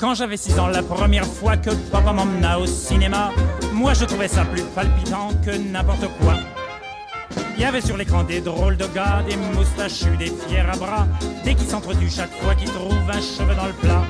Quand j'avais 6 ans, la première fois que papa m'emmena au cinéma, moi je trouvais ça plus palpitant que n'importe quoi. Il y avait sur l'écran des drôles de gars, des moustachus, des fiers à bras, des qui s'entretuent chaque fois qu'ils trouvent un cheveu dans le plat.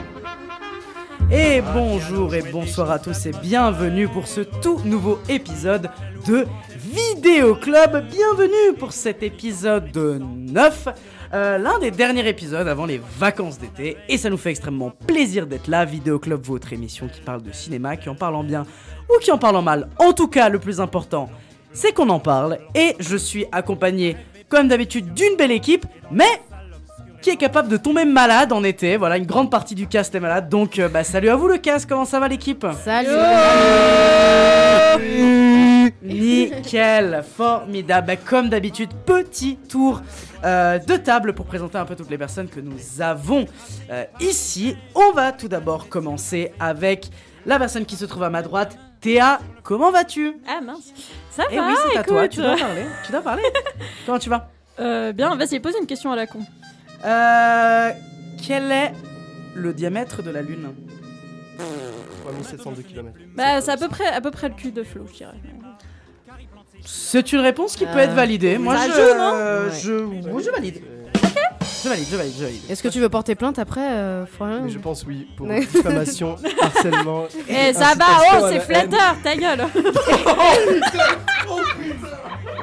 Et bonjour et bonsoir à tous et bienvenue pour ce tout nouveau épisode de Vidéo Club. Bienvenue pour cet épisode 9, euh, l'un des derniers épisodes avant les vacances d'été. Et ça nous fait extrêmement plaisir d'être là. Vidéo Club, votre émission qui parle de cinéma, qui en parle en bien ou qui en parle en mal. En tout cas, le plus important, c'est qu'on en parle. Et je suis accompagné, comme d'habitude, d'une belle équipe, mais qui est capable de tomber malade en été. Voilà, une grande partie du cast est malade. Donc, euh, bah, salut à vous le cast, comment ça va l'équipe? Salut Nickel, formidable. Bah, comme d'habitude, petit tour euh, de table pour présenter un peu toutes les personnes que nous avons euh, ici. On va tout d'abord commencer avec la personne qui se trouve à ma droite. Théa, comment vas-tu? Ah mince, ça Eh va, oui, c'est à toi, tu dois parler. Tu dois parler. comment tu vas? Euh, bien, vas-y, pose une question à la con. Euh, quel est le diamètre de la Lune? 3702 km. Bah, c'est à peu près, à peu près le cul de Flo, je dirais. C'est une réponse qui peut Euh, être validée. Moi, ça je, joue, non euh, Ouais. je, moi, je valide. Je valide, je valide, je valide. Est-ce que tu veux porter plainte après, euh, Florian Mais je pense oui, pour diffamation, harcèlement. Eh, ça va, oh, c'est la flatteur, ta gueule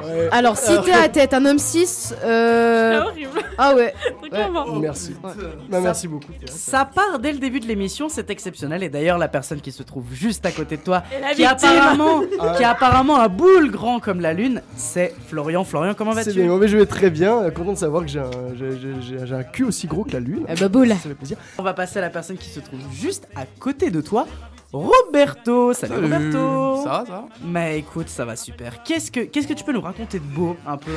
Ouais. Alors, si t'es à tête un homme 6, C'est euh... horrible, Ah ouais. Merci. Ouais. Bah, merci beaucoup. Ça part dès le début de l'émission, c'est exceptionnel. Et d'ailleurs, la personne qui se trouve juste à côté de toi, qui apparemment, Ah. qui a apparemment un boule grand comme la Lune, c'est Florian. Florian, comment C'est vas-tu? bien, mais je vais très bien. euh, Content de savoir que j'ai un, j'ai un cul aussi gros que la lune. Eh bah, boule. Ça fait plaisir. On va passer à la personne qui se trouve juste à côté de toi, Roberto. Salut, Roberto. Ça va, ça va Mais écoute, ça va super. Qu'est-ce que, qu'est-ce que tu peux nous raconter de beau un peu?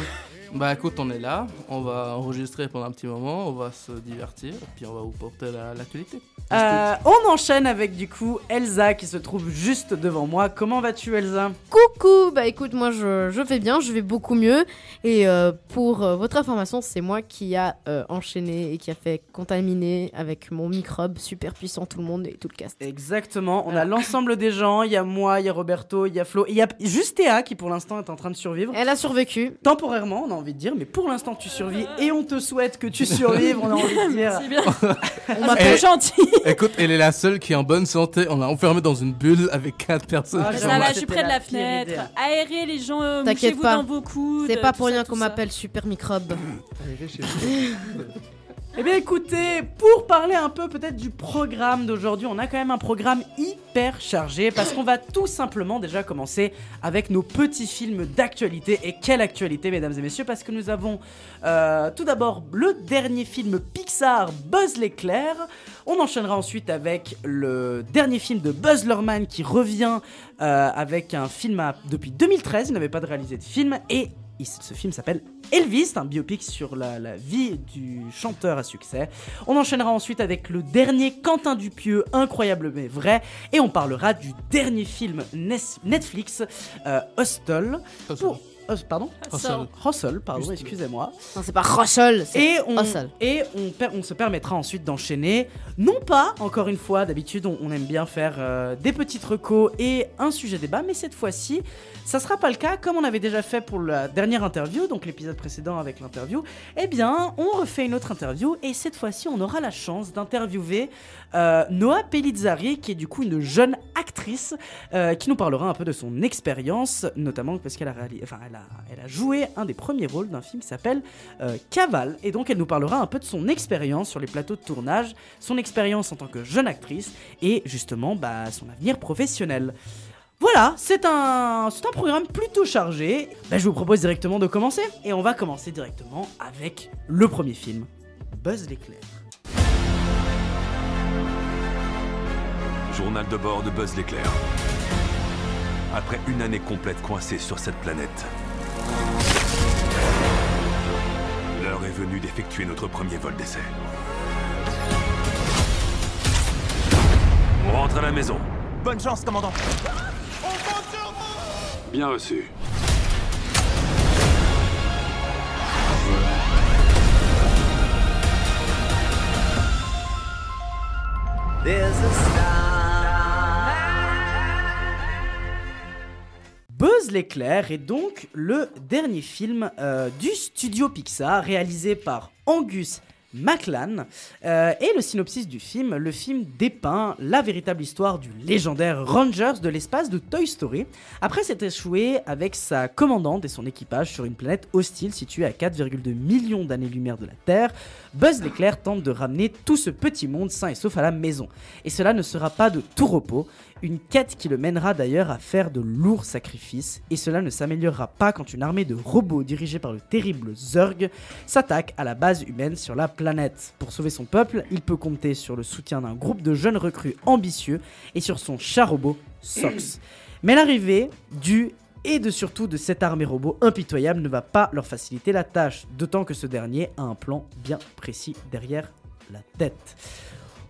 Bah écoute, on est là, on va enregistrer pendant un petit moment, on va se divertir, puis on va vous porter la- l'actualité. Euh, On enchaîne avec du coup Elsa qui se trouve juste devant moi. Comment vas-tu, Elsa? Coucou Bah écoute, moi je, je vais bien, je vais beaucoup mieux. Et euh, pour euh, votre information, c'est moi qui a euh, enchaîné et qui a fait contaminer avec mon microbe super puissant tout le monde et tout le cast. Exactement, on a l'ensemble des gens, il y a moi, il y a Roberto, il y a Flo, il y a juste Théa qui pour l'instant est en train de survivre. Elle a survécu. Temporairement, on a envie de dire, mais pour l'instant tu survis et on te souhaite que tu survives, on a envie de dire. C'est bien, On m'appelle Eh, gentil. Écoute, elle est la seule qui est en bonne santé, on l'a enfermée dans une bulle avec quatre personnes. Ah, ça va, je suis près de la fenêtre. Aérez les gens, euh, T'inquiète mouchez-vous pas. dans vos coudes. C'est pas pour ça, rien qu'on m'appelle super microbe. Allez, chez vous. Eh bien écoutez, pour parler un peu peut-être du programme d'aujourd'hui, on a quand même un programme hyper chargé parce qu'on va tout simplement déjà commencer avec nos petits films d'actualité. Et quelle actualité mesdames et messieurs parce que nous avons euh, tout d'abord le dernier film Pixar Buzz l'éclair. On enchaînera ensuite avec le dernier film de Buzz Luhrmann qui revient euh, avec un film depuis 2013, il n'avait pas de réalisé de film et ce film s'appelle Elvis, un biopic sur la, la vie du chanteur à succès. On enchaînera ensuite avec le dernier Quentin Dupieux, incroyable mais vrai, et on parlera du dernier film Netflix, euh, Hostel. Pour- pardon Hustle. Hustle, pardon, excusez-moi. Non, c'est pas Rochol, c'est Et on, Hustle. et on, se permettra ensuite d'enchaîner, non pas, encore une fois, d'habitude on, on aime bien faire euh, des petites recos et un sujet débat, mais cette fois-ci, ça sera pas le cas, comme on avait déjà fait pour la dernière interview, donc l'épisode précédent avec l'interview, eh bien, on refait une autre interview, et cette fois-ci, on aura la chance d'interviewer euh, Noah Pellizzari, qui est du coup une jeune actrice, euh, qui nous parlera un peu de son expérience, notamment parce qu'elle a, joué un des premiers rôles d'un film qui s'appelle euh, Cavale. Et donc elle nous parlera un peu de son expérience sur les plateaux de tournage, son expérience en tant que jeune actrice et justement bah, son avenir professionnel. Voilà, c'est un, c'est un programme plutôt chargé. Bah, je vous propose directement de commencer. Et on va commencer directement avec le premier film, Buzz l'éclair. Journal de bord de Buzz l'éclair. Après une année complète coincée sur cette planète, l'heure est venue d'effectuer notre premier vol d'essai. On rentre à la maison. Bonne chance, commandant. Bien reçu. there's a star. L'éclair est donc le dernier film euh, du studio Pixar réalisé par Angus McLan. Euh, et le synopsis du film, le film dépeint la véritable histoire du légendaire Rangers de l'espace de Toy Story. Après s'être échoué avec sa commandante et son équipage sur une planète hostile située à 4,2 millions d'années-lumière de la Terre, Buzz l'éclair tente de ramener tout ce petit monde sain et sauf à la maison. Et cela ne sera pas de tout repos, une quête qui le mènera d'ailleurs à faire de lourds sacrifices, et cela ne s'améliorera pas quand une armée de robots dirigée par le terrible Zurg s'attaque à la base humaine sur la planète. Pour sauver son peuple, il peut compter sur le soutien d'un groupe de jeunes recrues ambitieux et sur son chat robot Sox. Mais l'arrivée du et de surtout de cette armée robot impitoyable ne va pas leur faciliter la tâche, d'autant que ce dernier a un plan bien précis derrière la tête.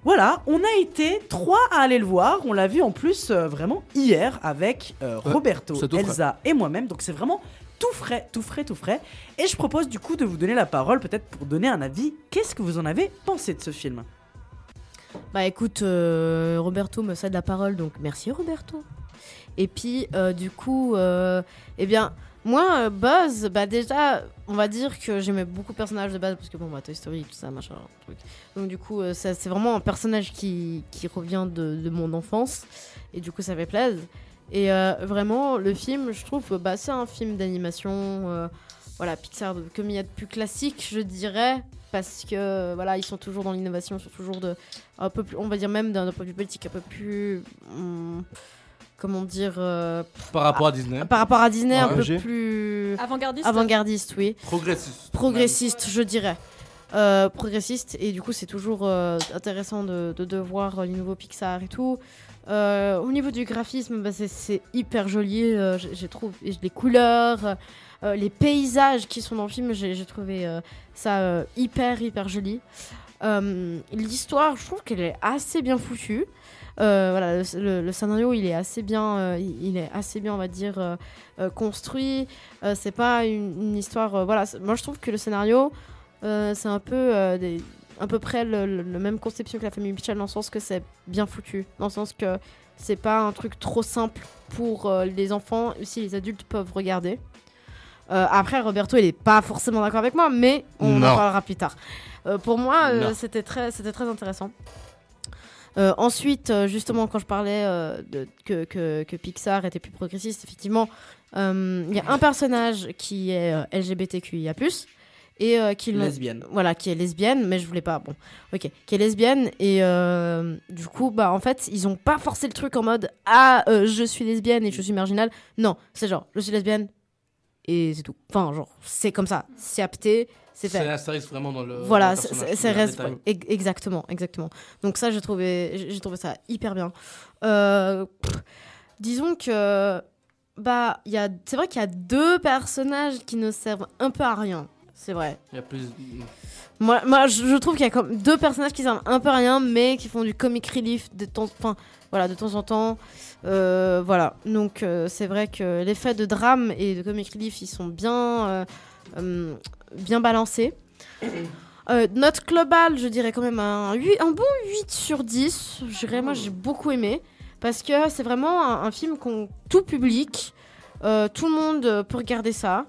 Voilà, on a été trois à aller le voir. On l'a vu en plus euh, vraiment hier avec euh, Ouais, Roberto. Elsa et moi-même. Donc c'est vraiment tout frais, tout frais, tout frais. Et je propose du coup de vous donner la parole peut-être pour donner un avis. Qu'est-ce que vous en avez pensé de ce film? Bah écoute, euh, Roberto me cède la parole, donc merci Roberto. Et puis, euh, du coup, euh, eh bien, moi, euh, Buzz, bah déjà, on va dire que j'aimais beaucoup le personnage de base, parce que bon, bah, Toy Story, tout ça, machin, truc. Donc du coup, c'est vraiment un personnage qui, qui revient de, mon enfance, et du coup, ça fait plaisir. Et vraiment, le film, je trouve, bah, c'est un film d'animation, voilà, Pixar, comme il y a de plus classique, je dirais, parce que voilà, ils sont toujours dans l'innovation, ils sont toujours de, un peu plus, on va dire même d'un point de vue politique, un peu plus, hum, comment dire, euh, Par rapport à Disney. par rapport à Disney, un peu plus Avant-gardiste. avant-gardiste, oui, Progressiste. progressiste, je dirais. Euh, progressiste et du coup c'est toujours euh, intéressant de, de, de voir les nouveaux Pixar et tout. Euh, au niveau du graphisme, bah, c'est- hyper joli, euh, j'ai trouvé les couleurs, euh, les paysages qui sont dans le film, j'ai j'ai trouvé euh, ça euh, hyper hyper joli. Euh, L'histoire, je trouve qu'elle est assez bien foutue. Euh, voilà, le, le- le scénario, il est assez bien, euh, il il est assez bien, on va dire, euh, construit. C'est pas une, une histoire, voilà. Moi, je trouve que le scénario, c'est un peu, des, à peu près le, le- le même conception que la famille Mitchell, dans le sens que c'est bien foutu, dans le sens que c'est pas un truc trop simple pour euh, les enfants, aussi les adultes peuvent regarder. Euh, après, Roberto, il est pas forcément d'accord avec moi, mais on Non. en parlera plus tard. Euh, pour moi, c'était très, c'était très intéressant. Euh, ensuite, euh, justement, quand je parlais euh, de, que, que, que Pixar était plus progressiste, effectivement, euh, il y a un personnage qui est LGBTQIA+, et qui Lesbienne. voilà, qui est lesbienne, mais je voulais pas. Bon, ok, qui est lesbienne et du coup, bah en fait, ils ont pas forcé le truc en mode ah je suis lesbienne et je suis marginale. Non, c'est genre je suis lesbienne et c'est tout. Enfin, genre c'est comme ça, c'est apté, c'est C'est fait. astérisque vraiment dans le. Voilà, le reste- exactement, exactement. Donc ça, j'ai trouvé, j'ai trouvé ça hyper bien. Euh, pff, disons que bah il y a, c'est vrai qu'il y a deux personnages qui ne servent un peu à rien. C'est vrai. Il y a plus. Moi, je trouve qu'il y a comme deux personnages qui servent un peu rien, mais qui font du comic relief de temps, enfin, voilà, de temps en temps. Euh, voilà. Donc, euh, c'est vrai que l'effet de drame et de comic relief, ils sont bien, euh, bien balancés. Note globale, je dirais quand même un, 8 un bon 8 sur 10. Je dirais, moi, j'ai beaucoup aimé. Parce que c'est vraiment un, un film qu'on tout public, tout le monde peut regarder ça.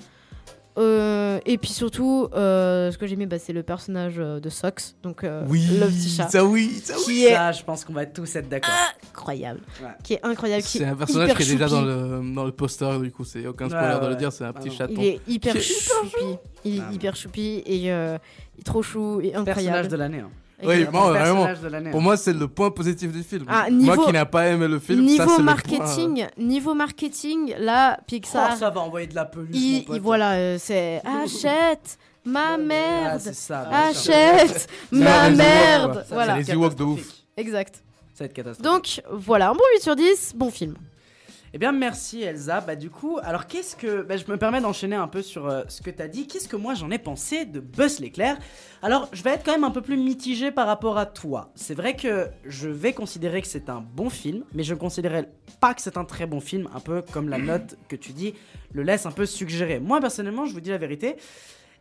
Euh, et puis surtout, euh, ce que j'ai aimé, bah, c'est le personnage euh, de Sox, donc euh, le petit chat, ça oui, ça oui. qui est Ça, je pense qu'on va tous être d'accord. incroyable, Ouais. qui est incroyable, C'est est un personnage hyper qui est déjà dans le, dans le poster, du coup, c'est aucun spoiler Ouais, de le dire, c'est un petit Ah chaton. Il est hyper choupi, il est Ah, hyper choupi et euh, il est trop chou et Personnage incroyable. de l'année. hein. Oui, vraiment. De. Pour moi, c'est le point positif du film. Ah, Moi niveau- qui n'ai pas aimé le film, ça, niveau c'est le point, marketing, niveau marketing, là, Oh, Pixar, ça va envoyer de la peluche. il, mon pote. il- voilà, euh, c'est achète ma Ah, merde, c'est ça. achète ma merde. Ça, voilà, C'est les Ewoks de ouf. exact. Ça va être catastrophique. Donc voilà, un bon 8 sur 10, bon film. Eh bien, merci Elsa. Bah, du coup, alors qu'est-ce que. bah, je me permets d'enchaîner un peu sur euh, ce que tu as dit. Qu'est-ce que moi j'en ai pensé de Buzz l'éclair? Alors, je vais être quand même un peu plus mitigé par rapport à toi. C'est vrai que je vais considérer que c'est un bon film, mais je ne considérerais pas que c'est un très bon film, un peu comme la note que tu dis le laisse un peu suggérer. Moi, personnellement, je vous dis la vérité.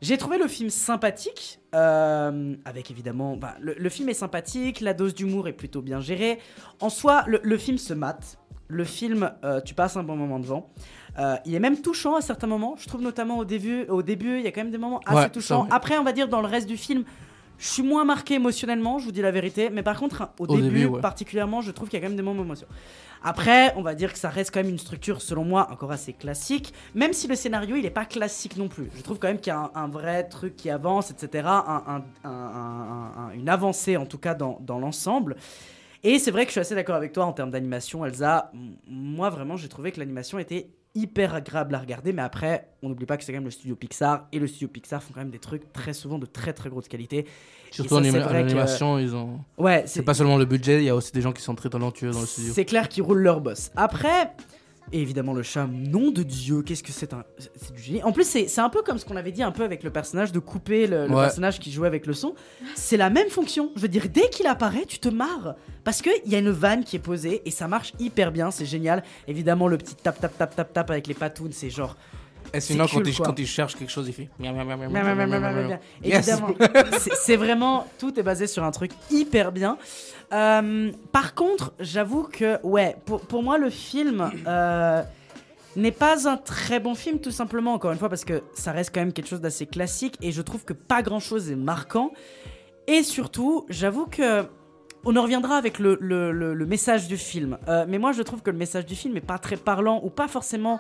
J'ai trouvé le film sympathique, euh, avec évidemment, bah, le, le film est sympathique, la dose d'humour est plutôt bien gérée. En soi, le, le film se mate. Le film, euh, tu passes un bon moment devant. Euh, il est même touchant à certains moments. Je trouve notamment au début, au début, il y a quand même des moments assez Ouais, touchants. Après, on va dire dans le reste du film, je suis moins marqué émotionnellement, je vous dis la vérité. Mais par contre, au, Au début, début, ouais. particulièrement, je trouve qu'il y a quand même des moments d'émotion. Après, on va dire que ça reste quand même une structure, selon moi, encore assez classique. Même si le scénario, il est pas classique non plus. Je trouve quand même qu'il y a un, un vrai truc qui avance, etc. un- un- un- un- un- une avancée, en tout cas, dans, dans l'ensemble. Et c'est vrai que je suis assez d'accord avec toi en termes d'animation, Elsa. Moi, vraiment, j'ai trouvé que l'animation était hyper agréable à regarder. Mais après, on n'oublie pas que c'est quand même le studio Pixar. Et le studio Pixar font quand même des trucs très souvent de très très grosse qualité. Surtout en que- animation, ils ont. Ouais, C'est pas seulement le budget, il y a aussi des gens qui sont très talentueux dans le studio. c'est clair qu'ils roulent leur boss. Après, et évidemment, le chat, nom de Dieu, qu'est-ce que c'est un. C'est du génie. En plus, c'est un peu comme ce qu'on avait dit un peu avec le personnage de couper le, le Ouais. personnage qui jouait avec le son. C'est la même fonction. Je veux dire, dès qu'il apparaît, tu te marres. Parce qu'il y a une vanne qui est posée et ça marche hyper bien, c'est génial. Évidemment, le petit tap tap tap tap tap avec les patounes, c'est genre. Et sinon, quand, cool, il, quoi. quand il cherche quelque chose, il fait. Yes. Évidemment, c'est vraiment tout est basé sur un truc hyper bien. Euh, par contre, j'avoue que ouais, pour, pour moi le film euh, n'est pas un très bon film tout simplement encore une fois parce que ça reste quand même quelque chose d'assez classique et je trouve que pas grand chose est marquant et surtout j'avoue que on en reviendra avec le, le- le- message du film. Euh, mais moi, je trouve que le message du film est pas très parlant ou pas forcément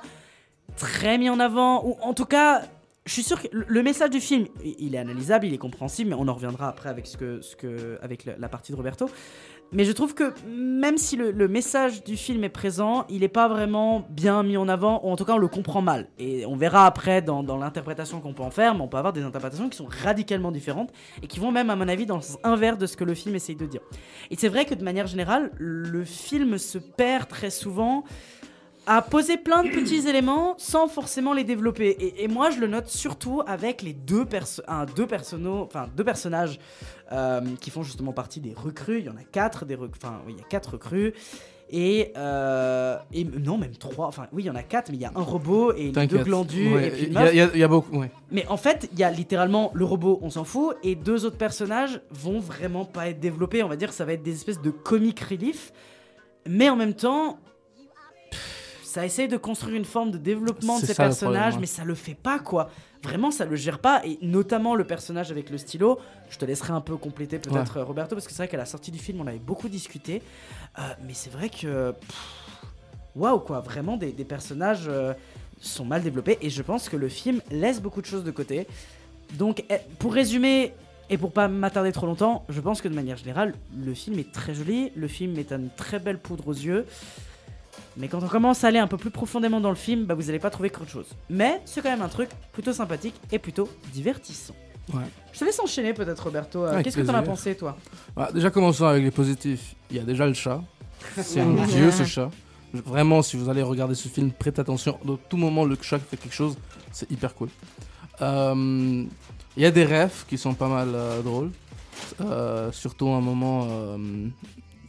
très mis en avant. Ou en tout cas, je suis sûr que le- message du film, il est analysable, il est compréhensible, mais on en reviendra après avec, ce que, avec la, partie de Roberto. Mais je trouve que même si le, le message du film est présent, il n'est pas vraiment bien mis en avant, ou en tout cas on le comprend mal. Et on verra après dans, dans l'interprétation qu'on peut en faire, mais on peut avoir des interprétations qui sont radicalement différentes et qui vont même, à mon avis, dans le sens inverse de ce que le film essaye de dire. Et c'est vrai que de manière générale, le film se perd très souvent à poser plein de petits éléments sans forcément les développer. Et, et moi, je le note surtout avec les deux, perso un, deux, enfin, deux personnages euh, qui font justement partie des recrues. Il y en a quatre, des enfin, oui, il y a quatre recrues. Et, euh, et non, même trois. Enfin, oui, il y en a quatre, mais il y a un robot et deux glandus Ouais, et puis Il y, a- y y beaucoup. Ouais. Mais en fait, il y a littéralement le robot, on s'en fout, et deux autres personnages vont vraiment pas être développés. On va dire que ça va être des espèces de comic relief, mais en même temps, pff, ça essaye de construire une forme de développement de ces ça, personnages, mais ça le fait pas quoi. Vraiment, ça le gère pas, et notamment le personnage avec le stylo. Je te laisserai un peu compléter peut-être Roberto, parce que c'est vrai qu'à la sortie du film, on avait beaucoup discuté, Euh, mais c'est vrai que waouh quoi, vraiment des, des personnages euh, sont mal développés, et je pense que le film laisse beaucoup de choses de côté. Donc, eh, pour résumer, et pour pas m'attarder trop longtemps, je pense que de manière générale, le film est très joli, le film est une très belle poudre aux yeux. Mais quand on commence à aller un peu plus profondément dans le film, bah vous allez pas trouver qu'autre chose. Mais c'est quand même un truc plutôt sympathique et plutôt divertissant. Ouais. Je te laisse enchaîner peut-être Roberto. Euh, Qu'est-ce que t'en as pensé toi? Bah, déjà, commençons avec les positifs. Il y a déjà le chat. C'est un dieu ce chat. Vraiment, si vous allez regarder ce film, prêtez attention. Dans tout moment, le chat fait quelque chose. C'est hyper cool. Euh, Il y a des rêves qui sont pas mal euh, drôles. Euh, surtout à un moment, euh,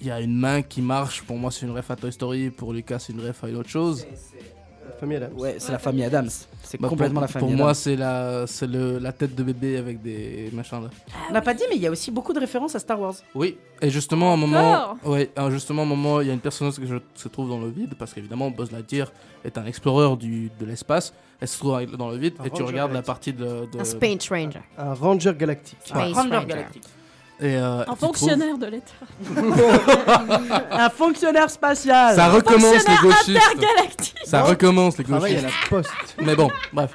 il y a une main qui marche. Pour moi, c'est une ref à Toy Story. Pour Lucas, c'est une ref à une autre chose. La famille Adams. Ouais, c'est la famille Adams. C'est Bah, complètement pour, la famille Pour Adams. moi, c'est la, c'est le, la tête de bébé avec des machins là. On n'a pas dit, mais il y a aussi beaucoup de références à Star Wars. Oui, et justement, à un moment, ouais, euh, justement, à un moment, il y a une personne qui se- trouve dans le vide, parce qu'évidemment, Buzz Lightyear est un explorer du, de l'espace, elle se trouve dans le vide, Un et tu ranger regardes la partie de... de- Un Space Ranger. Un Ranger galactique. Space Ranger Ranger. Galactique. Et, euh, Un fonctionnaire de l'État. Un fonctionnaire spatial. Ça recommence les Fonctionnaire gauchistes Intergalactique. Ça recommence les gauchistes la poste. Mais bon, bref.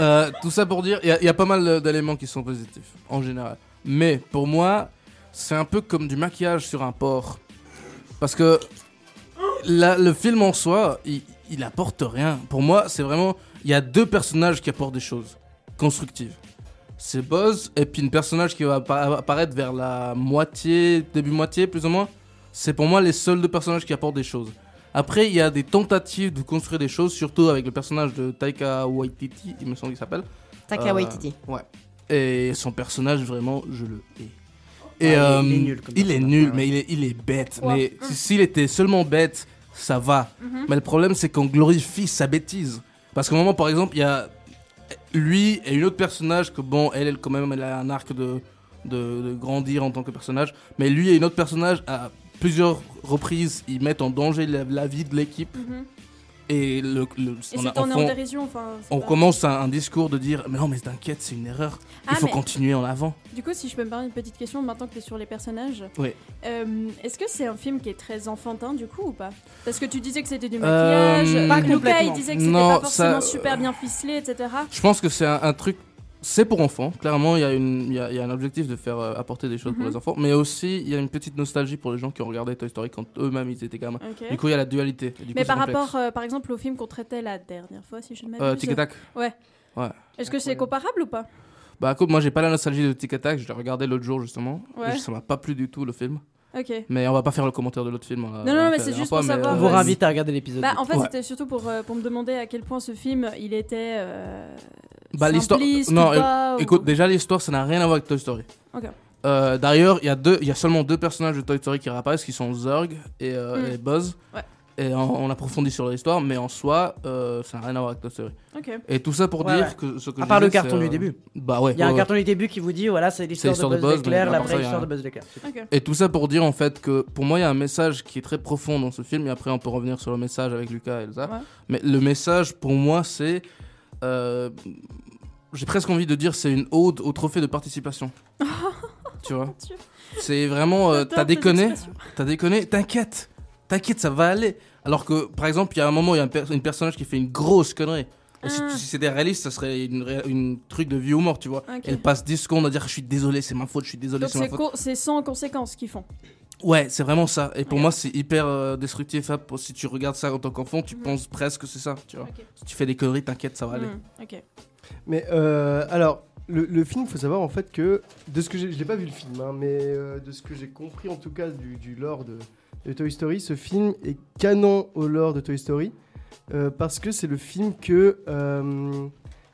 Euh, tout ça pour dire, il y a- il y, a pas mal d'éléments qui sont positifs, en général. Mais pour moi, c'est un peu comme du maquillage sur un porc. Parce que la- le film en soi, il, il apporte rien. Pour moi, c'est vraiment. Il y a deux personnages qui apportent des choses constructives. C'est Buzz et puis une personnage qui va appa- apparaître vers la moitié, début moitié plus ou moins. C'est pour moi les seuls deux personnages qui apportent des choses. Après, il y a des tentatives de construire des choses, surtout avec le personnage de Taika Waititi, il me semble qu'il s'appelle. Taika Euh, Waititi. Ouais. Et son personnage, vraiment, je le hais. Ouais, Et il est- euh, il est nul comme il est nul, mais il est, il est bête. Ouais. Mais si- s'il était seulement bête, ça va. Mhm. Mais le problème, c'est qu'on glorifie sa bêtise. Parce qu'à un moment, par exemple, il y a. lui et une autre personnage que bon, elle, elle quand même, elle a un arc de, de, grandir en tant que personnage. Mais lui et une autre personnage, à plusieurs reprises, ils mettent en danger la, la vie de l'équipe. Mhm. Et, le, le- Et on, a- en dérision. Enfin, c'est on pas- commence un, un discours de dire Mais non, mais t'inquiète, c'est une erreur. Ah, Il faut mais- continuer en avant. Du coup, si je peux me permettre une petite question maintenant que tu es sur les personnages. Oui. Euh, Est-ce que c'est un film qui est très enfantin du coup ou pas? Parce que tu disais que c'était du Euh, maquillage. pas Luca, il disait que c'était pas forcément ça- super bien ficelé, etc. Je pense que c'est un, un truc. C'est pour enfants, clairement, il y, a une- il y a, y a un objectif de faire euh, apporter des choses pour Mhm. les enfants, mais aussi il y a une petite nostalgie pour les gens qui ont regardé Toy Story quand eux-mêmes ils étaient gamins. Du coup, il y a la dualité. du Mais coup, par rapport, euh, par exemple, au film qu'on traitait la dernière fois, si je ne Euh, m'abuse. Tic et Tac. Est-ce que c'est comparable ou pas? Bah, écoute, moi j'ai pas la nostalgie de Tic et Tac, je l'ai regardé l'autre jour justement. Ouais. Ça m'a pas plu du tout le film. Ok. Mais on va pas faire le commentaire de l'autre film. euh, Non, non, on mais c'est juste pour savoir, On euh, vous vas-y. réinvite à regarder l'épisode. Bah, en fait, Ouais. c'était surtout pour, euh, pour me demander à quel point ce film il était. Euh, Bah, l'histoire. Non, ou pas, ou- écoute, déjà l'histoire ça n'a rien à voir avec Toy Story. Euh, D'ailleurs, il y, a deux- il y a seulement deux personnages de Toy Story qui réapparaissent qui sont Zurg et, euh, Mm. et Buzz. Ouais. Et on, on approfondit sur l'histoire, mais en soi, euh, ça n'a rien à voir avec Toy Story. Et tout ça pour Ouais, dire ouais. que ce que À je part le carton du début. Bah ouais. Il y a un ouais, carton du début qui vous dit voilà, c'est l'histoire de l'histoire de Buzz l'éclair, la vraie histoire un- de Buzz l'éclair. Et tout ça pour dire en fait que pour moi il y a un message qui est très profond dans ce film et après on peut revenir sur le message avec Lucas et Elsa. Mais le message pour moi c'est j'ai presque envie de dire c'est une ode au trophée de participation. tu vois. C'est vraiment euh, t'as déconné, t'as déconné, t'inquiète, t'inquiète ça va aller. Alors que par exemple il y a un moment il y a un, per- une personnage qui fait une grosse connerie. Et si, Ah. si c'était réaliste, ça serait une, truc de vieux humour, tu vois. Elle passe 10 secondes à dire je suis désolé, c'est ma faute, je suis désolé, c'est ma faute. c'est sans conséquences qu'ils font. Ouais, c'est vraiment ça. Et pour moi, c'est hyper euh, destructif. hein, pour- Si tu regardes ça en tant qu'enfant, tu Mhm. penses presque que c'est ça. Tu vois. Si tu fais des conneries, t'inquiète, ça va aller. Ok. Mais euh, alors, le, le film, faut savoir en fait que, de ce que j'ai, je l'ai pas vu le film, hein, mais euh, de ce que j'ai compris en tout cas du, du lore de, de Toy Story, ce film est canon au lore de Toy Story euh, parce que c'est le film que, euh,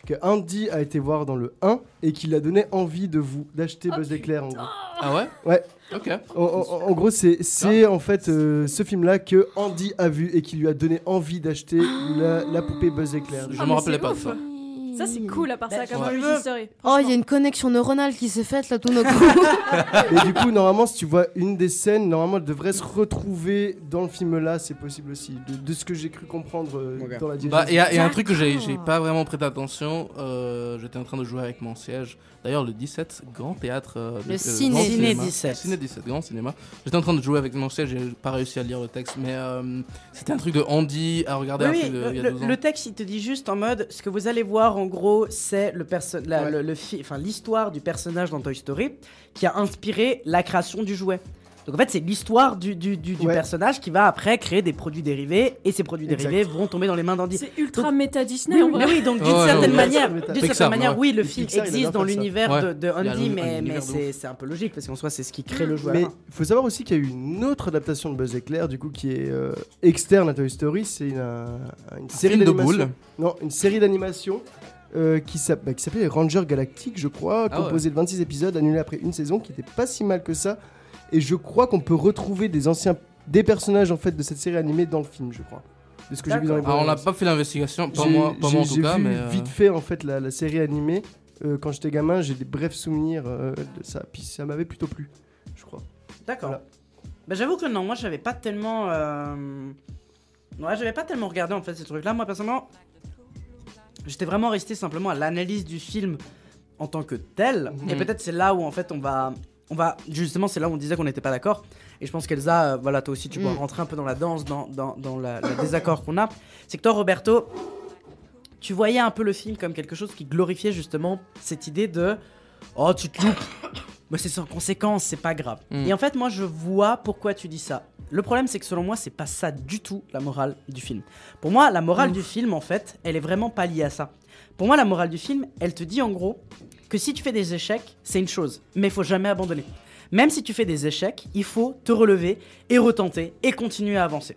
que Andy a été voir dans le 1 et qui l'a donné envie de vous d'acheter Buzz l'éclair. En gros, Ah ouais? Ouais. Ok. en, en- en gros, c'est, c'est en fait euh, ce film-là que Andy a vu et qui lui a donné envie d'acheter la, la poupée Buzz l'éclair. Je Ah, me mais rappelais c'est pas de ouf. ça. Ça c'est cool à part ça Bah, comme si tu Toy veux. Story. Oh, il y a une connexion neuronale qui s'est faite là tout d'un coup. Et du coup, normalement, si tu vois une des scènes, normalement, elle devrait se retrouver dans le film là, c'est possible aussi. De, de ce que j'ai cru comprendre euh, dans la diégèse. Bah, il y, a- il y a un truc que j'ai pas vraiment prêté attention. euh, J'étais en train de jouer avec mon siège. D'ailleurs, le 17, grand théâtre. euh, Le euh, Ciné grand 17. cinéma. 17. Ciné 17, grand cinéma. J'étais en train de jouer avec mon siège, j'ai pas réussi à lire le texte. Mais euh, c'était un truc de Andy à regarder Oui, un oui, truc de, le, il y a le- 12 ans. le texte il te dit juste en mode ce que vous allez voir en gros c'est le perso- la- Ouais. le, le fi- enfin l'histoire du personnage dans Toy Story qui a inspiré la création du jouet. Donc en fait c'est l'histoire du, du, du- du Ouais. personnage qui va après créer des produits dérivés et ces produits Exact. dérivés vont tomber dans les mains d'Andy. C'est ultra Donc- méta Disney Oui, en oui, vrai. mais oui, donc d'une Ouais, ouais, certaine ouais. manière, Pixar, d'une Pixar, certaine manière, ouais. oui, le film Pixar, il existe adore dans faire ça. l'univers de, de Il y a Andy, un- un mais, mais univers de c'est c'est un peu logique parce qu'en soi c'est ce qui crée le jouet. à Mais il faut savoir aussi qu'il y a eu une autre adaptation de Buzz éclair, du coup, qui est euh, externe à Toy Story. C'est une, euh, une série film de d'animation. boules. Non, une série d'animation euh, qui bah, qui s'appelait les Rangers Galactiques, je crois, Ah ouais. composée de 26 épisodes, annulée après une saison, qui était pas si mal que ça. Et je crois qu'on peut retrouver des anciens, des personnages en fait de cette série animée dans le film, je crois. De ce que j'ai vu dans les Alors, on n'a pas fait l'investigation, pas J'ai- moi, pas moi en tout j'ai cas, vu mais. euh, vite fait en fait la, la série animée euh, quand j'étais gamin, j'ai des brefs souvenirs euh, de ça. Puis ça m'avait plutôt plu, je crois. D'accord. Voilà. Bah, j'avoue que non, moi j'avais pas tellement. euh, Ouais, j'avais pas tellement regardé en fait ces trucs-là. Moi personnellement, j'étais vraiment resté simplement à l'analyse du film en tant que tel. Mhm. Et peut-être c'est là où en fait on va. On va justement, c'est là où on disait qu'on n'était pas d'accord. Et je pense qu'Elsa, euh, voilà, toi aussi, tu dois Mm. rentrer un peu dans la danse, dans, dans, dans la, le désaccord qu'on a. C'est que toi, Roberto, tu voyais un peu le film comme quelque chose qui glorifiait justement cette idée de Oh, tu te loupes, mais c'est sans conséquence, c'est pas grave. Mm. Et en fait, moi, je vois pourquoi tu dis ça. Le problème, c'est que selon moi, c'est pas ça du tout la morale du film. Pour moi, la morale du film, en fait, elle est vraiment pas liée à ça. Pour moi, la morale du film, elle te dit en gros que si tu fais des échecs, c'est une chose, mais il faut jamais abandonner. Même si tu fais des échecs, il faut te relever et retenter et continuer à avancer.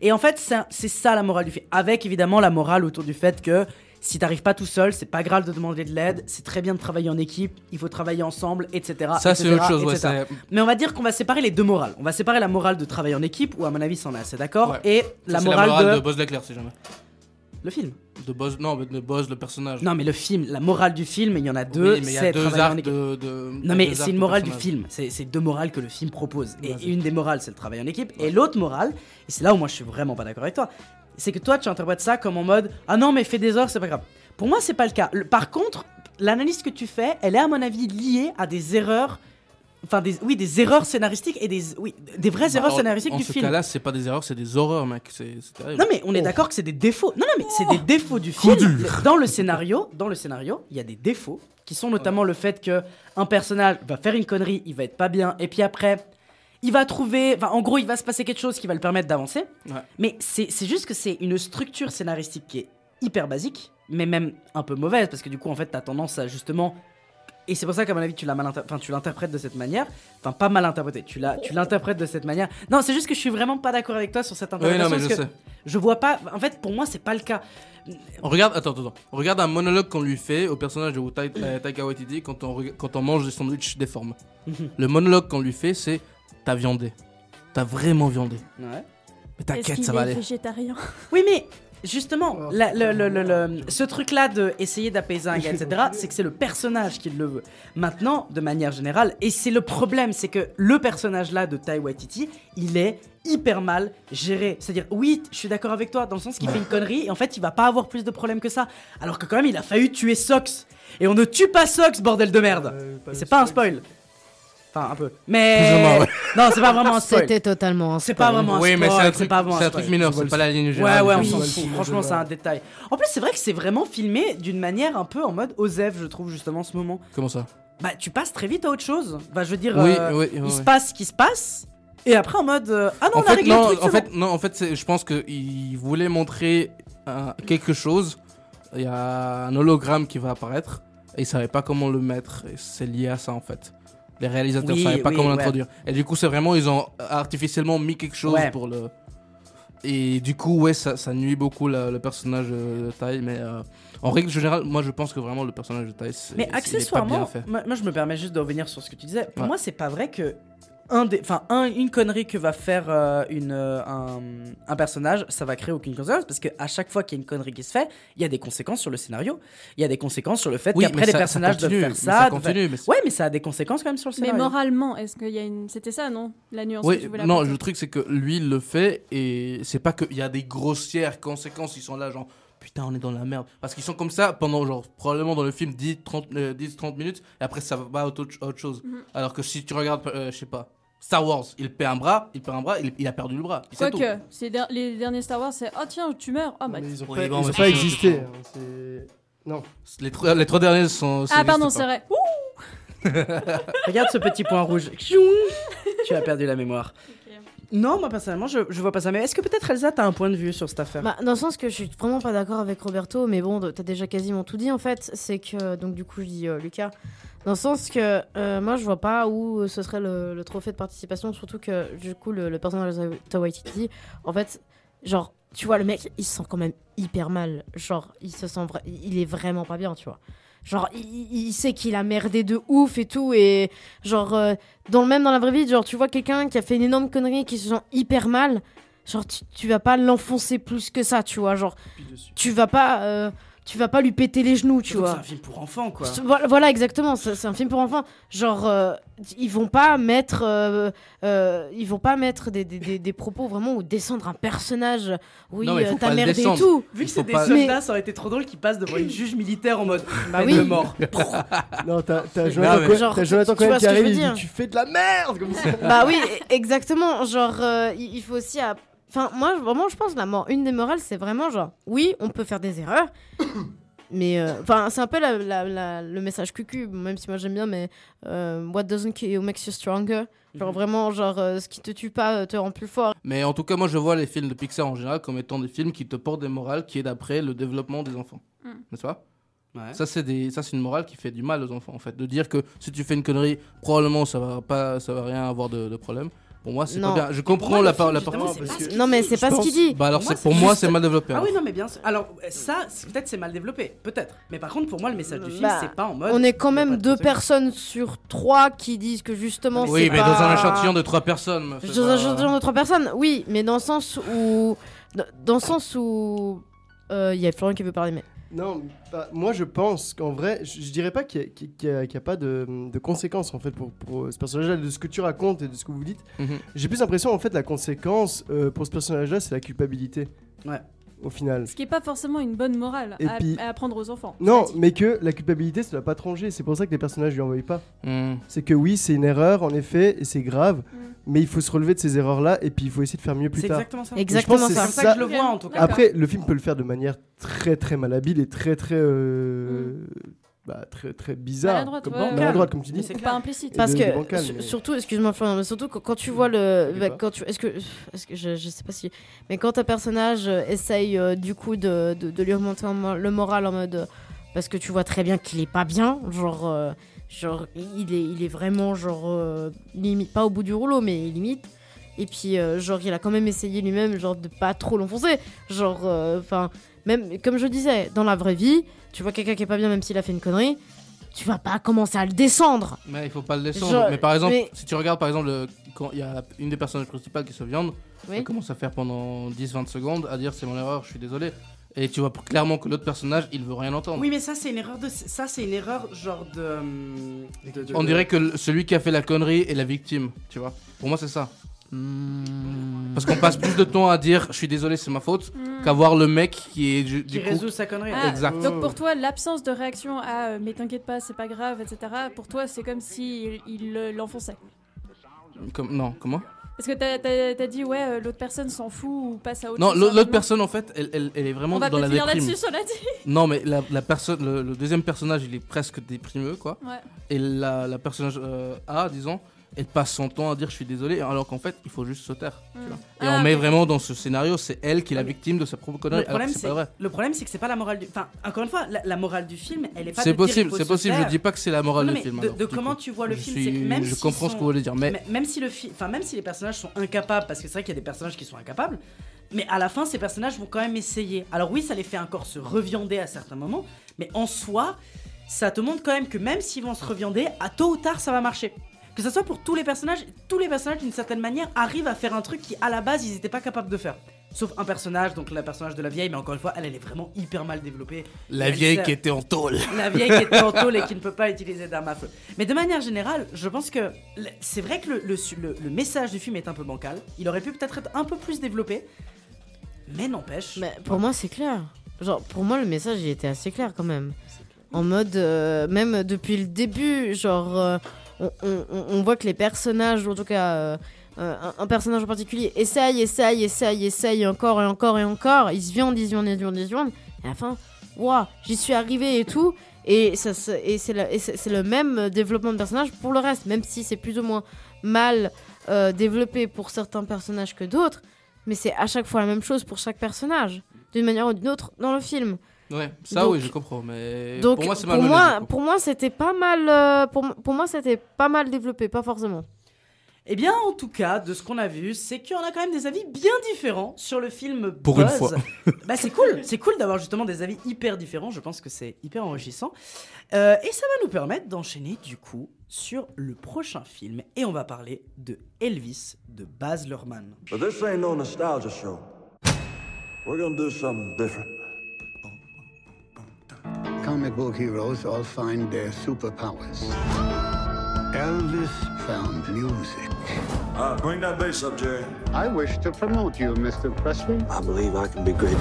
Et en fait, c'est ça la morale du film. Avec évidemment la morale autour du fait que si t'arrives pas tout seul, c'est pas grave de demander de l'aide, c'est très bien de travailler en équipe, il faut travailler ensemble, etc. Ça, c'est autre chose, ouais. Mais on va dire qu'on va séparer les deux morales. On va séparer la morale de travailler en équipe, où à mon avis, on est assez d'accord, Ouais. et la morale, la morale de... de Buzz l'éclair, si jamais. Le film. De Buzz, non, mais de Buzz, le personnage. Non, mais le film, la morale du film, il y en a deux. oui, mais il y a deux arcs équipe. de, Non mais c'est une morale du film, c'est deux morales que le film propose. Et une des morales c'est le travail en équipe, et l'autre morale, et c'est là où moi je suis vraiment pas d'accord avec toi, c'est que toi tu interprètes ça comme en mode « Ah non mais fais des erreurs, c'est pas grave ». Pour moi c'est pas le cas. Le- par contre, l'analyse que tu fais, elle est à mon avis liée à des erreurs, enfin des, oui des erreurs scénaristiques et des, oui, des vraies erreurs Bah, En- scénaristiques en du ce film. cas-là, c'est pas des erreurs, c'est des horreurs, mec. C'est. Non mais on est d'accord que c'est des défauts. Non non mais c'est des défauts du film. Dans le scénario, dans le scénario, il y a des défauts qui sont notamment le fait que un personnage va faire une connerie, il va être pas bien et puis après il va trouver enfin en gros, il va se passer quelque chose qui va le permettre d'avancer. Ouais. Mais c'est juste que c'est une structure scénaristique qui est hyper basique, mais même un peu mauvaise parce que du coup en fait, tu as tendance à justement et c'est pour ça qu'à mon avis tu l'interprètes de cette manière, enfin pas mal interprété, tu l'interprètes de cette manière. Non, c'est juste que je suis vraiment pas d'accord avec toi sur cette Oui, interprétation non, mais je que sais. je vois pas. En fait, pour moi, c'est pas le cas. On regarde, attends, attends. On regarde un monologue qu'on lui fait au personnage de Tai- Taika Waititi quand on, quand on mange des sandwichs déformes. Mhm. Le monologue qu'on lui fait, c'est T'as viandé. T'as vraiment viandé. Ouais. Mais t'inquiète, ça va aller. végétarien? Oui, mais justement, Oh. la- le, le- le- le- ce truc-là de essayer d'apaiser un gars, etc., c'est que c'est le personnage qui le veut. Maintenant, de manière générale, et c'est le problème, c'est que le personnage-là de Tai Waititi, il est hyper mal géré. C'est-à-dire, oui, je suis d'accord avec toi, dans le sens qu'il fait une connerie, et en fait, il va pas avoir plus de problèmes que ça. Alors que quand même, il a failli tuer Sox. Et on ne tue pas Sox, bordel de merde. Euh, c'est pas un spoil. Enfin, un peu. Mais. Ouais. Non, c'est pas vraiment un spoil. C'était totalement un C'est pas vraiment un Oui, mais c'est un truc, c'est un truc mineur, c'est pas la ligne Ouais, générale. ouais, on du s'en fout. Franchement, c'est un détail. En plus, c'est vrai que c'est vraiment filmé d'une manière un peu en mode Osef, je trouve, justement, en ce moment. Comment ça? Bah, tu passes très vite à autre chose. Bah, je veux dire, Oui, euh, oui, oui, il oui. se passe ce qui se passe. Et après, en mode. euh, ah non, en on a fait, réglé non, le truc, en fait, non, en fait, je pense qu'il voulait montrer euh, quelque chose. Il y a un hologramme qui va apparaître et il savait pas comment le mettre. Et c'est lié à ça en fait. Les réalisateurs Oui, savaient pas oui, comment ouais. l'introduire. Et du coup, c'est vraiment ils ont artificiellement mis quelque chose Ouais. pour le. Et du coup, ouais, ça, ça nuit beaucoup la- le personnage euh, de Tai. Mais euh, en règle générale, moi, je pense que vraiment le personnage de c'est Mais accessoirement, moi, moi, je me permets juste de revenir sur ce que tu disais. Pour Ouais. moi, c'est pas vrai que un des, enfin, un, une connerie que va faire euh, une, euh, un, un personnage, ça va créer aucune conséquence parce que à chaque fois qu'il y a une connerie qui se fait, il y a des conséquences sur le scénario. Il y a des conséquences sur le fait Oui, qu'après mais les ça- ça personnages doivent continue, faire mais ça. ça continue. mais Ouais, mais ça a des conséquences quand même sur le Mais scénario. moralement, est-ce qu'il y a une. C'était ça, non? La nuance que tu voulais non, apporter. le truc c'est que lui il le fait et c'est pas qu'il y a des grossières conséquences, ils sont là genre putain on est dans la merde. Parce qu'ils sont comme ça pendant genre probablement dans le film 10-30 euh, 10-30 minutes et après ça va à autre, autre chose. Mhm. Alors que si tu regardes, euh, je sais pas, Star Wars, il perd un bras, il perd un bras, il, il a perdu le bras. Quoique, c'est der- les derniers Star Wars, c'est Oh tiens, tu meurs. Ah bah. Mais ils ont Oui, pas, bon, ils ont pas c'est- existé. hein, Non. Les, trois- les trois derniers sont. Ah, pardon, c'est vrai. Regarde ce petit point rouge. Tu as perdu la mémoire. Non, moi personnellement, je, je vois pas ça. Mais est-ce que peut-être Elsa, t'as un point de vue sur cette affaire? Bah, dans le sens que je suis vraiment pas d'accord avec Roberto, mais bon, t'as déjà quasiment tout dit en fait. C'est que, donc du coup, je dis euh, Lucas. Dans le sens que euh, moi, je vois pas où ce serait le, le trophée de participation, surtout que du coup, le, le personnage de Taika Waititi, en fait, genre, tu vois, le mec, il se sent quand même hyper mal. Genre, il se sent, il est vraiment pas bien, tu vois. Genre, il, il sait qu'il a merdé de ouf et tout, et genre, euh, dans le même dans la vraie vie, genre, tu vois quelqu'un qui a fait une énorme connerie, qui se sent hyper mal, genre, tu, tu vas pas l'enfoncer plus que ça, tu vois. Genre, tu vas pas, euh, tu vas pas lui péter les genoux, tu Surtout vois. C'est un film pour enfants, quoi. Voilà, exactement. C'est un film pour enfants. Genre, euh, ils vont pas mettre, euh, euh, ils vont pas mettre des, des, des, des propos vraiment ou descendre un personnage. Oui, Non, merdé et tout. Vu que c'est des pas- soldats, ça aurait été trop drôle qu'ils passent devant une juge militaire en mode Bah oui. de mort. Non, t'as Jonathan mais- Cohen- Genre, t'as Jonathan tu qui arrive et il dit Tu fais de la merde comme ça. bah oui, exactement. Genre, euh, il il faut aussi. à- Enfin, moi, vraiment, je pense la mort. Une des morales, c'est vraiment genre, oui, on peut faire des erreurs. Mais euh, enfin, c'est un peu la- la- la- le message cucu, même si moi j'aime bien, mais euh, what doesn't kill you makes you stronger. Genre Mhm. vraiment, genre euh, ce qui te tue pas te rend plus fort. Mais en tout cas, moi je vois les films de Pixar en général comme étant des films qui te portent des morales qui est d'après le développement des enfants. Mm. N'est-ce pas? Ouais. Ça, c'est des... ça, c'est une morale qui fait du mal aux enfants, en fait. De dire que si tu fais une connerie, probablement ça va, pas... ça va rien avoir de, de problème. Pour moi, c'est pas bien. Je comprends moi, la film, La part... qu'il Non, mais c'est pas ce qu'il dit. Bah alors, Pour moi, c'est... pour c'est moi, juste- c'est mal développé. Ah alors. oui, non, mais bien sûr. Alors, ça, peut-être c'est mal développé, peut-être. Mais par contre, pour moi, le message du film, Bah, c'est pas en mode. On est quand même deux personnes sur trois qui disent que justement Oui, mais dans un échantillon de trois personnes. Dans un échantillon de trois personnes, oui, mais dans le sens où, dans- dans le sens où, Euh, Il y a Florian qui veut parler, mais. Non, bah, moi je pense qu'en vrai, je, je dirais pas qu'il y a- y a, qu'il y a pas de, de conséquences en fait pour, pour euh, ce personnage-là, de ce que tu racontes et de ce que vous dites. Mhm. J'ai plus l'impression en fait la conséquence euh, pour ce personnage-là, c'est la culpabilité. Ouais. Au final. Ce qui est pas forcément une bonne morale Et à, puis- à apprendre aux enfants. Non, mais que la culpabilité, ça doit pas trancher. C'est pour ça que les personnages lui envoient pas. Hmm. C'est que oui, c'est une erreur en effet, et c'est grave, Mm. mais il faut se relever de ces erreurs-là, et puis il faut essayer de faire mieux plus C'est tard. exactement ça. Exactement C'est ça. comme ça, ça- que je le vois en tout cas. Après, le film peut le faire de manière très très malhabile et très très euh, bah, très très bizarre, Maladroite, comme, ouais, ouais. maladroite, comme tu dis. C'est pas implicite. Parce de- que bancal, mais- surtout, excuse-moi mais surtout quand, quand tu vois le, bah, quand tu, est-ce que, est-ce que je, je sais pas si, mais quand un personnage euh, essaye euh, du coup de, de, de lui remonter en le moral en mode, parce que tu vois très bien qu'il est pas bien, genre, euh, genre il est, il est vraiment genre euh, limite pas au bout du rouleau, mais limite. Et puis euh, genre il a quand même essayé lui-même genre de pas trop l'enfoncer, genre, enfin même comme je disais dans la vraie vie, tu vois quelqu'un qui est pas bien même s'il a fait une connerie, tu vas pas commencer à le descendre. Mais il faut pas le descendre. Mais par exemple, mais- si tu regardes par exemple, le- quand il y a une des personnages principales qui se viande, Oui. elle commence à faire pendant 10-20 secondes à dire c'est mon erreur, je suis désolé. Et tu vois clairement que l'autre personnage, il veut rien entendre. Oui, mais ça, c'est une erreur de. Ça, c'est une erreur genre de. de- de- On dirait que celui qui a fait la connerie est la victime, tu vois. Pour moi, c'est ça. Parce qu'on passe plus de temps à dire je suis désolé, c'est ma faute, Mm. qu'à voir le mec qui est du, Qui du coup. résout sa connerie. Ah, Exact. Donc pour toi, l'absence de réaction à euh, mais t'inquiète pas, c'est pas grave, etc. Pour toi, c'est comme si il, euh, l'enfonçait. Comme, non, comment? Parce que t'as, dit ouais, euh, l'autre personne s'en fout ou passe à autre Non, chose. l'au- l'autre personne en fait, elle, elle- elle est vraiment On va dans la déprime. là-dessus, cela dit. Non, mais la, la personne, le, le deuxième personnage, il est presque déprimeux, quoi. Ouais. Et la, la personnage euh, A, disons, elle passe son temps à dire je suis désolé, alors qu'en fait, il faut juste se taire. tu Mm. vois. Et Ah, on met vraiment dans ce scénario, c'est elle qui est la victime de sa propre connerie, Le problème, c'est le problème, c'est que c'est pas la morale du. Enfin, encore une fois, la, la morale du film, elle est pas. C'est possible, c'est possible. Je dis pas que c'est la morale Non, du film. de, alors, de du comment coup. tu vois le film, suis- c'est que même je comprends ce que vous voulez dire, mais même si le fi- enfin même si les personnages sont incapables, parce que c'est vrai qu'il y a des personnages qui sont incapables, mais à la fin ces personnages vont quand même essayer. Alors oui, ça les fait encore se reviander à certains moments, mais en soi, ça te montre quand même que même s'ils vont se reviander, à tôt ou tard ça va marcher. Que ce soit pour tous les personnages, tous les personnages d'une certaine manière arrivent à faire un truc qui à la base ils n'étaient pas capables de faire. Sauf un personnage, donc le personnage de la vieille, mais encore une fois, elle, elle est vraiment hyper mal développée. la Elle vieille sert- qui était en tôle. la vieille qui est en tôle et qui ne peut pas utiliser d'armes à feu. Mais de manière générale, je pense que c'est vrai que le, le su- le- le message du film est un peu bancal. Il aurait pu peut-être être un peu plus développé. Mais n'empêche. Mais pour moi, c'est clair. Genre, pour moi, le message, il était assez clair quand même. En mode, euh, même depuis le début, genre, euh, on, voit que les personnages, en tout cas, euh, un, personnage en particulier, essaye, essaye, essaye, essaye encore et encore et encore. Il se viande, il se viande, il se se. Et à la fin, waouh, j'y suis arrivé et tout. Et, c'est le même développement de personnage pour le reste, même si c'est plus ou moins mal euh, développé pour certains personnages que d'autres. Mais c'est à chaque fois la même chose pour chaque personnage, d'une manière ou d'une autre, dans le film. Ouais, ça Donc- oui, je comprends, mais Donc pour moi c'est pour malmené. moi, du coup. pour moi, c'était pas mal. euh, pour, moi, c'était pas mal développé, pas forcément. Eh bien, en tout cas, de ce qu'on a vu, c'est en a quand même des avis bien différents sur le film Pour Buzz. une fois. bah, c'est cool, c'est cool d'avoir justement des avis hyper différents. Je pense que c'est hyper enrichissant. Euh, et ça va nous permettre d'enchaîner du coup sur le prochain film. Et on va parler de Elvis de Baz Luhrmann. But this ain't no nostalgia show. We're gonna do something different. Comic book heroes all find their superpowers. Elvis found music. Uh, bring that bass up, Jerry. I wish to promote you, Mr. Presley. I believe I can be great.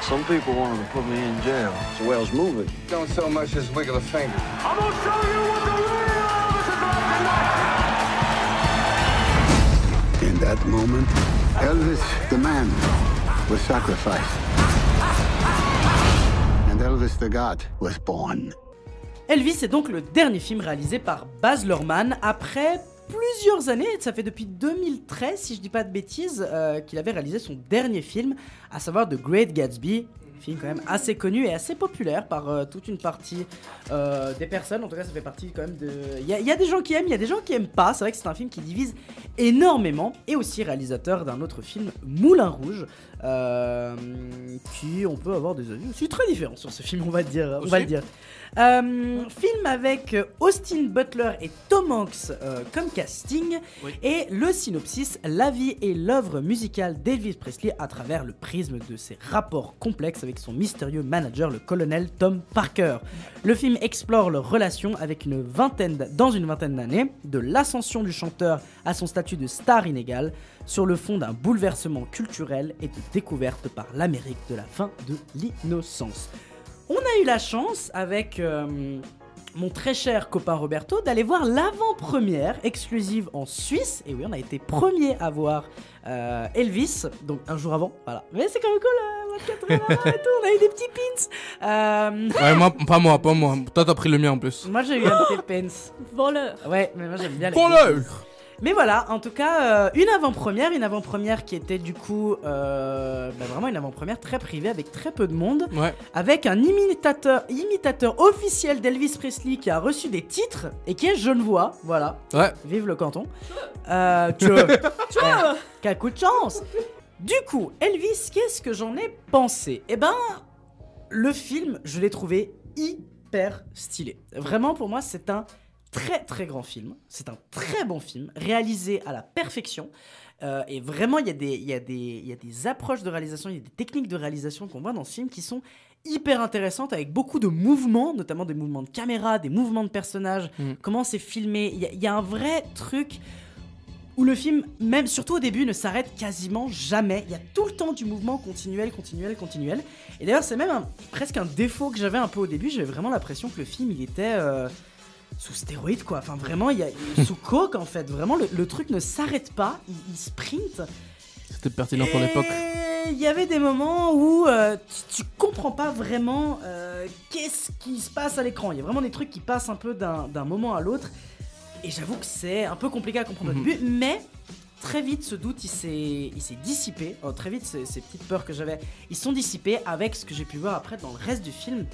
Some people wanted to put me in jail. It's the way I was moving. Don't so much as wiggle a finger. I'm gonna show you what the real Elvis is like tonight. In that moment, Elvis the man was sacrificed. And Elvis the God was born. Elvis est donc le dernier film réalisé par Baz Luhrmann après plusieurs années, ça fait depuis 2013 si je dis pas de bêtises, euh, qu'il avait réalisé son dernier film, à savoir The Great Gatsby, film quand même assez connu et assez populaire par euh, toute une partie euh, des personnes. En tout cas, ça fait partie quand même de. Il y, a- il y a des gens qui aiment, il y a des gens qui aiment pas. C'est vrai que c'est un film qui divise énormément. Et aussi réalisateur d'un autre film, Moulin Rouge, euh, qui on peut avoir des avis aussi très différents sur ce film, on va dire. On va le dire. Euh, film avec Austin Butler et Tom Hanks euh, comme casting Oui. et le synopsis la vie et l'œuvre musicale d'Elvis Presley à travers le prisme de ses rapports complexes avec son mystérieux manager le colonel Tom Parker. Le film explore leur relation avec une vingtaine dans une vingtaine d'années de l'ascension du chanteur à son statut de star inégal sur le fond d'un bouleversement culturel et de découverte par l'Amérique de la fin de l'innocence. On a eu la chance avec euh, mon très cher copain Roberto d'aller voir l'avant-première exclusive en Suisse. Et oui, on a été premier à voir euh, Elvis, donc un jour avant. Voilà. Mais c'est quand même cool, euh, 24 heures et tout. On a eu des petits pins. Euh, Ouais, moi, pas moi, pas moi. Toi, t'as pris le mien en plus. moi j'ai eu un petit pins. Voleur. Ouais, mais moi j'aime bien les Voleur mais voilà, en tout cas, euh, une avant-première, une avant-première qui était du coup euh, bah, vraiment une avant-première très privée avec très peu de monde, Ouais. avec un imitateur, imitateur officiel d'Elvis Presley qui a reçu des titres et qui est Genevois, voilà, Ouais. vive le canton. Euh. Ouais, quel coup de chance Du coup, Elvis, qu'est-ce que j'en ai pensé? Eh ben, le film, je l'ai trouvé hyper stylé. Vraiment, pour moi, c'est un très très grand film. C'est un très bon film, réalisé à la perfection. Euh, et vraiment, il y, a des- il y, a des- il y a des approches de réalisation, il y a des techniques de réalisation qu'on voit dans ce film qui sont hyper intéressantes, avec beaucoup de mouvements, notamment des mouvements de caméra, des mouvements de personnages, Mhm. comment c'est filmé. Il y, a- il y a un vrai truc où le film, même surtout au début, ne s'arrête quasiment jamais. Il y a tout le temps du mouvement continuel, continuel, continuel. Et d'ailleurs, c'est même un- presque un défaut que j'avais un peu au début. J'avais vraiment l'impression que le film, il était euh, sous stéroïde, quoi. Enfin, vraiment, il y a, sous coke, en fait. Vraiment, le, le truc ne s'arrête pas. Il, il sprint. C'était pertinent pour l'époque. Il y avait des moments où euh, tu, tu comprends pas vraiment euh, qu'est-ce qui se passe à l'écran. Il y a vraiment des trucs qui passent un peu d'un moment à l'autre. Et j'avoue que c'est un peu compliqué à comprendre Mhm. au début, mais très vite ce doute il s'est il s'est dissipé. Oh, très vite ces, ces petites peurs que j'avais, ils sont dissipés avec ce que j'ai pu voir après dans le reste du film.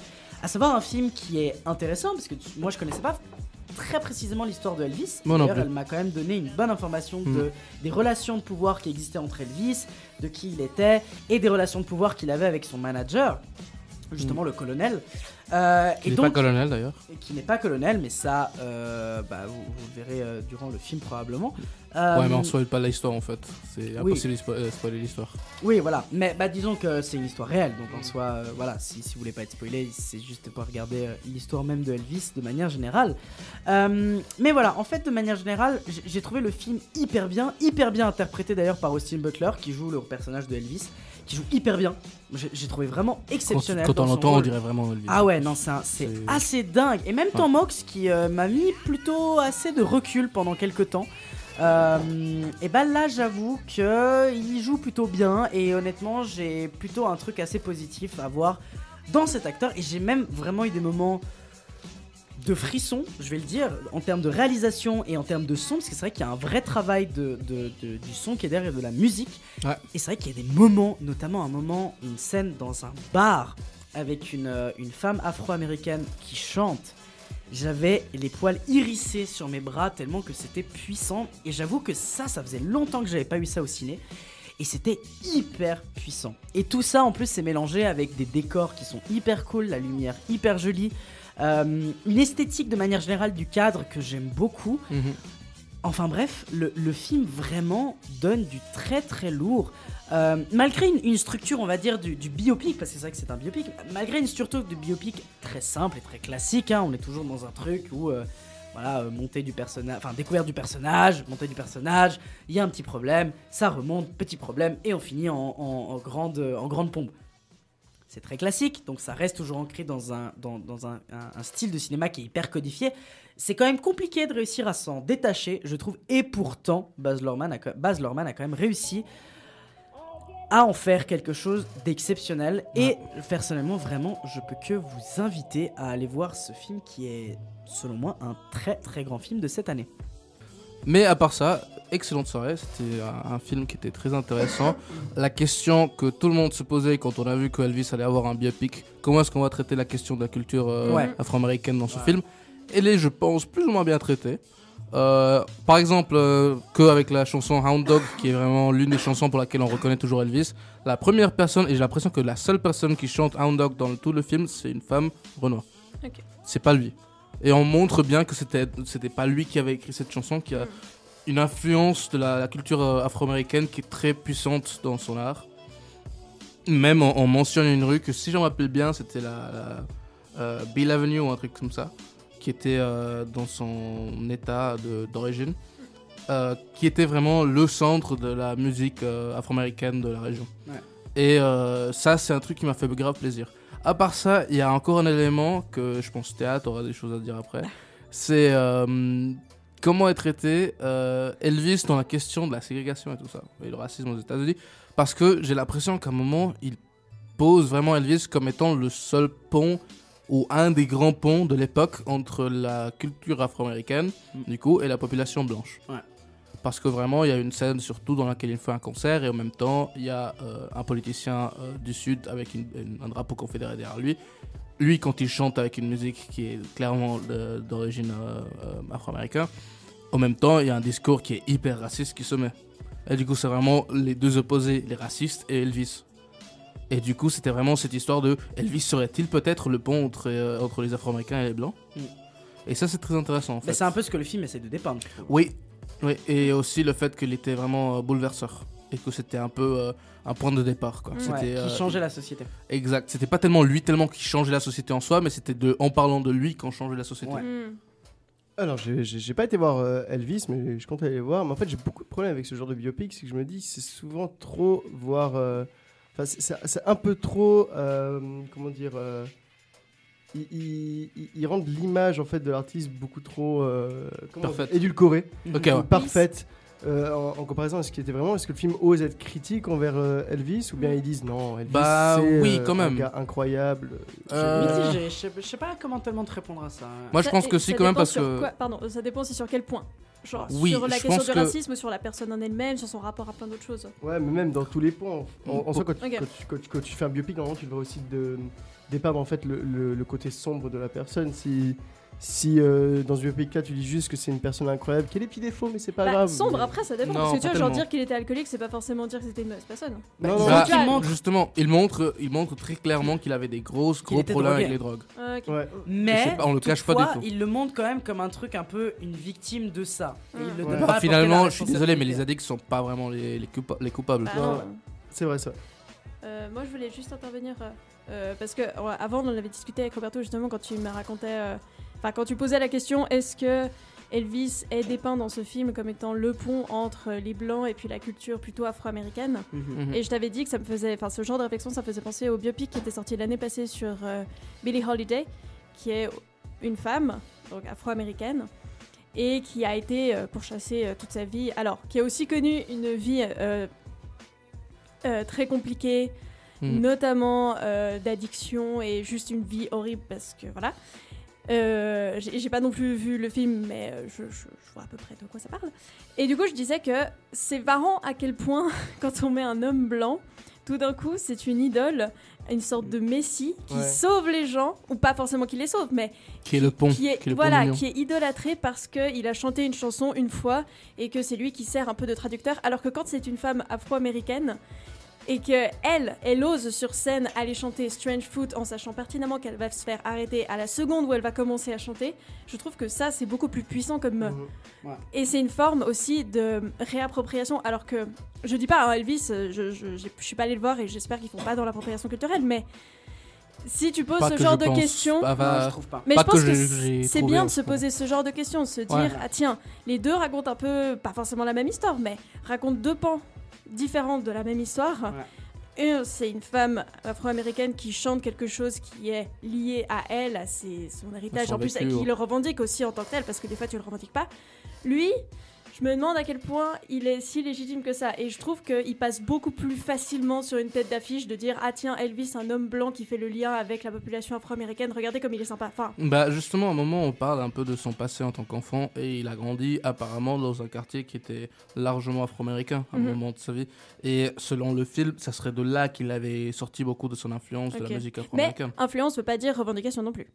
À savoir un film qui est intéressant parce que tu- moi je connaissais pas très précisément l'histoire de Elvis. D'ailleurs, elle m'a quand même donné une bonne information de, Mhm. des relations de pouvoir qui existaient entre Elvis, de qui il était, et des relations de pouvoir qu'il avait avec son manager, justement le colonel. Euh, Qui n'est pas colonel d'ailleurs. qui n'est pas colonel, mais ça, euh, bah, vous, vous le verrez euh, durant le film probablement. Ouais, mais on spoil pas l'histoire en fait. C'est impossible de spo- spoiler l'histoire. Oui, voilà. Mais bah, disons que c'est une histoire réelle, donc en soi, voilà, si, si vous voulez pas être spoilé, c'est juste pour regarder l'histoire même de Elvis de manière générale. Mais voilà, en fait, de manière générale, j'ai trouvé le film hyper bien, hyper bien interprété d'ailleurs par Austin Butler, qui joue le personnage de Elvis, qui joue hyper bien. J'ai trouvé vraiment exceptionnel. quand on l'entend, on dirait vraiment. Ah ouais, non, c'est assez dingue. Et même. Tom Hanks qui euh, m'a mis plutôt assez de recul pendant quelques temps. Euh, et bah là, j'avoue que il joue plutôt bien. Et honnêtement, j'ai plutôt un truc assez positif à voir dans cet acteur. Et j'ai même vraiment eu des moments de frisson, je vais le dire, en termes de réalisation et en termes de son, parce que c'est vrai qu'il y a un vrai travail de, de- de- du son qui est derrière de la musique. Ouais. Et c'est vrai qu'il y a des moments, notamment un moment, une scène dans un bar avec une, euh, une femme afro-américaine qui chante. J'avais les poils hérissés sur mes bras tellement que c'était puissant. Et j'avoue que ça, ça faisait longtemps que j'avais pas eu ça au ciné. Et c'était hyper puissant. Et tout ça, en plus, c'est mélangé avec des décors qui sont hyper cool, la lumière hyper jolie, euh, une esthétique de manière générale du cadre que j'aime beaucoup. Mhm. Enfin bref, le, le film vraiment donne du très très lourd. Euh, malgré une, une structure, on va dire, du, du biopic, parce que c'est vrai que c'est un biopic, malgré une structure de biopic très simple et très classique, hein, on est toujours dans un truc où, euh, voilà, euh, montée du personnage, enfin découverte du personnage, montée du personnage, il y a un petit problème, ça remonte, petit problème, et on finit en, en- en grande, en grande pompe. C'est très classique, donc ça reste toujours ancré dans un, dans, dans un, un- un style de cinéma qui est hyper codifié. C'est quand même compliqué de réussir à s'en détacher, je trouve, et pourtant, Baz Luhrmann a, quand- Baz Luhrmann a quand même réussi à en faire quelque chose d'exceptionnel. Et personnellement, vraiment, je peux que vous inviter à aller voir ce film qui est, selon moi, un très très grand film de cette année. Mais à part ça, excellente soirée. C'était un, un film qui était très intéressant. la question que tout le monde se posait quand on a vu que Elvis allait avoir un biopic, comment est-ce qu'on va traiter la question de la culture euh, Ouais. afro-américaine dans ce film? Elle est, je pense, plus ou moins bien traitée. Euh, par exemple, euh, qu'avec la chanson Hound Dog, qui est vraiment l'une des chansons pour laquelle on reconnaît toujours Elvis, la première personne, et j'ai l'impression que la seule personne qui chante Hound Dog dans le- tout le film, c'est une femme, Renoir. C'est pas lui. Et on montre bien que c'était c'était pas lui qui avait écrit cette chanson, qui a une influence de la, la culture euh, afro-américaine qui est très puissante dans son art. Même on, on mentionne une rue que si j'en rappelle bien, c'était la, la, euh, Bill Avenue ou un truc comme ça, qui était euh, dans son état d'origine, euh, qui était vraiment le centre de la musique afro-américaine de la région. Ouais. Et ça, c'est un truc qui m'a fait grave plaisir. À part ça, il y a encore un élément que je pense Théâtre aura des choses à dire après. C'est comment est traité euh, Elvis dans la question de la ségrégation et tout ça, et le racisme aux États-Unis. Parce que j'ai l'impression qu'à un moment, il pose vraiment Elvis comme étant le seul pont ou un des grands ponts de l'époque entre la culture afro-américaine, du coup, et la population blanche. Ouais. Parce que vraiment, il y a une scène surtout dans laquelle il fait un concert et en même temps, il y a euh, un politicien euh, du Sud avec une- une- un drapeau confédéré derrière lui. Lui, quand il chante avec une musique qui est clairement d'origine euh, euh, afro-américaine, en même temps, il y a un discours qui est hyper raciste qui se met. Et du coup, c'est vraiment les deux opposés, les racistes et Elvis. Et du coup, c'était vraiment cette histoire de Elvis serait-il peut-être le pont entre, euh, entre les Afro-Américains et les Blancs? Mm. Et ça, c'est très intéressant en fait. Mais c'est un peu ce que le film essaie de dépeindre. Oui, oui, et aussi le fait qu'il était vraiment euh, bouleverseur. Et que c'était un peu euh, un point de départ. Quoi. Ouais, qui euh, changeait la société. Exact. C'était pas tellement lui tellement qui changeait la société en soi, mais c'était de, en parlant de lui qu'on changeait la société. Ouais. Hmm. Alors, j'ai- pas été voir euh, Elvis, mais je compte aller le voir. Mais en fait, j'ai beaucoup de problèmes avec ce genre de biopic. C'est que je me dis, c'est souvent trop voir. Enfin, c'est- un peu trop. euh, comment dire euh, ils, ils- ils- rendent l'image en fait de l'artiste beaucoup trop euh, édulcorée, ouais. parfaite. Euh, en, en comparaison à ce qui était vraiment, est-ce que le film ose être critique envers euh, Elvis ou bien ils disent non, Elvis Bah, c'est oui, euh, un gars incroyable. Euh, Mitigé, je sais- je sais pas comment tellement te répondre à ça. Moi, je pense que si, quand même, parce que. quoi- Pardon, ça dépend aussi sur quel point. Genre Oui, sur la question du que- racisme, sur la personne en elle-même, sur son rapport à plein d'autres choses. Ouais, mais même dans tous les points. En, en- en soi, quand, tu- Ok. quand tu, quand tu- quand tu fais un biopic, normalement, tu devrais aussi de, dépeindre en fait le, le- le côté sombre de la personne. Si, si euh, dans ce biopic là, tu dis juste que c'est une personne incroyable, qui a des petits défauts, mais c'est pas Bah, grave. sombre, mais- après ça dépend. Non, parce que tu vois, genre dire qu'il était alcoolique, c'est pas forcément dire que c'était une mauvaise personne. Non, non, Bah, tu vois, justement, il montre, il montre très clairement qu'il avait des grosses, gros problèmes drogué. avec les drogues. Ah, ok. Ouais. Mais pas, on le cache pas du tout. il le montre quand même comme un truc un peu une victime de ça. Et il le Ouais. Bah, pas finalement, je suis désolé, mais les addicts sont pas vraiment les, les, coupa- les coupables. Bah, Non. non. C'est vrai ça. Euh, moi, je voulais juste intervenir euh, parce que avant, on en avait discuté avec Roberto justement quand tu me racontais, euh, enfin quand tu posais la question, est-ce que Elvis est dépeint dans ce film comme étant le pont entre les blancs et puis la culture plutôt afro-américaine Mhm. Mhm. Et je t'avais dit que ça me faisait, enfin ce genre de réflexion, ça me faisait penser au biopic qui était sorti l'année passée sur euh, Billie Holiday, qui est une femme, donc afro-américaine, et qui a été euh, pourchassée euh, toute sa vie. Alors, qui a aussi connu une vie euh, euh, très compliquée, Mhm. notamment euh, d'addiction et juste une vie horrible parce que voilà. Euh, j'ai pas non plus vu le film, mais euh, je, je- je vois à peu près de quoi ça parle. Et du coup, je disais que c'est marrant à quel point, quand on met un homme blanc, tout d'un coup, c'est une idole, une sorte de messie qui Ouais. sauve les gens, ou pas forcément qui les sauve, mais Qui est le pont. qui est, qui est le voilà, qui est idolâtré parce qu'il a chanté une chanson une fois et que c'est lui qui sert un peu de traducteur. Alors que quand c'est une femme afro-américaine et que elle, elle ose sur scène aller chanter Strange Fruit en sachant pertinemment qu'elle va se faire arrêter à la seconde où elle va commencer à chanter, je trouve que ça c'est beaucoup plus puissant comme Mhm. et c'est une forme aussi de réappropriation. Alors que je dis pas hein, Elvis, euh, je, je, je suis pas allée le voir et j'espère qu'ils font pas dans l'appropriation culturelle, mais si tu poses Pas ce genre de pense. questions, Bah, Non, va- je trouve pas. mais Pas je pense que c'est bien en de se poser ce genre de questions, de se dire Ouais. ah tiens, les deux racontent un peu, pas forcément la même histoire, mais racontent deux pans différents de la même histoire. Un, c'est une femme afro-américaine qui chante quelque chose qui est lié à elle, à ses- son héritage, son en plus, qui le revendique aussi en tant que tel, parce que des fois tu le revendiques pas. Lui, je me demande à quel point il est si légitime que ça. Et je trouve qu'il passe beaucoup plus facilement sur une tête d'affiche de dire Ah tiens, Elvis, un homme blanc qui fait le lien avec la population afro-américaine, regardez comme il est sympa. Enfin, Bah justement, à un moment, on parle un peu de son passé en tant qu'enfant et il a grandi apparemment dans un quartier qui était largement afro-américain à un Mhm. moment de sa vie. Et selon le film, ça serait de là qu'il avait sorti beaucoup de son influence de la musique mais afro-américaine. influence veut pas dire revendication non plus.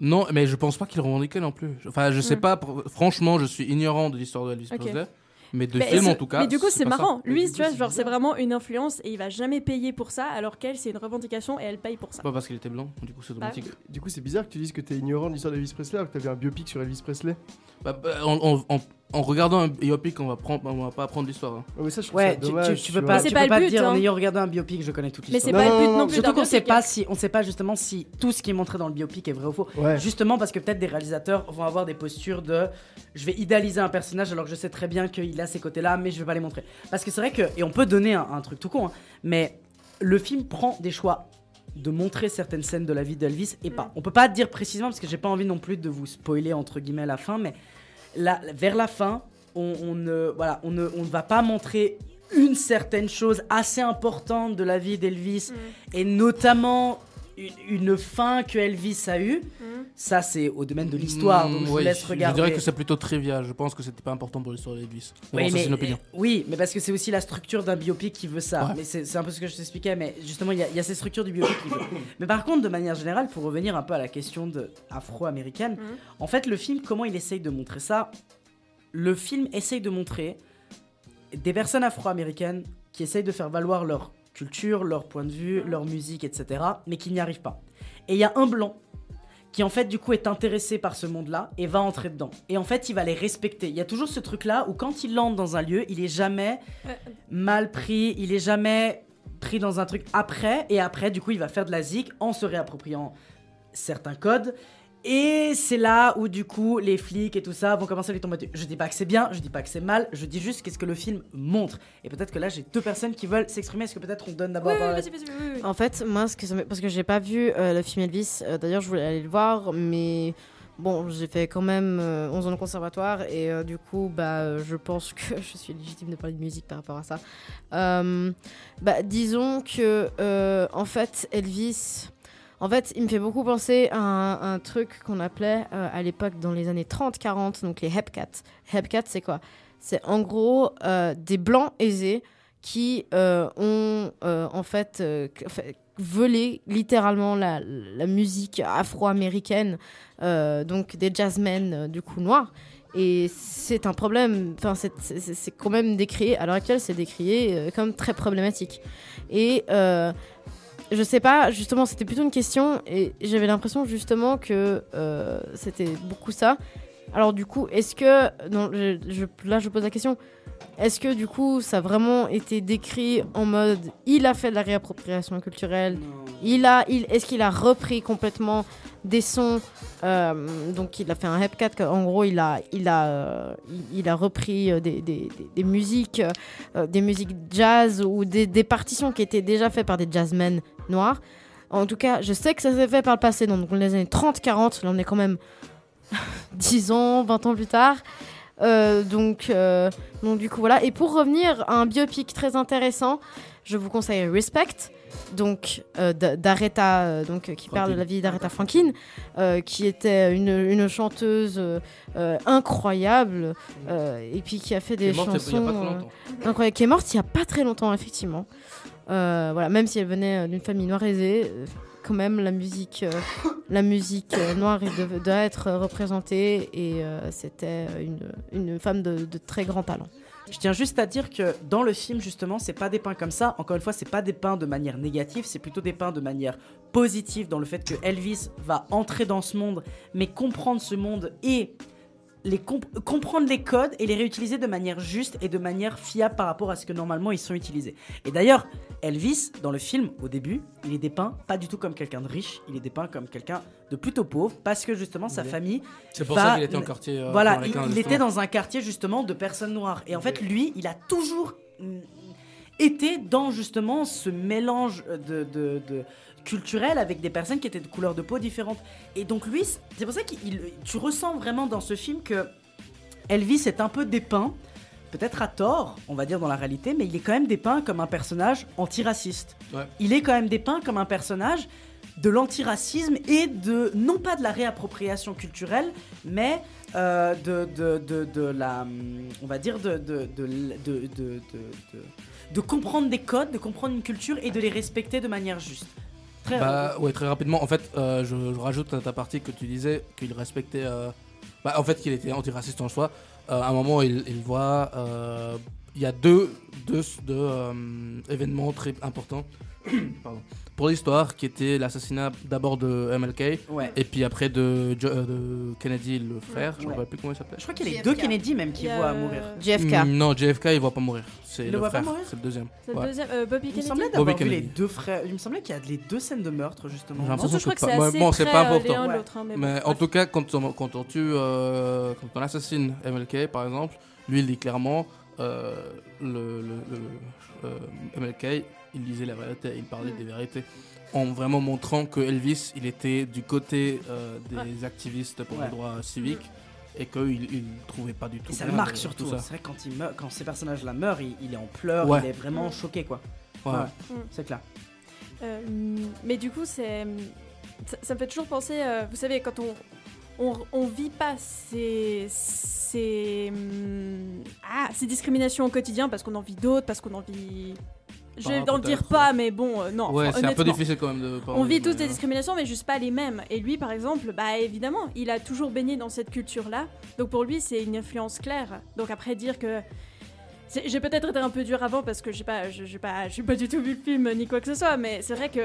Non, mais je pense pas qu'il revendiquait non plus. Enfin, je sais Mm. pas. pour- Franchement, je suis ignorant de l'histoire de Elvis Ok. Presley. Mais de Mais film, en tout cas. Mais du coup, c'est ça. marrant. Lui, tu coup, vois, c'est genre, c'est bizarre. vraiment une influence et il va jamais payer pour ça, alors qu'elle, c'est une revendication et elle paye pour ça. Pas parce qu'il était blanc, du coup c'est Bah automatique. Du coup, c'est bizarre que tu dises que t'es ignorant de l'histoire d'Elvis Presley alors que t'avais un biopic sur Elvis Presley. Bah, bah, en, en- en- en regardant un biopic, on va, prendre, on va pas apprendre l'histoire. hein. Ouais, mais ça, je trouve Ouais, ça tu, tu- dommage. tu peux pas, Mais c'est tu pas peux le pas but, dire en hein. ayant regardé un biopic, je connais toute Mais c'est l'histoire. pas Non, le but non, plus Surtout qu'on sait biopic. pas si, on sait pas justement si tout ce qui est montré dans le biopic est vrai ou faux. Ouais. Justement parce que peut-être des réalisateurs vont avoir des postures de je vais idéaliser un personnage alors que je sais très bien qu'il a ces côtés-là, mais je vais pas les montrer. Parce que c'est vrai que, et on peut donner un, un truc tout con, hein, mais le film prend des choix de montrer certaines scènes de la vie d'Elvis et pas. On peut pas dire précisément parce que j'ai pas envie non plus de vous spoiler entre guillemets la fin, mais vers la fin, on, on ne, voilà, on ne, on ne va pas montrer une certaine chose assez importante de la vie d'Elvis Mm. et notamment une, une fin que Elvis a eue. Mm. Ça, c'est au domaine de l'histoire, donc je vous Mm, oui, laisse Je regarder. dirais que c'est plutôt trivial. Je pense que c'était pas important pour l'histoire d'Elvis. Mais Oui, bon, ça, mais, c'est une opinion. euh, oui, mais parce que c'est aussi la structure d'un biopic qui veut ça. Ouais. Mais c'est c'est un peu ce que je t'expliquais, mais justement, il y, a- il y a ces structures du biopic qui veut. Mais par contre, de manière générale, pour revenir un peu à la question de afro-américaine, Mhm. en fait, le film, comment il essaye de montrer ça? Le film essaye de montrer des personnes afro-américaines qui essayent de faire valoir leur culture, leur point de vue, leur musique, etc., mais qui n'y arrivent pas. Et il y a un blanc qui en fait du coup est intéressé par ce monde-là et va entrer dedans. Et en fait, il va les respecter. Il y a toujours ce truc-là où quand il entre dans un lieu, il est jamais mal pris, il est jamais pris dans un truc après et après du coup, il va faire de la zik en se réappropriant certains codes. Et c'est là où du coup les flics et tout ça vont commencer à lui tomber dessus. Je dis pas que c'est bien, je dis pas que c'est mal, je dis juste qu'est-ce que le film montre. Et peut-être que là j'ai deux personnes qui veulent s'exprimer. Est-ce que peut-être on donne d'abord Oui, oui, parole vas-y, vas-y, oui, oui. En fait, moi, ce que ça parce que j'ai pas vu euh, le film Elvis, euh, d'ailleurs, je voulais aller le voir, mais bon, j'ai fait quand même euh, 11 ans de conservatoire et euh, du coup, bah, euh, je pense que je suis légitime de parler de musique par rapport à ça. Euh, bah, disons que, euh, en fait, Elvis. En fait, il me fait beaucoup penser à un, truc qu'on appelait euh, à l'époque dans les années 30-40, donc les Hepcats. Hepcats, c'est quoi? C'est en gros euh, des blancs aisés qui euh, ont en fait, volé littéralement la, la musique afro-américaine, donc des jazzmen du coup noirs. Et c'est un problème, enfin c'est- quand même décrié, à l'heure actuelle c'est décrié comme très problématique. Et je sais pas, justement c'était plutôt une question et j'avais l'impression justement que euh, c'était beaucoup ça. Alors du coup, est-ce que, non, je- je- là je pose la question, est-ce que du coup ça a vraiment été décrit en mode il a fait de la réappropriation culturelle, il a, il, est-ce qu'il a repris complètement des sons, euh, donc il a fait un Hepcat, en gros il a, il a, euh, il, il a repris des, des- des- des musiques, euh, des musiques jazz ou des, des partitions qui étaient déjà faites par des jazzmen En tout cas, je sais que ça s'est fait par le passé, donc dans les années 30-40, là on est quand même 10 ans, 20 ans plus tard. Euh, donc, euh, donc du coup voilà. Et pour revenir à un biopic très intéressant, je vous conseille Respect, donc euh, d'Aretha, euh, donc qui parle de la vie d'Aretha Franklin, qui était une, une chanteuse incroyable et puis qui a fait des chansons incroyables, qui est morte il y a pas très longtemps effectivement. Euh, voilà, même si elle venait euh, d'une famille noire aisée, euh, quand même la musique, la musique noire doit être représentée et c'était une, une femme de, de très grand talent. Je tiens juste à dire que dans le film, justement, c'est pas dépeint comme ça. Encore une fois, c'est pas dépeint de manière négative, c'est plutôt dépeint de manière positive dans le fait que Elvis va entrer dans ce monde, mais comprendre ce monde et les comp- comprendre les codes et les réutiliser de manière juste et de manière fiable par rapport à ce que normalement ils sont utilisés. Et d'ailleurs, Elvis, dans le film, au début, il est dépeint pas du tout comme quelqu'un de riche, il est dépeint comme quelqu'un de plutôt pauvre parce que justement sa famille C'est pour ça qu'il était en quartier. euh, voilà, il, était dans un quartier justement de personnes noires. Et en fait, lui, il a toujours mm, été dans justement ce mélange de, de- de- culturel avec des personnes qui étaient de couleurs de peau différentes. Et donc lui, c'est pour ça que tu ressens vraiment dans ce film que Elvis est un peu dépeint, peut-être à tort, on va dire dans la réalité, mais il est quand même dépeint comme un personnage antiraciste. Ouais. Il est quand même dépeint comme un personnage de l'antiracisme et de, non pas de la réappropriation culturelle, mais euh, de, de, de, de la, on va dire, de- de comprendre des codes, de comprendre une culture et de les respecter de manière juste. Très Bah ouais, très rapidement. En fait, euh, je, je rajoute à ta partie que tu disais qu'il respectait. euh, Bah, en fait, qu'il était antiraciste en soi. Euh, à un moment, il, il voit. euh, Il y a deux, deux, deux, euh, événements très importants pardon, pour l'histoire qui étaient l'assassinat d'abord de MLK Ouais. et puis après de, Jo- euh, de Kennedy, le frère. Je ne rappelle plus comment il s'appelait. Je crois qu'il y a les deux Kennedy même qui voient mourir. JFK. Mm, Non, JFK, il voit pas mourir. C'est Il le le, voit pas frère. mourir C'est le deuxième. C'est le Ouais. deuxième. euh, Bobby Il me Kennedy. semblait d'avoir vu les Kennedy. deux frères. Il me semblait qu'il y a les deux scènes de meurtre justement. J'ai Non, l'impression je crois que c'est pas- assez bon, c'est pas important. hein, mais Mais bon, en tout cas, quand on, quand on tue, euh, quand on assassine MLK par exemple, lui il dit clairement, euh, le, le- le- euh, MLK, il disait la vérité, il parlait Mm. des vérités, en vraiment montrant que Elvis, il était du côté euh, des Ouais. activistes pour Ouais. les droits civiques et qu'il il trouvait pas du tout. Et ça le marque de- surtout. tout ça. C'est vrai que quand, il meurt, quand ces personnages-là meurent, il, il est en pleurs, Ouais. il est vraiment Mm. choqué quoi. Ouais. Ouais, Mm. c'est clair. Euh, mais du coup, c'est ça, ça me fait toujours penser. euh, vous savez, quand on on, on vit pas ces ces hum, ah ces discriminations au quotidien parce qu'on en vit d'autres, parce qu'on en vit. Je vais Pas, en dire pas, mais bon, euh, non. Ouais, c'est un peu difficile quand même de parler, On vit tous des euh, discriminations, mais juste pas les mêmes. Et lui, par exemple, bah évidemment, il a toujours baigné dans cette culture-là. Donc pour lui, c'est une influence claire. Donc après dire que j'ai peut-être été un peu dur avant parce que j'ai pas, je- j'ai pas, j'ai pas du tout vu le film ni quoi que ce soit. Mais c'est vrai que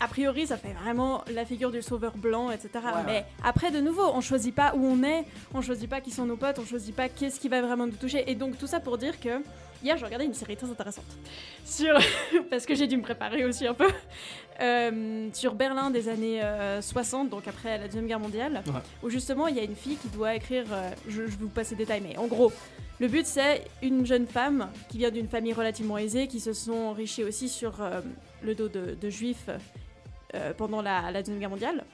a priori, ça fait vraiment la figure du sauveur blanc, etc. Ouais, mais ouais. après, de nouveau, on choisit pas où on est, on choisit pas qui sont nos potes, on choisit pas qu'est-ce qui va vraiment nous toucher. Et donc tout ça pour dire que hier, j'ai regardé une série très intéressante sur parce que j'ai dû me préparer aussi un peu euh, sur Berlin des années euh, 60, donc après la Deuxième Guerre mondiale, Ouais. où justement il y a une fille qui doit écrire, euh, je, je vais vous passe les détails, mais en gros, le but c'est une jeune femme qui vient d'une famille relativement aisée, qui se sont enrichis aussi sur euh, le dos de, de juifs euh, pendant la, la Deuxième Guerre mondiale.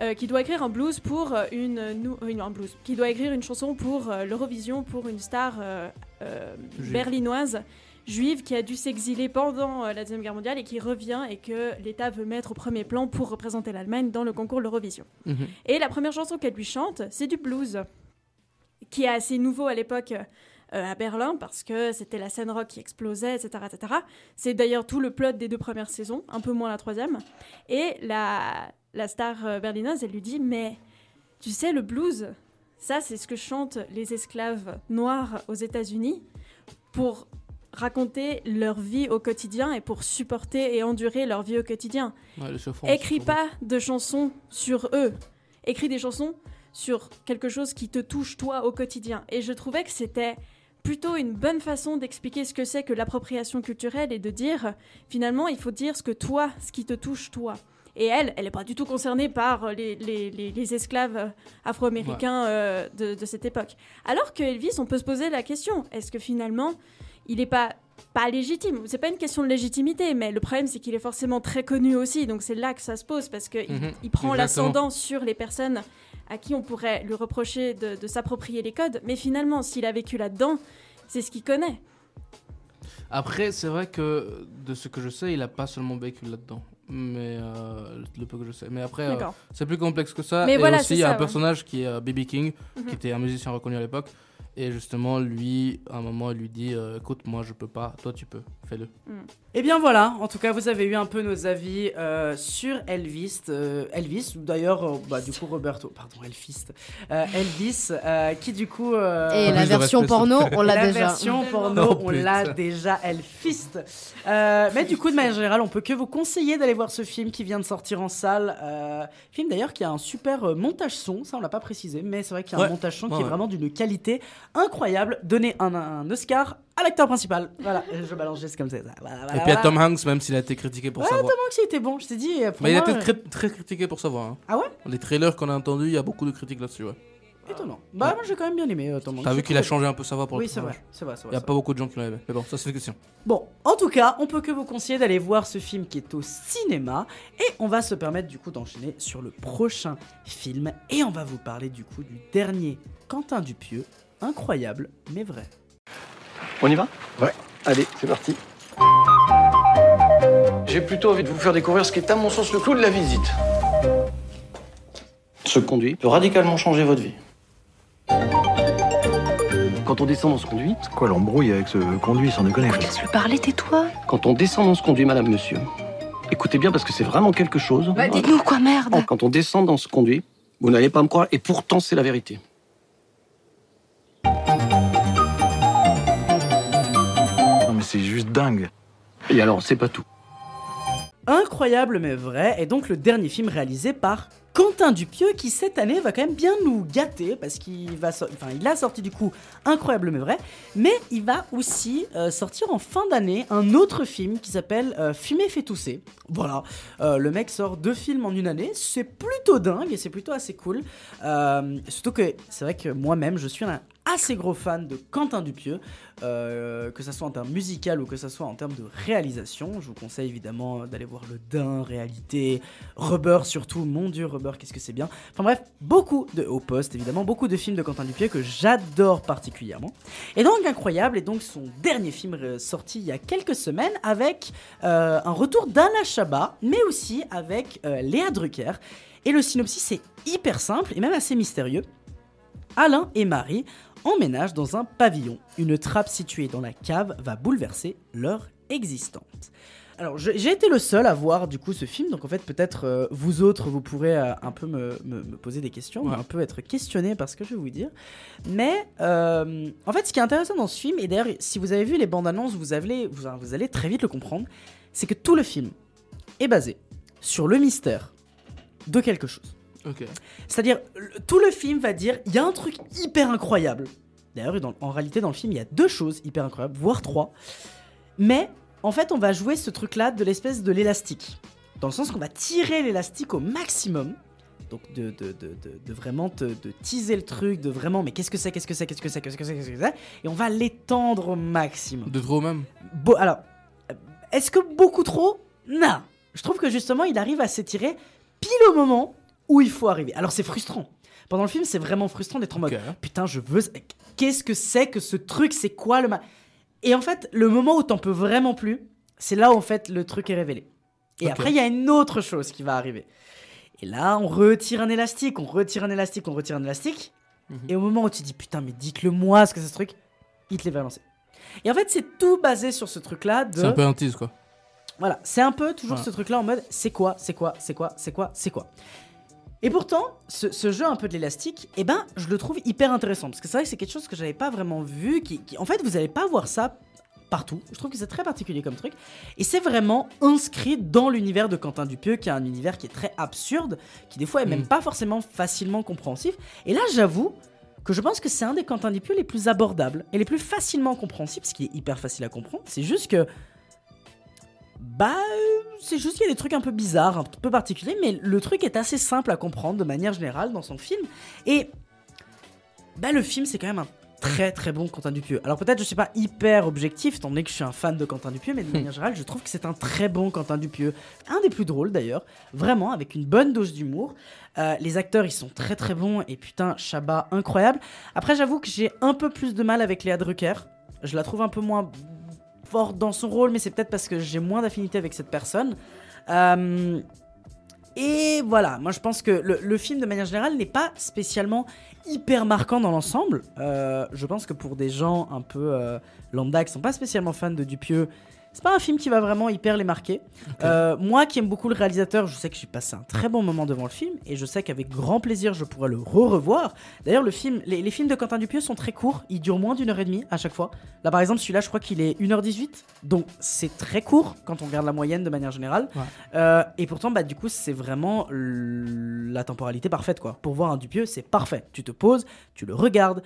euh, qui doit écrire un blues pour euh, une, une- un blues, qui doit écrire une chanson pour euh, l'Eurovision pour une star euh, euh, berlinoise juive qui a dû s'exiler pendant euh, la Deuxième Guerre mondiale et qui revient et que l'État veut mettre au premier plan pour représenter l'Allemagne dans le concours l'Eurovision. mhm. Et la première chanson qu'elle lui chante, c'est du blues, qui est assez nouveau à l'époque euh, à Berlin parce que c'était la scène rock qui explosait, etc. etc. C'est d'ailleurs tout le plot des deux premières saisons, un peu moins la troisième. Et la, la star euh, berlinoise, elle lui dit Mais tu sais, le blues, ça c'est ce que chantent les esclaves noirs aux États-Unis pour raconter leur vie au quotidien et pour supporter et endurer leur vie au quotidien. Ouais, Écris pas de chansons sur eux. Écris des chansons sur quelque chose qui te touche toi au quotidien. Et je trouvais que c'était plutôt une bonne façon d'expliquer ce que c'est que l'appropriation culturelle et de dire finalement il faut dire ce que toi, ce qui te touche toi. Et elle, elle n'est pas du tout concernée par les, les- les- les esclaves euh, afro-américains euh, de, de cette époque. Alors que Elvis, on peut se poser la question, est-ce que finalement, il n'est pas, pas légitime C'est pas une question de légitimité, mais le problème c'est qu'il est forcément très connu aussi, donc c'est là que ça se pose, parce qu'il Mhm, il prend l'ascendant sur les personnes à qui on pourrait lui reprocher de, de s'approprier les codes, mais finalement, s'il a vécu là-dedans, c'est ce qu'il connaît. Après, c'est vrai que de ce que je sais, il a pas seulement vécu là-dedans. Mais euh, le peu que je sais. Mais après, euh, c'est plus complexe que ça. Mais et voilà, aussi, il y a un ouais. personnage qui est euh, B.B. King, Mhm. qui était un musicien reconnu à l'époque. Et justement, lui, à un moment, il lui dit euh, Écoute, moi, je peux pas, toi, tu peux, fais-le. Et bien voilà, en tout cas vous avez eu un peu nos avis euh, sur Elvis, euh, Elvis, ou d'ailleurs euh, bah, du coup Roberto, pardon Elvis, euh, Elvis, euh, qui du coup euh, Et la version porno, on l'a la déjà. version porno, Oh, on l'a déjà Elfist. Euh, mais du coup, de manière générale, on peut que vous conseiller d'aller voir ce film qui vient de sortir en salle. Euh, film d'ailleurs qui a un super montage son, ça on l'a pas précisé, mais c'est vrai qu'il y a un montage son Ouais, qui est vraiment d'une qualité incroyable. Donner un, un Oscar à l'acteur principal. Voilà, je balance juste comme ça. Voilà, voilà, et puis, il voilà. Tom Hanks, même s'il a été critiqué pour Ouais, sa voix. Donc c'était bon, je t'ai dit. euh, Pour Mais il a été très, très critiqué pour sa voix. hein. Ah ouais? Les trailers qu'on a entendus, il y a beaucoup de critiques là-dessus. Ouais. euh, Étonnant. Bah moi j'ai quand même bien aimé euh, Tom Hanks. T'as vu qu'il a changé un peu sa voix pour Oui le c'est vrai, c'est vrai, c'est Il n'y a pas beaucoup de gens qui l'ont aimé. Mais bon, ça, c'est une question. Bon, en tout cas, on peut que vous conseiller d'aller voir ce film qui est au cinéma et on va se permettre du coup d'enchaîner sur le prochain film et on va vous parler du coup du dernier Quentin Dupieux, incroyable mais vrai. On y va? Ouais. Allez, c'est parti. J'ai plutôt envie de vous faire découvrir ce qui est à mon sens le clou de la visite. Ce conduit peut radicalement changer votre vie. Quand on descend dans ce conduit, C'est quoi l'embrouille avec ce conduit, sans déconner Laisse-le parler, tais-toi. quand on descend dans ce conduit, madame, monsieur, écoutez bien parce que c'est vraiment quelque chose. Bah, dites-nous quoi, merde. Quand on descend dans ce conduit, vous n'allez pas me croire, et pourtant c'est la vérité. Dingue. Et alors, c'est pas tout. Incroyable mais vrai est donc le dernier film réalisé par Quentin Dupieux qui cette année va quand même bien nous gâter parce qu'il va so- enfin il a sorti du coup Incroyable mais vrai mais il va aussi euh, sortir en fin d'année un autre film qui s'appelle euh, Fumer fait tousser. Voilà, Euh, le mec sort deux films en une année, c'est plutôt dingue et c'est plutôt assez cool. Euh, surtout que c'est vrai que moi-même je suis un assez gros fan de Quentin Dupieux, euh, que ça soit en termes musical ou que ça soit en termes de réalisation. Je vous conseille évidemment d'aller voir Le Dain, Réalité, Rubber surtout. Mon dieu, Rubber, qu'est-ce que c'est bien. Enfin bref, beaucoup de au poste évidemment, beaucoup de films de Quentin Dupieux que j'adore particulièrement. Et donc incroyable, et donc son dernier film euh, sorti il y a quelques semaines avec euh, un retour d'Anna Chabat, mais aussi avec Léa Drucker. Et le synopsis est hyper simple et même assez mystérieux. Alain et Marie emménagent dans un pavillon. Une trappe située dans la cave va bouleverser leur existence. Alors, j'ai été le seul à voir du coup ce film, donc en fait, peut-être euh, vous autres, vous pourrez euh, un peu me, me- me poser des questions, Ouais. un peu être questionné par ce que je vais vous dire. Mais euh, en fait, ce qui est intéressant dans ce film, et d'ailleurs, si vous avez vu les bandes annonces, vous, avez, vous, vous allez très vite le comprendre, c'est que tout le film est basé sur le mystère de quelque chose. C'est-à-dire, tout le film va dire, il y a un truc hyper incroyable. D'ailleurs, en réalité, dans le film, il y a deux choses hyper incroyables, voire trois. Mais, en fait, on va jouer ce truc-là de l'espèce de l'élastique. Dans le sens qu'on va tirer l'élastique au maximum. Donc, de, de, de, de- de vraiment te, de teaser le truc, de vraiment, mais qu'est-ce que c'est, qu'est-ce que c'est, qu'est-ce que c'est, qu'est-ce que c'est, qu'est-ce que c'est. Et on va l'étendre au maximum. De trop même. Bon, alors, euh, est-ce que beaucoup trop? Non. Je trouve que justement, il arrive à s'étirer pile au moment où il faut arriver. Alors, c'est frustrant. Pendant le film, c'est vraiment frustrant d'être en mode putain, je veux. Qu'est-ce que c'est que ce truc? C'est quoi le ma? Et en fait, le moment où t'en peux vraiment plus, c'est là où en fait le truc est révélé. Et après, il y a une autre chose qui va arriver. Et là, on retire un élastique, on retire un élastique, on retire un élastique. Mhm. Et au moment où tu dis putain, mais dites-le moi ce que c'est ce truc, il te les va lancer. Et en fait, c'est tout basé sur ce truc-là de. C'est un peu un tease quoi. Voilà, c'est un peu toujours Voilà. ce truc-là en mode c'est quoi, c'est quoi, c'est quoi, c'est quoi, c'est quoi. Et pourtant, ce, ce jeu un peu de l'élastique, eh ben, je le trouve hyper intéressant parce que c'est vrai que c'est quelque chose que j'avais pas vraiment vu. Qui, qui- en fait, vous allez pas voir ça partout. Je trouve que c'est très particulier comme truc. Et c'est vraiment inscrit dans l'univers de Quentin Dupieux, qui est un univers qui est très absurde, qui des fois est même Mm. pas forcément facilement compréhensif. Et là, j'avoue que je pense que c'est un des Quentin Dupieux les plus abordables et les plus facilement compréhensibles, ce qui est hyper facile à comprendre. C'est juste que bah, euh, c'est juste qu'il y a des trucs un peu bizarres, un peu particuliers, mais le truc est assez simple à comprendre de manière générale dans son film. Et bah, le film, c'est quand même un très très bon Quentin Dupieux. Alors peut-être je suis pas hyper objectif, étant donné que je suis un fan de Quentin Dupieux, mais de manière générale, je trouve que c'est un très bon Quentin Dupieux. Un des plus drôles d'ailleurs, vraiment, avec une bonne dose d'humour. Euh, les acteurs, ils sont très très bons, et putain, Chabat, incroyable. Après, j'avoue que j'ai un peu plus de mal avec Léa Drucker. Je la trouve un peu moins forte dans son rôle, mais c'est peut-être parce que j'ai moins d'affinité avec cette personne. Euh, et voilà, moi je pense que le, film de manière générale n'est pas spécialement hyper marquant dans l'ensemble. Euh, je pense que pour des gens un peu euh, lambda qui sont pas spécialement fans de Dupieux, c'est pas un film qui va vraiment hyper les marquer. Euh, moi qui aime beaucoup le réalisateur, je sais que j'ai passé un très bon moment devant le film et je sais qu'avec grand plaisir je pourrais le re-revoir. D'ailleurs, le film, les, les films de Quentin Dupieux sont très courts, ils durent moins d'une heure et demie à chaque fois. Là par exemple, celui-là, je crois qu'il est 1h18, donc c'est très court quand on regarde la moyenne de manière générale. Ouais. Euh, et pourtant, bah, du coup, c'est vraiment la temporalité parfaite, quoi. Pour voir un Dupieux, c'est parfait. Tu te poses, tu le regardes,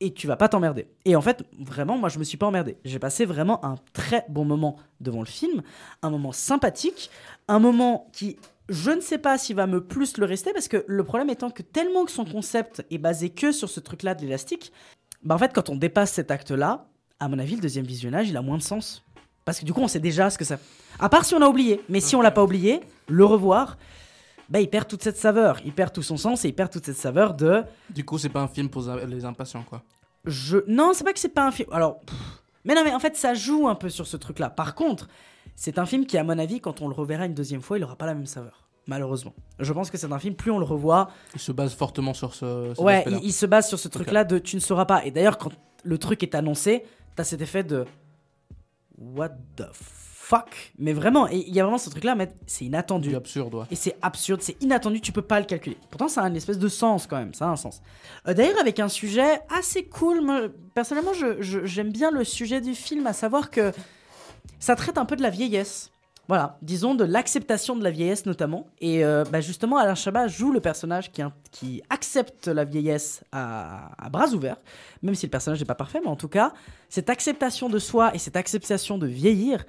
et tu vas pas t'emmerder. Et en fait, vraiment, moi, je me suis pas emmerdé. J'ai passé vraiment un très bon moment devant le film, un moment sympathique, un moment qui, je ne sais pas s'il va me plus le rester, parce que le problème étant que tellement que son concept est basé que sur ce truc-là de l'élastique, bah en fait, quand on dépasse cet acte-là, à mon avis, le deuxième visionnage, il a moins de sens. Parce que du coup, on sait déjà ce que ça. À part si on a oublié. Mais si on l'a pas oublié, le revoir, bah, il perd toute cette saveur. Il perd tout son sens et il perd toute cette saveur de. Du coup, c'est pas un film pour les impatients quoi. je non, c'est pas que c'est pas un film. Alors, pff, mais non, mais en fait, ça joue un peu sur ce truc-là. Par contre, c'est un film qui, à mon avis, quand on le reverra une deuxième fois, il aura pas la même saveur. Malheureusement. Je pense que c'est un film, plus on le revoit, Il se base fortement sur ce. cet Ouais, il se base sur ce truc-là de tu ne sauras pas. Et d'ailleurs, quand le truc est annoncé, t'as cet effet de what the fuck. Mais vraiment, il y a vraiment ce truc-là, mais c'est inattendu. C'est absurde, ouais. Et c'est absurde, c'est inattendu, tu peux pas le calculer. Pourtant, ça a une espèce de sens quand même, ça a un sens. Euh, D'ailleurs, avec un sujet assez cool, moi, personnellement, j'aime bien le sujet du film, à savoir que ça traite un peu de la vieillesse. Voilà, disons de l'acceptation de la vieillesse notamment. Et euh, bah, justement, Alain Chabat joue le personnage qui, qui accepte la vieillesse à, à bras ouverts, même si le personnage n'est pas parfait, mais en tout cas, cette acceptation de soi et cette acceptation de vieillir,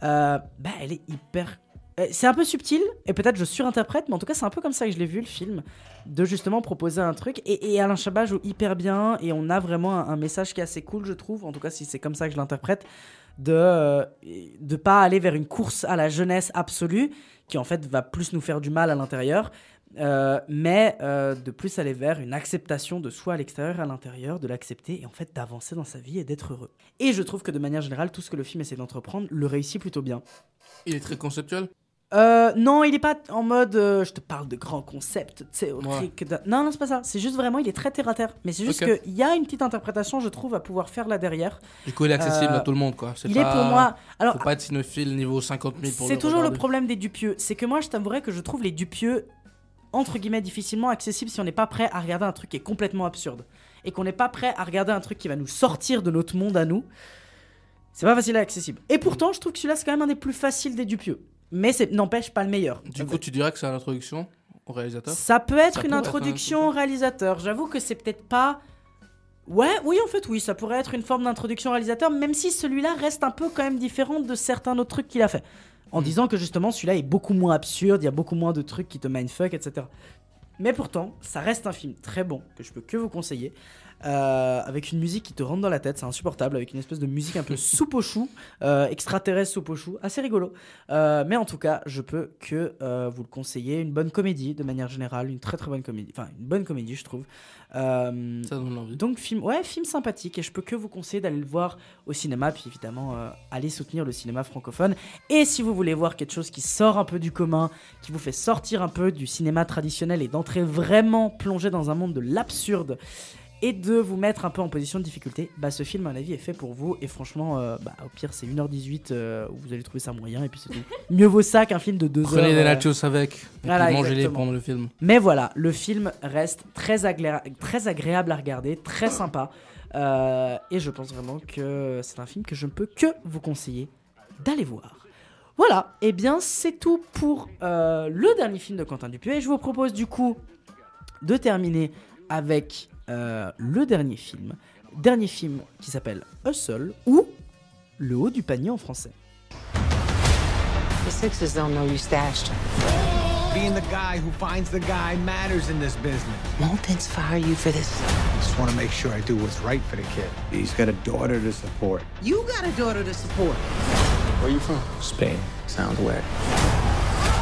bah, elle est hyper... euh, C'est un peu subtil, et peut-être je surinterprète, mais en tout cas, c'est un peu comme ça que je l'ai vu, le film, de justement proposer un truc. Et, Alain Chabat joue hyper bien, et on a vraiment un, un message qui est assez cool, je trouve, en tout cas, si c'est comme ça que je l'interprète, de euh, de pas aller vers une course à la jeunesse absolue qui en fait va plus nous faire du mal à l'intérieur euh, mais euh, de plus aller vers une acceptation de soi à l'extérieur et à l'intérieur de l'accepter et en fait d'avancer dans sa vie et d'être heureux et je trouve que de manière générale tout ce que le film essaie d'entreprendre le réussit plutôt bien Il est très conceptuel? euh, non, il est pas en mode euh, je te parle de grands concepts théoriques. de- Non, non, c'est pas ça. C'est juste vraiment, il est très terre à terre. Mais c'est juste Ok. qu'il y a une petite interprétation, je trouve, à pouvoir faire là derrière. Du coup, il est accessible Euh, à tout le monde, quoi. Il est pour moi- alors, faut pas être cinéphile niveau 50 000 pour C'est toujours le problème des Dupieux. C'est que moi, je t'avouerais que je trouve les Dupieux, entre guillemets, difficilement accessibles si on n'est pas prêt à regarder un truc qui est complètement absurde. Et qu'on n'est pas prêt à regarder un truc qui va nous sortir de notre monde à nous. C'est pas facile à accessible. Et pourtant, je trouve que celui-là, c'est quand même un des plus faciles des Dupieux. Mais n'empêche pas le meilleur. Du coup, tu dirais que c'est une introduction au réalisateur? Ça peut être Ça une être introduction au réalisateur. J'avoue que c'est peut-être pas. Ouais, oui, en fait, oui, ça pourrait être une forme d'introduction au réalisateur, même si celui-là reste un peu quand même différent de certains autres trucs qu'il a fait. En Hmm. disant que justement, celui-là est beaucoup moins absurde, il y a beaucoup moins de trucs qui te mindfuck, etc. Mais pourtant, ça reste un film très bon que je peux que vous conseiller. Euh, avec une musique qui te rentre dans la tête, c'est insupportable, avec une espèce de musique un peu soupe au chou, euh, extraterrestre soupe au chou, assez rigolo. Euh, mais en tout cas, je peux que vous le conseiller. Une bonne comédie, de manière générale, une très très bonne comédie, enfin une bonne comédie, je trouve. Ça donne envie. donc film, ouais, film sympathique et je peux que vous conseiller d'aller le voir au cinéma, puis évidemment aller soutenir le cinéma francophone. Et si vous voulez voir quelque chose qui sort un peu du commun, qui vous fait sortir un peu du cinéma traditionnel et d'entrer vraiment plongé dans un monde de l'absurde et de vous mettre un peu en position de difficulté, bah ce film à mon avis est fait pour vous et franchement, euh, bah, au pire c'est 1h18 euh, où vous allez trouver ça moyen et puis c'est tout. Mieux vaut ça qu'un film de 2 heures. Prenez des euh, nachos avec. Et voilà, puis mangez-les pendant le film. mais voilà, le film reste très, très agréable à regarder, très sympa. Euh, et je pense vraiment que c'est un film que je ne peux que vous conseiller d'aller voir. Voilà, et bien c'est tout pour euh, le dernier film de Quentin Dupieux. Et je vous propose du coup de terminer avec euh, le dernier film. Dernier film qui s'appelle Hustle ou Le haut du panier en français. The Sixers don't know you stashed. Being the guy who finds the guy matters in this business. Won't inspire you for this. I just want to make sure I do what's right for the kid. He's got a daughter to support. You got a daughter to support. Where you from? Spain. Sounds weird.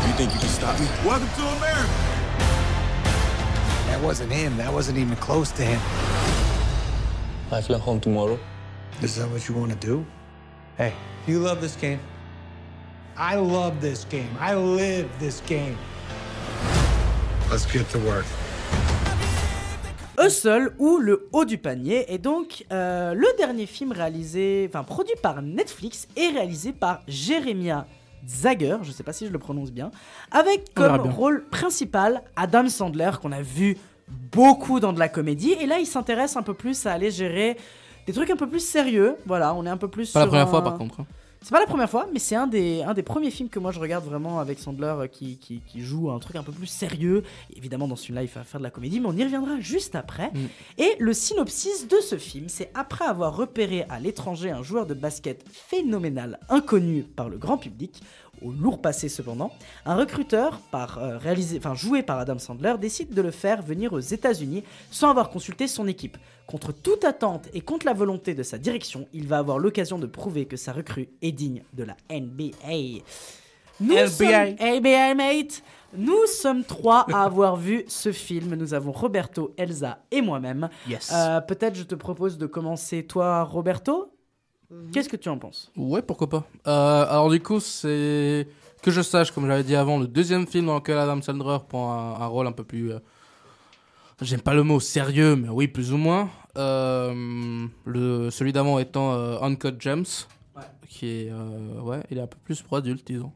You think you can stop me? Welcome to America. That wasn't him. That wasn't even close to him. I fly home tomorrow. Is that what you want to do? Hey, you love this game. I love this game. I live this game. Let's get to work. Hustle ou Le Haut du Panier est donc euh, le dernier film réalisé, enfin produit par Netflix et réalisé par Jeremiah Zager, je sais pas si je le prononce bien, avec comme bien. rôle principal Adam Sandler qu'on a vu beaucoup dans de la comédie et là il s'intéresse un peu plus à aller gérer des trucs un peu plus sérieux. Voilà, on est un peu plus Pas la première un- fois, par contre. hein. c'est pas la première fois, mais c'est un des, un des premiers films que moi je regarde vraiment avec Sandler euh, qui, qui, qui joue un truc un peu plus sérieux. Évidemment, dans celui-là, il va faire de la comédie, mais on y reviendra juste après. Mm. Et le synopsis de ce film, c'est après avoir repéré à l'étranger un joueur de basket phénoménal, inconnu par le grand public, au lourd passé cependant, un recruteur, par, euh, réalisé, enfin, joué par Adam Sandler, décide de le faire venir aux États-Unis sans avoir consulté son équipe. Contre toute attente et contre la volonté de sa direction, il va avoir l'occasion de prouver que sa recrue est digne de la NBA. Nous NBA. sommes mate. Nous sommes trois à avoir vu ce film. Nous avons Roberto, Elsa et moi-même. Yes. Euh, Peut-être je te propose de commencer toi, Roberto. Qu'est-ce que tu en penses? Ouais, pourquoi pas. Euh, alors du coup, c'est que je sache, comme j'avais dit avant, le deuxième film dans lequel Adam Sandler prend un, un rôle un peu plus. euh, J'aime pas le mot sérieux, mais oui, plus ou moins. Euh, le celui d'avant étant euh, Uncut Gems, qui est euh, ouais, il est un peu plus pour adultes, disons.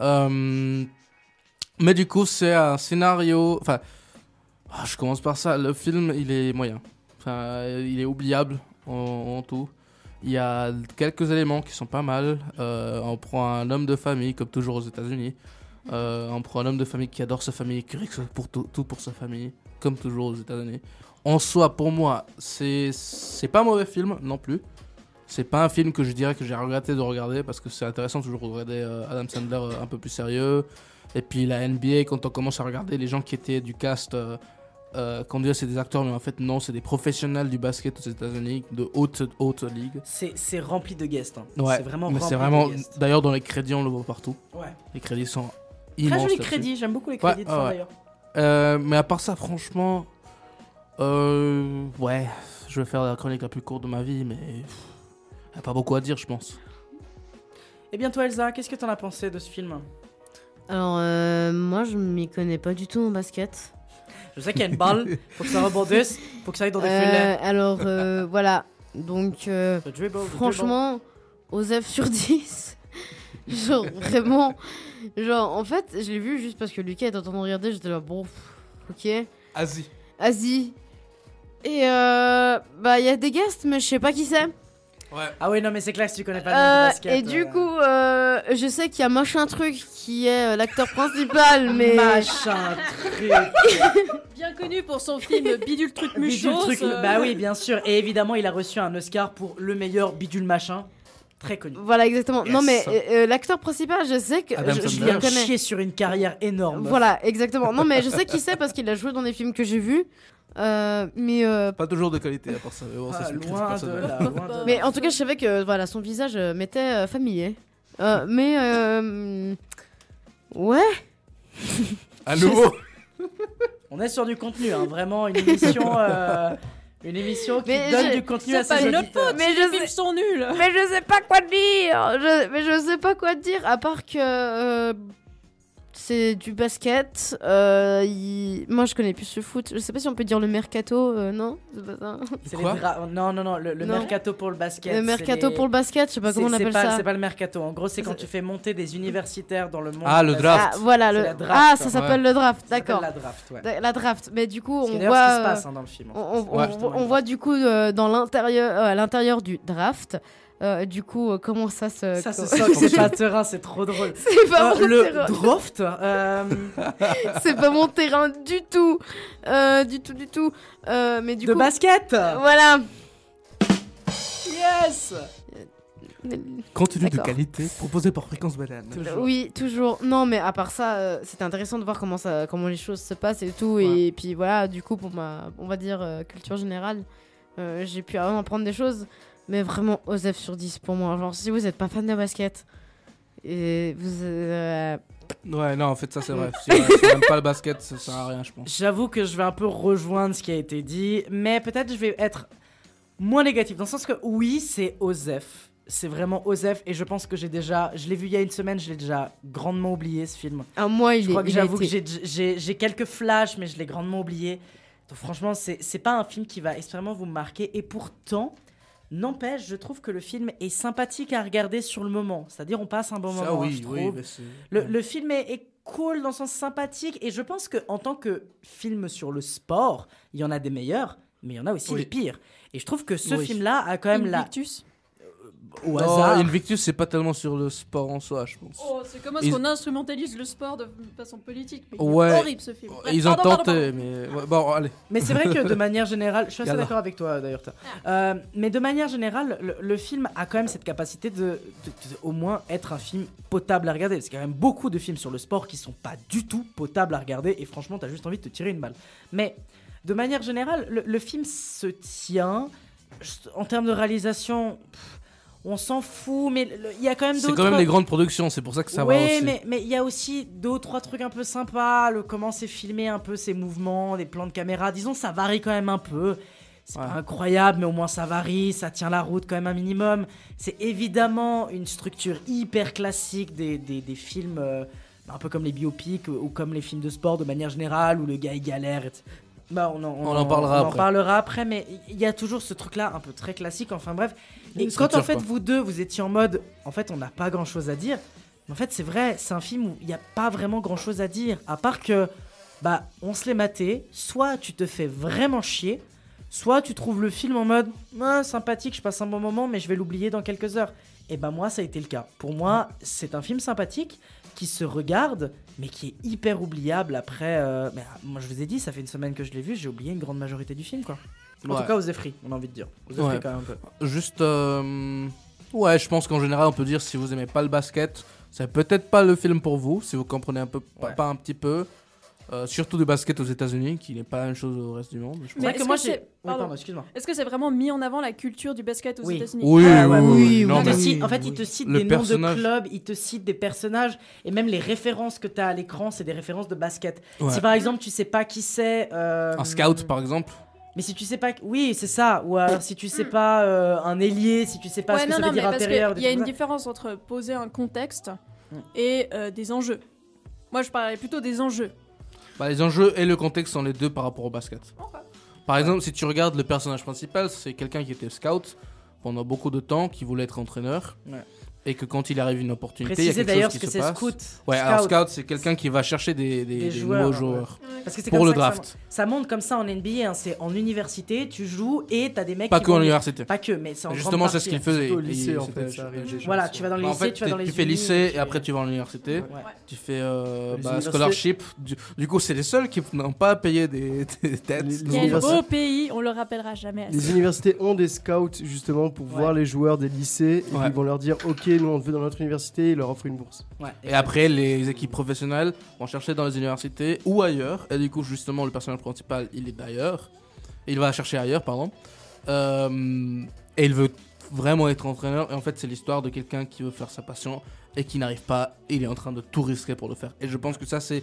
Euh, mais du coup, c'est un scénario. Enfin, ah, je commence par ça. Le film, il est moyen. Enfin, il est oubliable en, en tout. Il y a quelques éléments qui sont pas mal. Euh, on prend un homme de famille, comme toujours aux États-Unis. Euh, on prend un homme de famille qui adore sa famille, qui règle pour tout, tout pour sa famille, comme toujours aux États-Unis. En soi, pour moi, c'est pas un mauvais film non plus. C'est pas un film que je dirais que j'ai regretté de regarder parce que c'est intéressant toujours de regarder euh, Adam Sandler un peu plus sérieux. Et puis la NBA, quand on commence à regarder les gens qui étaient du cast, euh, qu'on dirait c'est des acteurs, mais en fait non, c'est des professionnels du basket aux États-Unis, de haute, haute ligue. C'est c'est rempli de guests. hein. Ouais, c'est vraiment mais rempli c'est vraiment. de guests. D'ailleurs, dans les crédits, on le voit partout. Ouais. Les crédits sont Très immenses. joli là-dessus. crédit, j'aime beaucoup les crédits de ouais, fin ouais. d'ailleurs. Euh, mais à part ça, franchement, euh, ouais, je vais faire la chronique la plus courte de ma vie, mais il n'y a pas beaucoup à dire, je pense. Et bien toi Elsa, qu'est-ce que t'en as pensé de ce film? Alors, euh, moi, je m'y connais pas du tout en basket. Je sais qu'il y a une balle, faut que ça rebondisse, faut que ça aille dans des Euh, filets. alors, euh, voilà. Donc, euh, dribble, franchement, Osef sur 10. genre, vraiment. Genre, en fait, je l'ai vu juste parce que Lucas était en train de regarder. J'étais là, bon, ok. Asie. Asie. Et euh, bah, il y a des guests, mais je sais pas qui c'est. Ah oui, non mais c'est clair si tu connais pas le Euh, monde du basket. et du euh, coup, euh, je sais qu'il y a machin truc qui est euh, l'acteur principal, mais. Machin truc. Bien connu pour son film Bidule truc Bidule truc, euh, bah oui, bien sûr. Et évidemment, il a reçu un Oscar pour le meilleur bidule machin. Très connu. Voilà, exactement. Non, mais euh, euh, l'acteur principal, je sais que. Adam je, je le connais. chier sur une carrière énorme. Voilà, exactement. Non, mais je sais qui c'est parce qu'il a joué dans des films que j'ai vus. Euh, mais euh, Pas toujours de qualité à part ça. mais bon, ça, Ah, c'est une critique loin de personnelle. là, loin de Mais en tout cas, je savais que voilà, son visage euh, m'était euh, familier. Euh, mais euh, ouais. À nouveau On est sur du contenu, hein, vraiment une émission, euh, une émission qui Mais donne je- du contenu c'est à ses notre auditeurs. faute, Mais les je films sais- sont nuls. Mais je sais pas quoi dire. Je, mais je sais pas quoi dire à part que euh, c'est du basket. Euh, il- Moi, je connais plus le foot. Je sais pas si on peut dire le mercato. euh, non, c'est pas ça. C'est les Quoi? dra- Non, non, non, le, le Non. mercato pour le basket. Le mercato les- pour le basket, je sais pas comment on appelle pas- ça. C'est pas le mercato. En gros, c'est quand tu fais monter des universitaires dans le monde. Ah, le draft. Ah, voilà le. la draft, ah, ça s'appelle le draft. D'accord. La draft, ouais. La draft. Mais du coup, Ce qui est on voit. ce qui se passe hein, dans le film. On, on- Ouais. on- Justement, on voit du coup euh, dans l'intérieur, euh, à l'intérieur du draft, euh, du coup euh, comment ça se. Ça se c'est pas terrain, c'est trop drôle. C'est pas Euh, mon le terrain. draft, euh, C'est pas mon terrain du tout, Euh, du tout, du tout. Euh, mais du de coup, basket. voilà. Yes. Contenu de qualité proposé par Fréquence Banane. Oui, toujours. Non, mais à part ça, euh, c'était intéressant de voir comment ça, comment les choses se passent et tout. Et puis voilà, du coup, pour ma, on va dire euh, culture générale, euh, j'ai pu en apprendre des choses. Mais vraiment, OSEF sur 10 pour moi. Genre, si vous êtes pas fan de basket, et vous. euh, Ouais, non, en fait, ça c'est vrai. Si n'aime pas le basket, ça sert à rien, je pense. J'avoue que je vais un peu rejoindre ce qui a été dit, mais peut-être je vais être moins négatif dans le sens que oui, c'est Osef. C'est vraiment Osef et je pense que j'ai déjà, je l'ai vu il y a une semaine, je l'ai déjà grandement oublié ce film. Ah, moi, il Je est- crois que a j'avoue que été- j'ai- j'ai j'ai quelques flashs, mais je l'ai grandement oublié. Donc franchement, c'est c'est pas un film qui va extrêmement vous marquer. Et pourtant, n'empêche, je trouve que le film est sympathique à regarder sur le moment. C'est-à-dire, on passe un bon Ça, moment, oui, je trouve. c'est- le, le film est, est cool dans le sens sympathique. Et je pense que en tant que film sur le sport, il y en a des meilleurs, mais il y en a aussi Oui. des pires. Et je trouve que ce Oui. film-là a quand même la... Au Non, hasard. Invictus, c'est pas tellement sur le sport en soi, je pense. Oh, c'est comment est-ce Ils- qu'on instrumentalise le sport de façon politique mais Ouais. horrible ce film. Ils ont pardon, pardon, tenté, pardon. mais. ouais, Bon, allez. Mais c'est vrai que de manière générale, je suis assez d'accord avec toi d'ailleurs. toi. Euh, mais de manière générale, le, le film a quand même cette capacité de, de- de au moins être un film potable à regarder. A quand même beaucoup de films sur le sport qui sont pas du tout potables à regarder et franchement, t'as juste envie de te tirer une balle. Mais de manière générale, le, le film se tient. En termes de réalisation, pff, on s'en fout, mais il y a quand même C'est quand même des grandes productions, c'est pour ça que ça va Ouais, aussi. mais mais il y a aussi deux trois trucs un peu sympas, le comment c'est filmé un peu ces mouvements, des plans de caméra. Disons ça varie quand même un peu. C'est pas incroyable, mais au moins ça varie, ça tient la route quand même un minimum. C'est évidemment une structure hyper classique des, des, des films, euh, un peu comme les biopics ou comme les films de sport de manière générale, où le gars il galère. Bah, on, en, On en parlera on en après. parlera après, mais il y a toujours ce truc-là un peu très classique. Enfin bref. Et quand en fait quoi. vous deux, vous étiez en mode, en fait, on n'a pas grand-chose à dire. Mais en fait, c'est vrai, c'est un film où il n'y a pas vraiment grand-chose à dire, à part que, bah, on se l'est maté. Soit tu te fais vraiment chier, soit tu trouves le film en mode, ah, sympathique, je passe un bon moment, mais je vais l'oublier dans quelques heures. Et bah moi, ça a été le cas. Pour moi, c'est un film sympathique qui se regarde, mais qui est hyper oubliable après. euh, mais, ah, moi, je vous ai dit, ça fait une semaine que je l'ai vu, j'ai oublié une grande majorité du film, quoi. En Ouais. tout cas, aux Efri, on a envie de dire. Aux Efri, Ouais. quand même un peu. Juste, euh, ouais, je pense qu'en général, on peut dire si vous aimez pas le basket, c'est peut-être pas le film pour vous, si vous comprenez un peu, pas, pas un petit peu. Euh, surtout du basket aux États-Unis, qui n'est pas la même chose au reste du monde. je. Mais que est-ce moi, que j'ai- c'est- Oui, pardon. pardon, excuse-moi. Est-ce que c'est vraiment mis en avant la culture du basket aux Oui. États-Unis? Oui, ouais, oui, oui, non, Il te mais- cite- en fait, il te cite Le des personnage- noms de clubs, il te cite des personnages, et même les références que tu as à l'écran, c'est des références de basket. Ouais. Si par exemple, tu sais pas qui c'est. euh, Un scout, par exemple. Mais si tu sais pas. Oui, c'est ça. Ou alors si tu sais pas euh, un ailier, si tu sais pas Ouais, ce que non, ça non, veut mais dire parce intérieur. qu'il des y a une ça. différence entre poser un contexte Mm. et euh, des enjeux. Moi, je parlais plutôt des enjeux. Bah, les enjeux et le contexte sont les deux par rapport au basket. Par exemple, si tu regardes le personnage principal, c'est quelqu'un qui était scout pendant beaucoup de temps, qui voulait être entraîneur. Ouais. Et que quand il arrive une opportunité, il y a quelque d'ailleurs chose ce qui que se c'est passe. scout. Ouais, alors Scout. scout, c'est quelqu'un qui va chercher des, des, Des des joueurs, nouveaux ouais. joueurs. Parce que c'est pour comme le ça que ça draft. Ça, monte comme ça en NBA, hein, c'est en université, tu joues et t'as des mecs Pas qui que en université. Pas que, mais c'est en Justement, grande c'est ce qu'il partie. faisait. Au lycée, en fait, ça. Voilà, tu vas dans les Bah, en fait, tu vas dans les tu fais lycée et après tu vas à l'université. Ouais. Tu fais euh, bah, scholarship. Du, coup, c'est les seuls qui n'ont pas payé des, des têtes. Quel universités- beau pays, on le rappellera jamais. Les universités ont des scouts justement pour voir les joueurs des lycées et ils vont leur dire ok nous on veut dans notre université ils leur offrent une bourse. Ouais, Et après, les équipes professionnelles vont chercher dans les universités ou ailleurs. Et du coup, justement, le personnage principal, il est d'ailleurs. Il va chercher ailleurs, pardon. Euh, et il veut vraiment être entraîneur. Et en fait, c'est l'histoire de quelqu'un qui veut faire sa passion et qui n'arrive pas. Et il est en train de tout risquer pour le faire. Et je pense que ça, c'est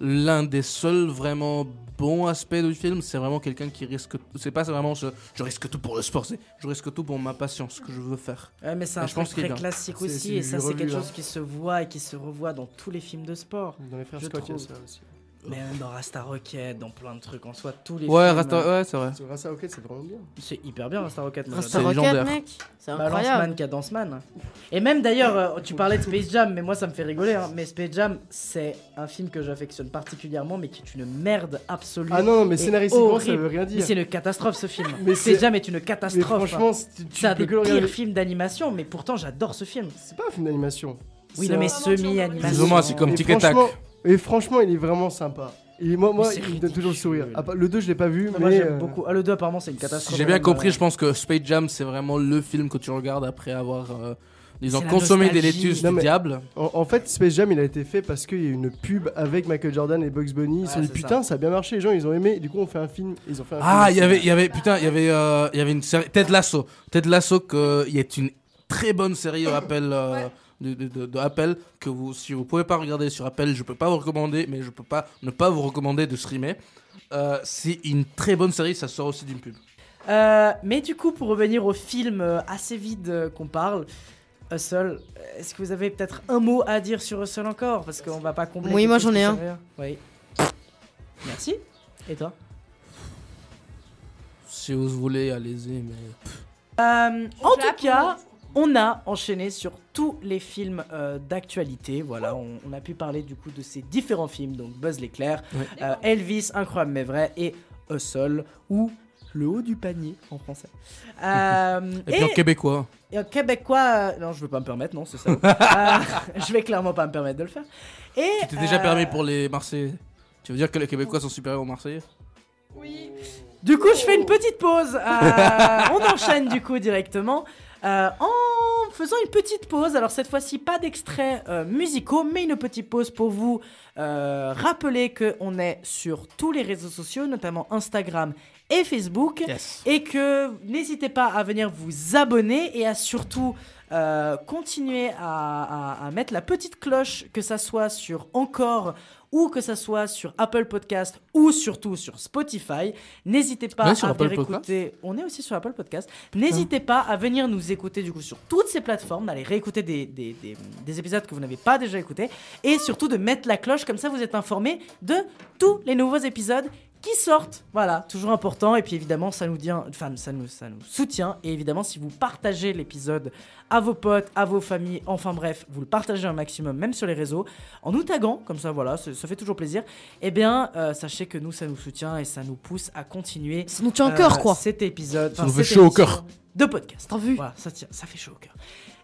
l'un des seuls vraiment bons aspects du film. C'est vraiment quelqu'un qui risque. C'est pas vraiment ce. Je risque tout pour le sport. C'est je risque tout pour ma passion, ce que je veux faire. Ouais, mais c'est un je truc très classique aussi, et ça, c'est quelque hein. chose qui se voit et qui se revoit dans tous les films de sport. Dans les frères Je Scott, il y a trouve. ça aussi. Mais même dans Rasta Rocket, dans plein de trucs en soi, tous les Ouais, films. Rasta- ouais, c'est vrai. Sur Rasta Rocket c'est vraiment bien. C'est hyper bien Rasta Rocket. Rasta j'adore. Rocket, légendaire. mec, c'est incroyable. Lanceman, Cadence Man. Et même d'ailleurs, euh, tu parlais de Space Jam, mais moi ça me fait rigoler. hein, mais Space Jam, c'est un film que j'affectionne particulièrement, mais qui est une merde absolue. Ah non, non, mais et scénaristiquement, ça horrible. veut rien dire. Mais c'est une catastrophe ce film. Mais Space c'est- Jam est une Mais catastrophe. franchement, tu, tu c'est un peux des que le pires films d'animation, mais pourtant j'adore ce film. C'est pas un film d'animation. Oui, C'est non, mais semi-animation. Plus ou moins, c'est comme Et Tic et Tac. franchement- Et franchement, il est vraiment sympa. Et moi, moi il me donne toujours le sourire. Ah, le 2, je l'ai pas vu, Moi mais. j'aime euh, beaucoup. Ah, le 2 apparemment c'est une catastrophe. Si j'ai bien Même, compris, euh, je pense que Space Jam, c'est vraiment le film que tu regardes après avoir, euh, disons, consommé des laitues Non, du diable. En, en fait, Space Jam, il a été fait parce qu'il y a eu une pub avec Michael Jordan et Bugs Bunny. Ils se sont dit putain, ça. a bien marché, les gens ils ont aimé. Du coup, on fait un film. Ils ont fait un Ah, film il y avait, y avait, putain, il y avait, euh, il y avait une série, Ted Lasso. Ted Lasso, que, il y a une très bonne série Apple, euh, de, de, de- de Apple, que vous, si vous pouvez pas regarder sur Apple, je peux pas vous recommander, mais je peux pas ne pas vous recommander de streamer. Euh, c'est une très bonne série, ça sort aussi d'une pub. Euh, mais du coup, pour revenir au film euh, assez vide qu'on parle, Hustle, est-ce que vous avez peut-être un mot à dire sur Hustle encore? Parce qu'on va pas combler. Oui, moi, j'en ai un. Oui. Merci. Et toi? Si vous voulez, allez-y, mais. Euh, en tout cas, on a enchaîné sur tous les films euh, d'actualité. Voilà, on, on a pu parler du coup de ces différents films, donc Buzz l'éclair, euh, Elvis, Incroyable mais vrai, et Hustle, ou Le haut du panier en français. Euh, Et puis en québécois. et en québécois, euh, non, je veux pas me permettre, non, c'est ça. Euh, je vais clairement pas me permettre de le faire. Et Tu t'es déjà euh, permis pour les Marseillais? Tu veux dire que les Québécois sont supérieurs aux Marseillais? Du coup, je fais une petite pause. Euh, on enchaîne du coup directement euh, en faisant une petite pause. Alors cette fois-ci, pas d'extraits euh, musicaux, mais une petite pause pour vous euh, rappeler que on est sur tous les réseaux sociaux, notamment Instagram et Facebook. Et que n'hésitez pas à venir vous abonner et à surtout euh, continuer à, à- à mettre la petite cloche, que ça soit sur Encore ou que ça soit sur Apple Podcast ou surtout sur Spotify. N'hésitez pas à venir écouter. On est aussi sur Apple Podcast. N'hésitez pas à venir nous écouter du coup sur toutes ces plateformes, d'aller réécouter des, des, des- des épisodes que vous n'avez pas déjà écoutés et surtout de mettre la cloche comme ça vous êtes informés de tous les nouveaux épisodes qui sortent. Voilà, toujours important. Et puis évidemment, ça nous, dit, enfin, ça nous, ça nous soutient. Et évidemment, si vous partagez l'épisode à vos potes, à vos familles, enfin bref, vous le partagez un maximum, même sur les réseaux, en nous taguant, comme ça, voilà, ça, ça fait toujours plaisir. Eh bien, euh, sachez que nous, ça nous soutient et ça nous pousse à continuer. Ça nous tient au cœur, quoi. Cet épisode. Ça nous fait chaud au cœur. De podcast. T'as vu? Voilà, ça, tient, ça fait chaud au cœur.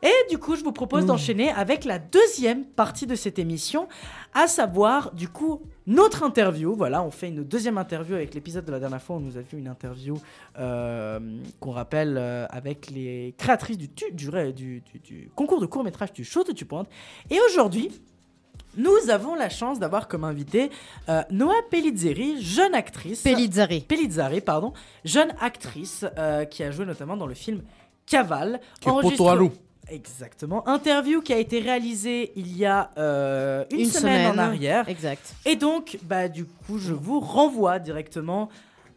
Et du coup, je vous propose d'enchaîner avec la deuxième partie de cette émission, à savoir, du coup, notre interview. Voilà, on fait une deuxième interview avec l'épisode de la dernière fois. On nous a vu une interview euh, qu'on rappelle euh, avec les créatrices du, tu- du, ré- du- du- du concours de court-métrage du show de Tu Pointe. Et aujourd'hui, nous avons la chance d'avoir comme invité euh, Noah Pellizzeri, jeune actrice. Pellizzari. Pellizzari, pardon. Jeune actrice euh, qui a joué notamment dans le film Caval. Qui est poto à loup. Exactement. Interview qui a été réalisée il y a euh, une, Une semaine, semaine. en arrière. Exact. Et donc, bah, du coup, je vous renvoie directement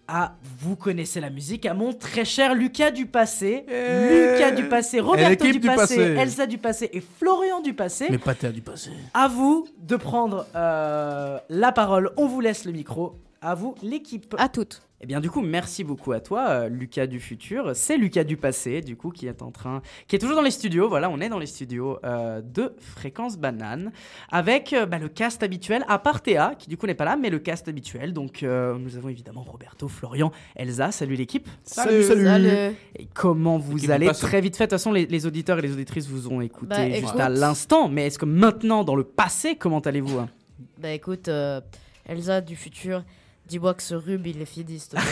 à vous connaissez la musique, à mon très cher Lucas Dupassé. Lucas Dupassé, Roberto l'équipe Dupassé, Dupassé. Elsa Dupassé et Florian Dupassé. Mais pâté à du passé. À vous de prendre euh, la parole. On vous laisse le micro. À vous, l'équipe. À toutes. Eh bien, du coup, merci beaucoup à toi, euh, Lucas du futur. C'est Lucas du passé, du coup, qui est en train, qui est toujours dans les studios. Voilà, on est dans les studios euh, de Fréquence Banane avec euh, bah, le cast habituel, à part Théa, qui du coup n'est pas là, mais le cast habituel. Donc, euh, nous avons évidemment Roberto, Florian, Elsa. Salut l'équipe. Salut, salut. Salut. Et comment vous allez? Très vite fait. De toute façon, les, les auditeurs et les auditrices vous ont écouté Bah, juste écoute. à l'instant. Mais est-ce que maintenant, dans le passé, comment allez-vous? Hein Bah écoute, euh, Elsa du futur, dis-moi que ce rub il est fini, s'il te plaît.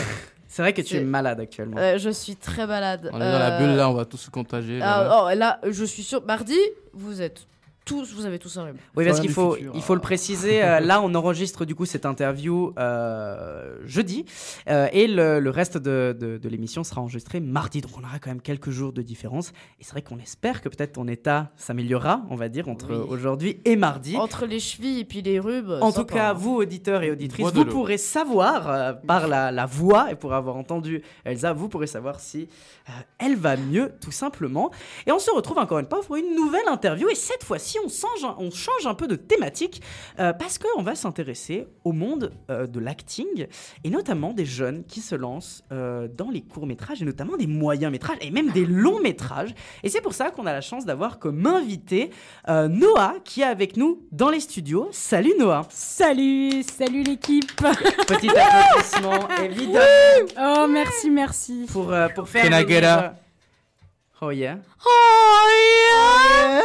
C'est vrai que tu es malade actuellement. Euh, je suis très malade. On est dans la Euh, bulle là, on va tous se contagier. ah, là. oh, là, je suis sûr. Mardi, vous êtes tous, vous avez tous un rhume. Oui, parce qu'il faut, futur. il faut le préciser. euh, là, on enregistre du coup cette interview euh, jeudi euh, et le, le reste de, de- de l'émission sera enregistré mardi. Donc, on aura quand même quelques jours de différence. Et c'est vrai qu'on espère que peut-être ton état s'améliorera, on va dire, entre Oui. aujourd'hui et mardi. Entre les chevilles et puis les rubes. En tout cas, vous, auditeurs et auditrices, vous pourrez savoir euh, par la, la voix et pour avoir entendu Elsa, vous pourrez savoir si euh, elle va mieux, tout simplement. Et on se retrouve encore une fois pour une nouvelle interview. Et cette fois-ci, on change, un- on change un peu de thématique euh, parce qu'on va s'intéresser au monde euh, de l'acting et notamment des jeunes qui se lancent euh, dans les courts-métrages et notamment des moyens-métrages et même des longs-métrages. Et c'est pour ça qu'on a la chance d'avoir comme invité euh, Noah qui est avec nous dans les studios. Salut Noah Salut, salut l'équipe. Petit applaudissement, évidemment, Oh merci, merci. pour, euh, pour faire. Can I get venir, a- euh, Oh yeah.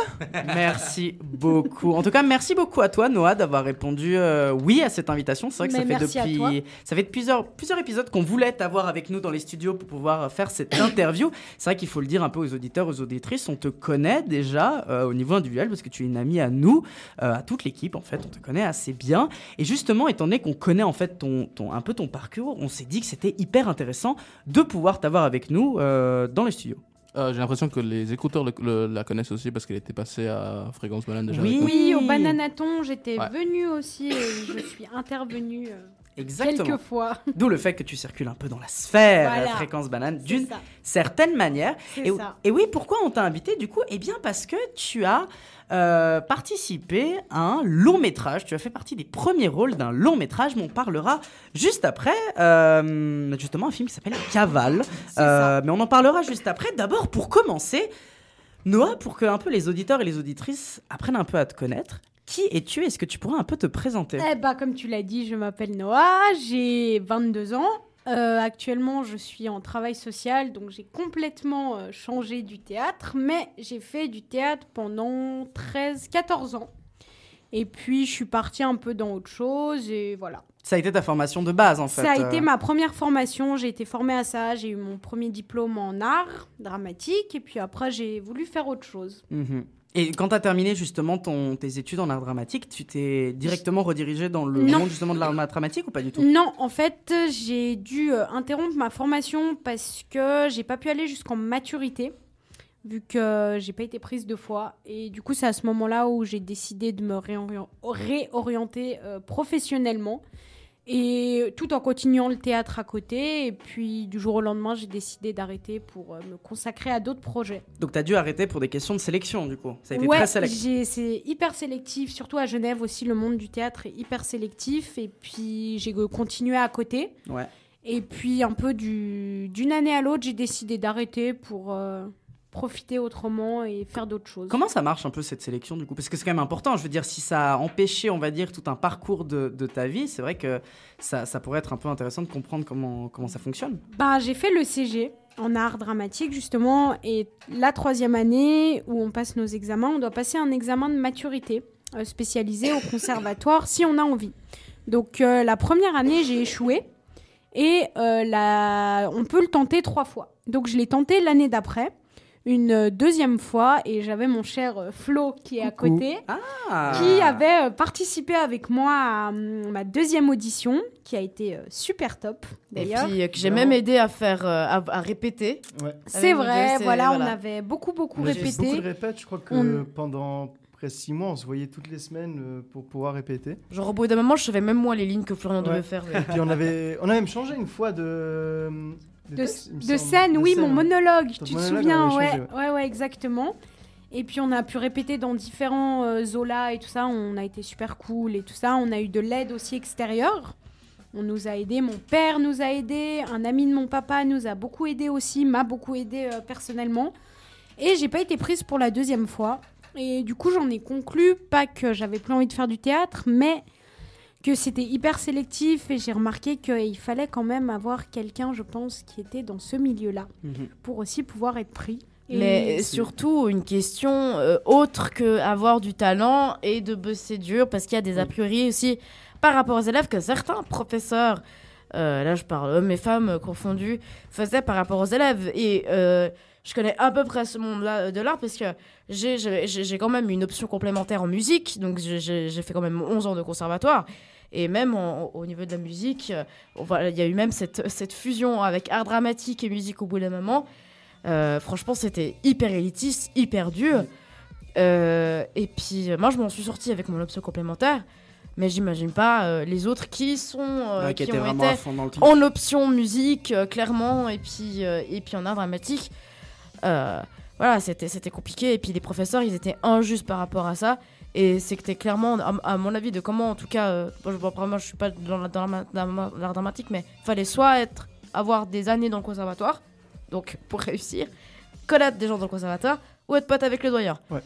Merci beaucoup. En tout cas, merci beaucoup à toi, Noah, d'avoir répondu euh, oui à cette invitation. C'est vrai que ça fait depuis, ça fait plusieurs, plusieurs épisodes qu'on voulait t'avoir avec nous dans les studios pour pouvoir faire cette interview. C'est vrai qu'il faut le dire un peu aux auditeurs, aux auditrices. On te connaît déjà euh, au niveau individuel parce que tu es une amie à nous, euh, à toute l'équipe en fait. On te connaît assez bien. Et justement, étant donné qu'on connaît en fait ton, ton, un peu ton parcours, on s'est dit que c'était hyper intéressant de pouvoir t'avoir avec nous euh, dans les studios. Euh, J'ai l'impression que les écouteurs le- le- la connaissent aussi parce qu'elle était passée à Fréquence Banane déjà. Oui. Oui, au Bananaton, j'étais Ouais. venue aussi et je suis intervenue euh, Exactement. quelques fois. D'où le fait que tu circules un peu dans la sphère Voilà. fréquence banane d'une certaine manière. Et, ça. et oui, pourquoi on t'a invité du coup? Eh bien parce que tu as euh, participé à un long métrage. Tu as fait partie des premiers rôles d'un long métrage, mais on parlera juste après. euh, justement, un film qui s'appelle Caval. Euh, mais on en parlera juste après. D'abord, pour commencer, Noah, pour que un peu les auditeurs et les auditrices apprennent un peu à te connaître. Qui es-tu? Est-ce que tu pourrais un peu te présenter? Eh bah, comme tu l'as dit, je m'appelle Noah, j'ai 22 ans. Euh, actuellement, je suis en travail social, donc j'ai complètement euh, changé du théâtre, mais j'ai fait du théâtre pendant 13-14 ans. Et puis, je suis partie un peu dans autre chose, et voilà. Ça a été ta formation de base en fait. Ça a euh. été ma première formation, j'ai été formée à ça, j'ai eu mon premier diplôme en art dramatique, et puis après, j'ai voulu faire autre chose. Mhm. Et quand tu as terminé justement ton, tes études en art dramatique, tu t'es directement redirigé dans le Non. monde justement de l'art dramatique ou pas du tout? Non, en fait, j'ai dû euh, interrompre ma formation parce que j'ai pas pu aller jusqu'en maturité, vu que j'ai pas été prise deux fois. Et du coup, c'est à ce moment-là où j'ai décidé de me réorien- réorienter euh, professionnellement. Et tout en continuant le théâtre à côté. Et puis, du jour au lendemain, j'ai décidé d'arrêter pour euh, me consacrer à d'autres projets. Donc tu as dû arrêter pour des questions de sélection du coup. Ça a été ouais, très sélectif. c'est hyper sélectif, surtout à Genève aussi, le monde du théâtre est hyper sélectif. Et puis j'ai continué à côté. Ouais. Et puis un peu du- d'une année à l'autre, j'ai décidé d'arrêter pour euh, profiter autrement et faire d'autres choses. Comment ça marche un peu cette sélection du coup? Parce que c'est quand même important. Je veux dire, si ça a empêché, on va dire, tout un parcours de, de ta vie, c'est vrai que ça, ça pourrait être un peu intéressant de comprendre comment, comment ça fonctionne. Bah, j'ai fait le CG en art dramatique justement et la troisième année où on passe nos examens, on doit passer un examen de maturité euh, spécialisé au conservatoire si on a envie. Donc euh, la première année j'ai échoué et euh, la... on peut le tenter trois fois. Donc je l'ai tenté l'année d'après. Une deuxième fois et j'avais mon cher euh, Flo qui est à côté Ah. qui avait euh, participé avec moi à hum, ma deuxième audition qui a été euh, super top Et d'ailleurs. puis que j'ai même aidé à faire, à, à répéter. C'est vrai, voilà, on avait beaucoup, beaucoup répété. beaucoup de répètes, je crois que On- pendant presque six mois, on se voyait toutes les semaines pour pouvoir répéter. Genre au bout d'un moment, je savais même moi les lignes que Florian devait Ouais. faire. Et puis on avait, on a même changé une fois de. De, scène, oui, mon monologue, tu te monologue, souviens, ouais, changé, ouais, ouais, exactement. Et puis on a pu répéter dans différents euh, zolas et tout ça, on a été super cool et tout ça. On a eu de l'aide aussi extérieure. On nous a aidés, mon père nous a aidés, un ami de mon papa nous a beaucoup aidé aussi, m'a beaucoup aidé euh, personnellement. Et j'ai pas été prise pour la deuxième fois. Et du coup, j'en ai conclu, pas que j'avais plus envie de faire du théâtre, mais que c'était hyper sélectif et j'ai remarqué qu'il fallait quand même avoir quelqu'un, je pense, qui était dans ce milieu-là pour aussi pouvoir être pris. Et Mais surtout une question euh, autre que avoir du talent et de bosser dur, parce qu'il y a des a priori aussi par rapport aux élèves que certains professeurs, euh, là je parle hommes et femmes euh, confondus, faisaient par rapport aux élèves. Et euh, je connais à peu près ce monde-là de l'art parce que j'ai- j'ai j'ai quand même une option complémentaire en musique, donc j'ai fait quand même 11 ans de conservatoire. Et même au niveau de la musique, euh, voilà, il y a eu même cette, cette fusion avec art dramatique et musique au bout d'un moment. Euh, franchement, c'était hyper élitiste, hyper dur. Euh, et puis, euh, moi, je m'en suis sortie avec mon option complémentaire. Mais j'imagine pas euh, les autres qui sont qui qui, ont été en option musique clairement et puis et puis en art dramatique. Voilà, c'était c'était compliqué et puis les professeurs ils étaient injustes par rapport à ça et c'était clairement à, à mon avis de comment en tout cas euh, bon, je, bon, moi je suis pas dans la- dans la- dans la- l'art dramatique mais fallait soit être avoir des années dans le conservatoire donc pour réussir connaître des gens dans le conservatoire ou être pote avec le doyen. Ouais.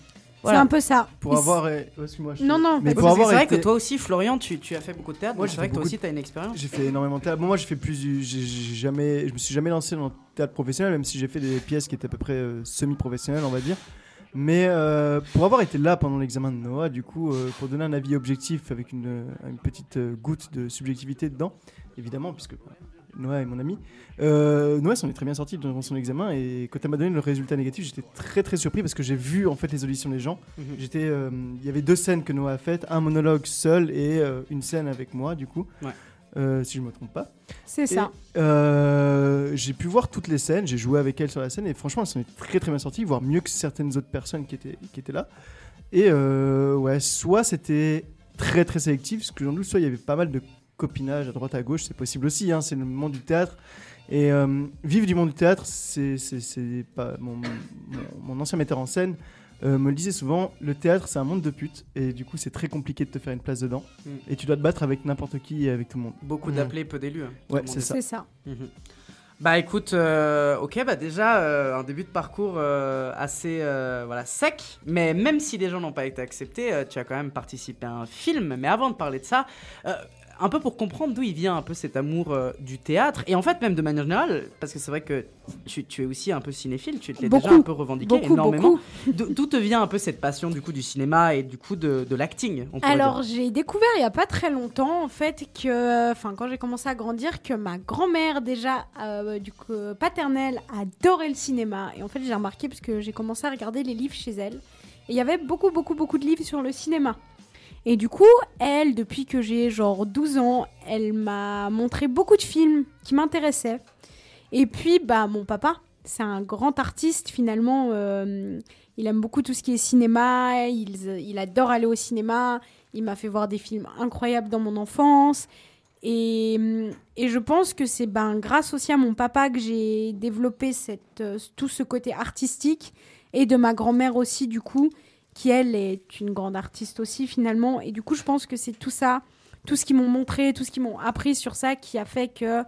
C'est un peu ça. Pour avoir. oh, excuse-moi, je- Non, non, mais pour que avoir c'est vrai été- que toi aussi, Florian, tu, tu as fait beaucoup de théâtre. Moi, c'est vrai que toi aussi, de- tu as une expérience. J'ai fait énormément de théâtre. Bon, moi, j'ai fait plus. j'ai- j'ai jamais, je me suis jamais lancé dans le théâtre professionnel, même si j'ai fait des pièces qui étaient à peu près euh, semi-professionnelles, on va dire. Mais euh, pour avoir été là pendant l'examen de Noah, du coup, euh, pour donner un avis objectif avec une, euh, une petite euh, goutte de subjectivité dedans, évidemment, puisque Noah est mon ami, Noah s'en est très bien sorti durant son examen et quand elle m'a donné le résultat négatif, j'étais très très surpris parce que j'ai vu en fait les auditions des gens. Mhm. J'étais, il y avait deux scènes que Noah a faites, un monologue seul et une scène avec moi, du coup. Ouais. Euh, si je me trompe pas. C'est ça. euh, j'ai pu voir toutes les scènes, j'ai joué avec elle sur la scène et franchement, elle s'en est très très bien sortie, voire mieux que certaines autres personnes qui étaient, qui étaient là. Et euh, ouais, soit c'était très très sélectif, ce que j'en doute, soit il y avait pas mal de copinage à droite à gauche, c'est possible aussi, hein, c'est le monde du théâtre. Et vivre du monde du théâtre, c'est pas mon, mon, mon ancien metteur en scène euh, me le disait souvent, le théâtre c'est un monde de putes et du coup c'est très compliqué de te faire une place dedans Mm. et tu dois te battre avec n'importe qui et avec tout le monde. Beaucoup Mm. d'appelés, peu d'élus. hein, Ouais, c'est ça. Mhm. Bah écoute, euh, ok, bah déjà euh, un début de parcours euh, assez euh, voilà sec, mais même si les gens n'ont pas été acceptés, euh, tu as quand même participé à un film. Mais avant de parler de ça, euh, un peu pour comprendre d'où il vient un peu cet amour euh, du théâtre et en fait même de manière générale, parce que c'est vrai que tu, tu es aussi un peu cinéphile, tu Beaucoup. déjà un peu revendiqué Beaucoup, énormément. D'où te vient un peu cette passion du coup du cinéma et du coup de, de l'acting Alors, j'ai découvert il y a pas très longtemps, en fait, que, enfin, quand j'ai commencé à grandir, que ma grand-mère, déjà, euh, du coup, paternelle, adorait le cinéma. Et en fait, j'ai remarqué, parce que j'ai commencé à regarder les livres chez elle. Et il y avait beaucoup, beaucoup, beaucoup de livres sur le cinéma. Et du coup, elle, depuis que j'ai genre 12 ans, elle m'a montré beaucoup de films qui m'intéressaient. Et puis, bah, mon papa, c'est un grand artiste finalement. euh, il aime beaucoup tout ce qui est cinéma. Il, adore aller au cinéma. Il m'a fait voir des films incroyables dans mon enfance. Et, je pense que c'est ben, grâce aussi à mon papa que j'ai développé euh, tout ce côté artistique et de ma grand-mère aussi, du coup, qui elle est une grande artiste aussi finalement. Et du coup, je pense que c'est tout ça, tout ce qu'ils m'ont montré, tout ce qu'ils m'ont appris sur ça qui a fait que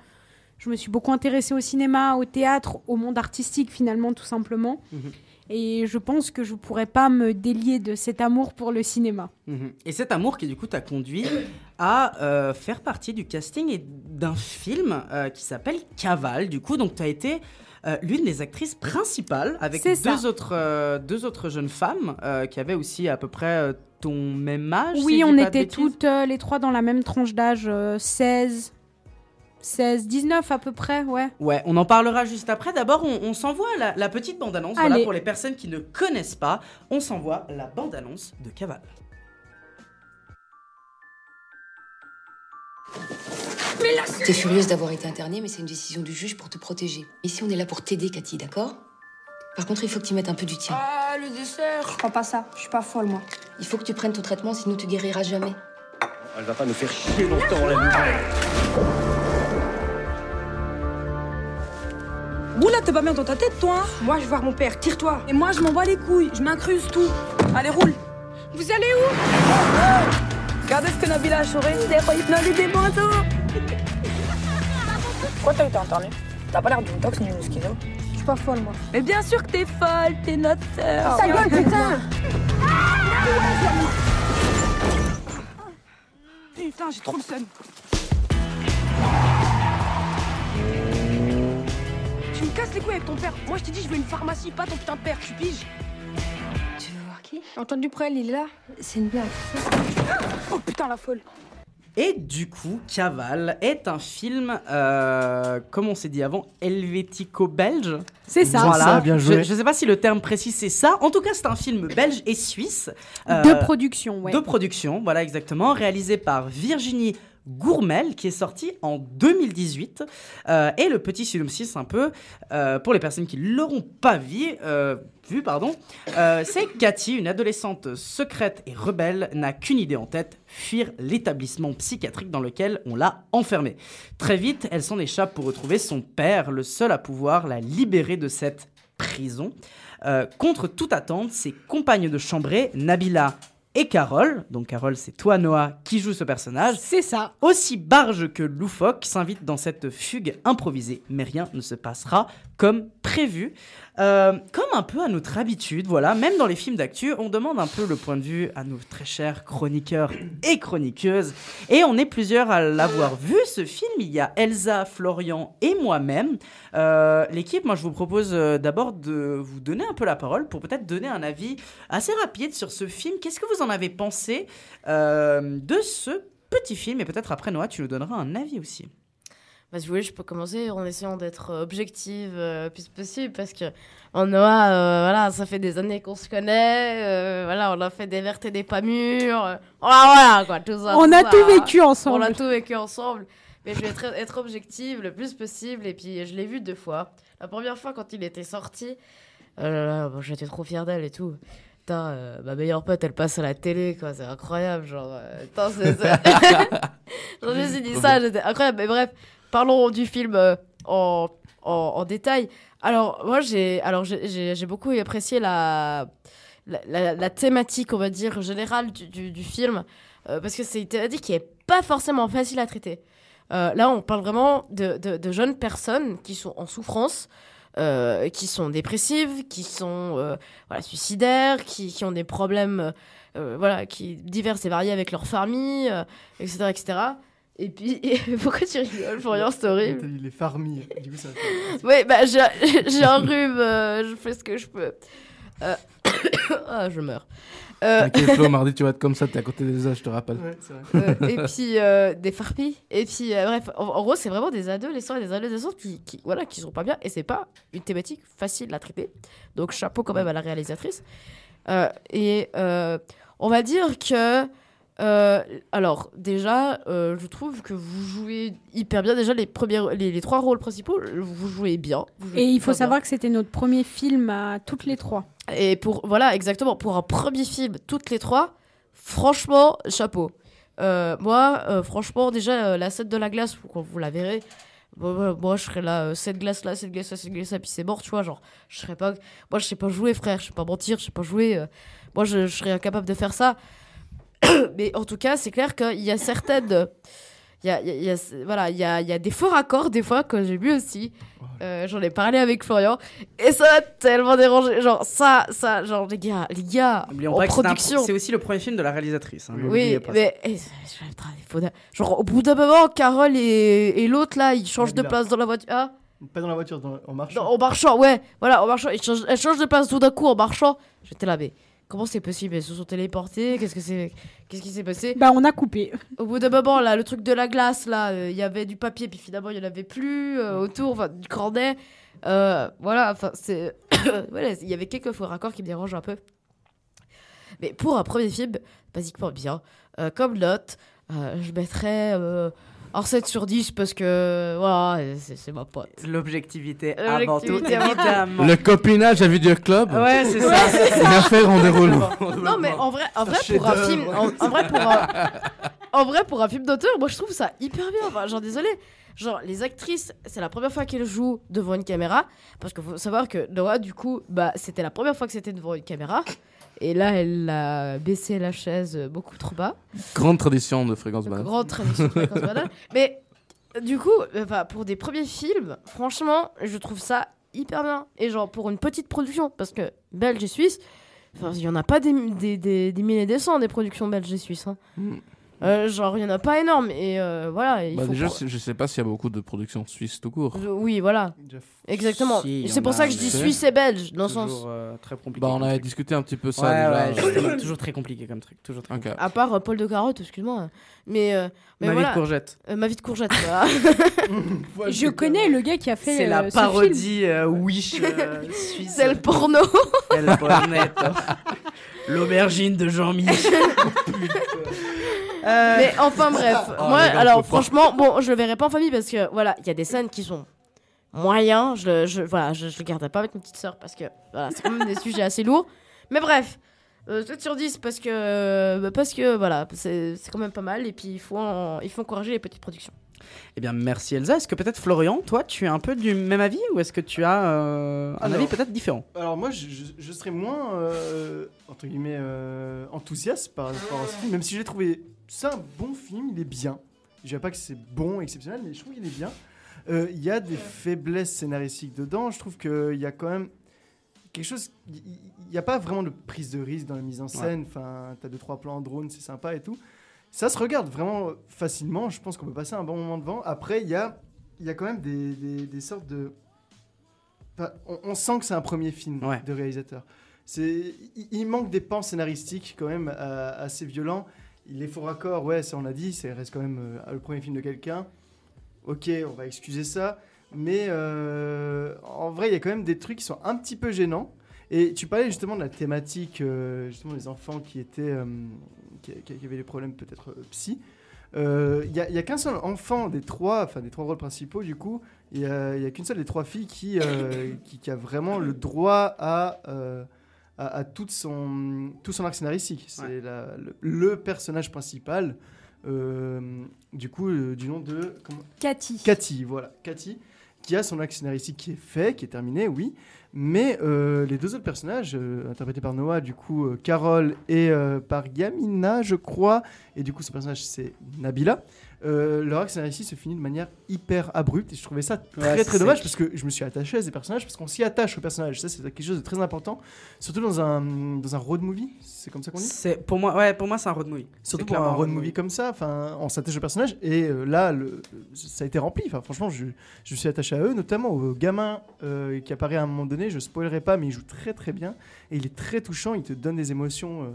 je me suis beaucoup intéressée au cinéma, au théâtre, au monde artistique finalement, tout simplement. Mhm. Et je pense que je ne pourrais pas me délier de cet amour pour le cinéma. Mhm. Et cet amour qui du coup t'a conduit à euh, faire partie du casting et d'un film euh, qui s'appelle Caval. Du coup, donc tu as été euh, l'une des actrices principales avec ça. deux autres, euh, deux autres jeunes femmes euh, qui avaient aussi à peu près ton même âge. oui, on était toutes les trois dans la même tranche d'âge, euh, 16, 16, 19 à peu près, ouais. Ouais, on en parlera juste après. D'abord, on, on s'envoie la, la petite bande-annonce. Voilà, pour les personnes qui ne connaissent pas, on s'envoie la bande-annonce de Caval. T'es furieuse d'avoir été internée, mais c'est une décision du juge pour te protéger. Ici, on est là pour t'aider, Cathy, d'accord? Par contre, il faut que tu mettes un peu du tien. Ah, le dessert Je prends pas ça, je suis pas folle, moi. Il faut que tu prennes ton traitement, sinon tu guériras jamais. Elle va pas nous faire chier longtemps, la nouvelle. Oula, t'es pas bien dans ta tête, toi hein? Moi, je vais voir mon père, tire-toi. Et moi, je m'en bats les couilles, je m'incruste tout. Allez, roule. Vous allez où? Regardez ce que Nabila a choré. Des manteaux. Pourquoi t'as été internée T'as pas l'air d'une tox ni d'une schizo. Je suis pas folle, moi. Mais bien sûr que t'es folle, t'es notre sœur. Ta gueule, putain Putain, j'ai trop le seum. Tu me casses les couilles avec ton père. Moi, je t'ai dit, je veux une pharmacie, pas ton putain de père, tu piges. Antoine Duprel, il est là C'est une blague. Oh putain, la folle. Et du coup, Caval est un film, euh, comme on s'est dit avant, helvético-belge. C'est ça. Voilà. C'est ça, bien joué. Je ne sais pas si le terme précis c'est ça. En tout cas, c'est un film belge et suisse. euh, de production, ouais. De production, voilà exactement, réalisé par Virginie Gourmel, qui est sorti en 2018. Euh, et le petit synopsis, un peu, euh, pour les personnes qui ne l'auront pas vu, euh, vu pardon, c'est Cathy, une adolescente secrète et rebelle, n'a qu'une idée en tête, fuir l'établissement psychiatrique dans lequel on l'a enfermée. Très vite, elle s'en échappe pour retrouver son père, le seul à pouvoir la libérer de cette prison. Contre toute attente, ses compagnes de chambrée, Nabila et Carole, donc Carole c'est toi Noah qui joue ce personnage, c'est ça, aussi barge que loufoque, s'invite dans cette fugue improvisée, mais rien ne se passera comme prévu. Euh, comme un peu à notre habitude, voilà, même dans les films d'actu, on demande un peu le point de vue à nos très chers chroniqueurs et chroniqueuses, et on est plusieurs à l'avoir vu ce film. Il y a Elsa, Florian et moi-même. Euh, L'équipe, moi je vous propose euh, d'abord de vous donner un peu la parole pour peut-être donner un avis assez rapide sur ce film. Qu'est-ce que vous en avez pensé de ce petit film? Et peut-être après Noah, tu nous donneras un avis aussi. Bah, si vous voulez, je peux commencer en essayant d'être euh, objective euh, le plus possible parce que en Noah, euh, voilà, ça fait des années qu'on se connaît, euh, voilà, on a fait des vertes et des pas mûres, euh, voilà, voilà, quoi, tout ça. On tout a ça, tout vécu ensemble. On a tout vécu ensemble. Mais je vais être, être objective le plus possible et puis je l'ai vu deux fois. La première fois quand il était sorti, euh, bon, j'étais trop fière d'elle et tout. Putain, euh, ma meilleure pote, elle passe à la télé, quoi, c'est incroyable, genre. euh, putain, c'est- me suis dit ça, j'étais incroyable. Mais bref, parlons du film euh, en, détail. Alors, moi, j'ai alors j'ai- beaucoup apprécié la, la, thématique, on va dire, générale du, film, euh, parce que c'est une thématique qui est pas forcément facile à traiter. Euh, là, on parle vraiment de, de, jeunes personnes qui sont en souffrance, qui sont dépressives, qui sont voilà, suicidaires, qui, qui ont des problèmes voilà, qui divers et variés avec leur famille, etc., etc. Et puis, pourquoi tu rigoles, Florian C'est horrible. T'as dit les farmis. Du coup, ça fait- Oui, bah, j'ai un rhume, euh, je fais ce que je peux. Euh, ah, je meurs. Euh, T'inquiète, Flo, mardi, tu vas être comme ça, t'es à côté des âges, je te rappelle. Ouais, c'est vrai. euh, et puis euh, des farpilles. Et puis, euh, bref, en, en gros, c'est vraiment des adolescents et des adolescentes qui, qui, voilà, qui sont pas bien. Et c'est pas une thématique facile à traiter. Donc, chapeau quand même à la réalisatrice. Euh, et euh, on va dire que. Euh, alors, déjà, euh, je trouve que vous jouez hyper bien. Déjà, les, premiers, les, les trois rôles principaux, vous jouez bien. Vous jouez Et il faut bien. savoir que c'était notre premier film à toutes les trois. Et pour voilà, exactement, pour un premier film, toutes les trois, franchement, chapeau. Euh, moi, franchement, déjà, la scène de la glace, vous, vous la verrez. Moi, moi, moi, je serais là, euh, cette glace là, cette glace là, cette glace là, puis c'est mort, tu vois. Genre, je serais pas. Moi, je sais pas jouer, frère, je sais pas mentir, je sais pas jouer. euh, moi, je, je serais incapable de faire ça. Mais en tout cas, c'est clair qu'il y a certaines. Il y a, il y a- il y a- voilà, il y a, il y a des faux raccords, des fois, que j'ai vu aussi. Euh, J'en ai parlé avec Florian. Et ça m'a tellement dérangé. Genre, ça, ça, genre, les gars, les gars, N'oublions en production. c'est aussi le premier film de la réalisatrice. hein, Oui, mais eh, genre au bout d'un moment, Carole et, et l'autre là, ils changent de place dans la voiture. Ah, Pas dans la voiture, dans- en marchant. non, en marchant, ouais, voilà, en marchant, ils changent, elles changent de place tout d'un coup en marchant. J'étais là, mais comment c'est possible? Elles se sont téléportées? Qu'est-ce que c'est? Qu'est-ce qui s'est passé? Bah, on a coupé. Au bout d'un moment, là, le truc de la glace, là, euh, il y avait du papier, puis finalement il y en avait plus euh, autour, enfin du cornet. Euh, voilà, enfin c'est, voilà, il y avait quelques faux raccords qui me dérangent un peu. Mais pour un premier film, basiquement bien. Comme note, je mettrais un 7 sur 10 parce que voilà, c'est c'est ma pote. L'objectivité avant tout, L'objectivité avant tout. évidemment. Le copinage à Video Club. Ouais, c'est ça. Ouais, c'est ça. Une affaire en déroulement. Non mais en vrai, en vrai pour un film, en, en vrai pour un, en vrai pour un film d'auteur, moi je trouve ça hyper bien. Enfin, genre désolé, genre les actrices, c'est la première fois qu'elles jouent devant une caméra, parce qu'il faut savoir que Noah du coup, bah c'était la première fois que c'était devant une caméra, et là elle a baissé la chaise beaucoup trop bas. Grande tradition de fréquence banane. Grande tradition de Fréquence Banane. Mais du coup, enfin, pour des premiers films, franchement, je trouve ça hyper bien. Et genre, pour une petite production, parce que belge et suisse, il y en a pas des, des, des, des milliers et des cents des productions belges et suisses. hein. Mm. Euh, genre, il y en a pas énorme. Et euh, voilà. il Bah faut déjà, je sais pas s'il y a beaucoup de productions suisses tout court. Je- Oui, voilà. Exactement. Si, il y c'est en pour a, ça que je dis suisse et belge, dans le Toujours, sens. euh, très compliqué. Bah, on comme avait truc. discuté un petit peu ça Ouais, déjà. ouais, justement, toujours très compliqué comme truc. Toujours très Ok. compliqué. À part euh, Paul de Carotte, excuse-moi. Mais, euh, mais Ma vie de courgette. Euh, ma vie de courgette. voilà. Je connais le gars qui a fait C'est la euh, ce parodie euh, Wish euh, suisse. C'est le porno. Pornetto. L'aubergine de Jean-Michel. Euh, Mais enfin bref, Oh, moi alors franchement, bon, je le verrai pas en famille parce que voilà, il y a des scènes qui sont moyens, je le- je voilà, je, je le garderai pas avec ma petite sœur parce que voilà, c'est quand même des sujets assez lourds. Mais bref, euh, 7 sur 10 parce que bah, parce que voilà, c'est c'est quand même pas mal et puis il faut en- il faut encourager les petites productions. Eh bien, merci Elsa. Est-ce que peut-être Florian, toi, tu es un peu du même avis ou est-ce que tu as euh, un Alors- avis peut-être différent? Alors moi, je, je- je serais moins, euh, entre guillemets, euh, enthousiaste par rapport à ce film, même si j'ai trouvé ça un bon film, il est bien. Je dirais pas que c'est bon, exceptionnel, mais je trouve qu'il est bien. Euh, Il y a des faiblesses scénaristiques dedans, je trouve qu'il y a quand même quelque chose... Il n'y a pas vraiment de prise de risque dans la mise en scène, enfin, t'as deux, trois plans en drone, c'est sympa et tout. Ça se regarde vraiment facilement, je pense qu'on peut passer un bon moment devant. Après, il y a, y a quand même des, des- des sortes de... Enfin, on, on sent que c'est un premier film de réalisateur. Il, manque des pans scénaristiques quand même euh, assez violents. Les faux raccords, ouais, ça on a dit, ça reste quand même euh, le premier film de quelqu'un. Ok, on va excuser ça. Mais euh, en vrai, il y a quand même des trucs qui sont un petit peu gênants. Et tu parlais justement de la thématique, euh, justement des enfants qui étaient, euh, qui, qui avaient des problèmes peut-être euh, psy. Euh, Il n'y a, il y a qu'un seul enfant des trois, enfin des trois rôles principaux du coup. Il n'y a, il y a qu'une seule des trois filles qui, euh, qui, qui a vraiment le droit à, euh, à, à toute son, tout son arc scénaristique. C'est la- le, le personnage principal, euh, du coup, euh, du nom de comment? Cathy. Cathy, voilà, Cathy, qui a son arc scénaristique qui est fait, qui est terminé, oui. Mais euh, les deux autres personnages, euh, interprétés par Noah, du coup, euh, Carole et par Yamina, je crois, et du coup, son personnage, c'est Nabila. Euh, leur arc scénaristique se finit de manière hyper abrupte et je trouvais ça très Ouais, très dommage parce que je me suis attaché à ces personnages parce qu'on s'y attache aux personnages ça c'est quelque chose de très important surtout dans un dans un road movie c'est comme ça qu'on dit? C'est pour moi, ouais, pour moi c'est un road movie. Surtout pour un road movie comme ça, enfin, on s'attache aux personnages et euh, là, le, ça a été rempli. Enfin, franchement, je, je me suis attaché à eux, notamment au gamin euh, qui apparaît à un moment donné. Je spoilerai pas, mais il joue très très bien et il est très touchant. Il te donne des émotions euh,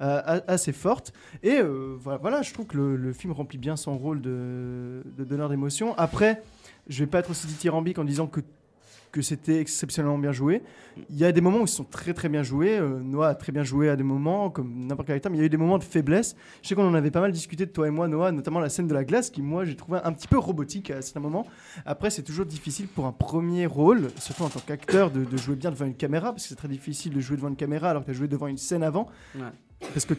assez fortes. Et euh, voilà, je trouve que le, film remplit bien son rôle de, donneur d'émotions. Après, je vais pas être aussi dithyrambique en disant que que c'était exceptionnellement bien joué. Il y a des moments où ils sont très très bien joués. Euh, Noah a très bien joué à des moments, comme n'importe quel acteur, mais il y a eu des moments de faiblesse. Je sais qu'on en avait pas mal discuté de toi et moi, Noah, notamment la scène de la glace, qui moi j'ai trouvé un petit peu robotique à certains moments. Après, c'est toujours difficile pour un premier rôle, surtout en tant qu'acteur, de, jouer bien devant une caméra, parce que c'est très difficile de jouer devant une caméra alors que tu as joué devant une scène avant. Parce que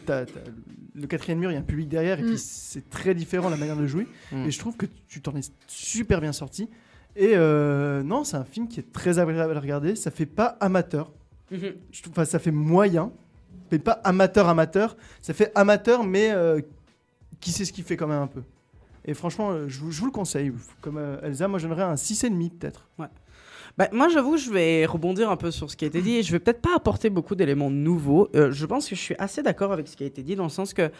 le quatrième mur, il y a un public derrière, et puis c'est très différent la manière de jouer. Mm. Et je trouve que tu t'en es super bien sorti. Et euh, non, c'est un film qui est très agréable à regarder. Ça fait pas amateur. Mhm. Je trouve, enfin, ça fait moyen. Ça fait pas amateur amateur. Ça fait amateur, mais euh, qui sait ce qu'il fait quand même un peu. Et franchement, euh, je vous, je vous le conseille. Comme euh, Elsa, moi j'aimerais un 6,5 peut-être. Ouais. Bah, moi, j'avoue, je vais rebondir un peu sur ce qui a été dit et je vais peut-être pas apporter beaucoup d'éléments nouveaux. Euh, je pense que je suis assez d'accord avec ce qui a été dit dans le sens que,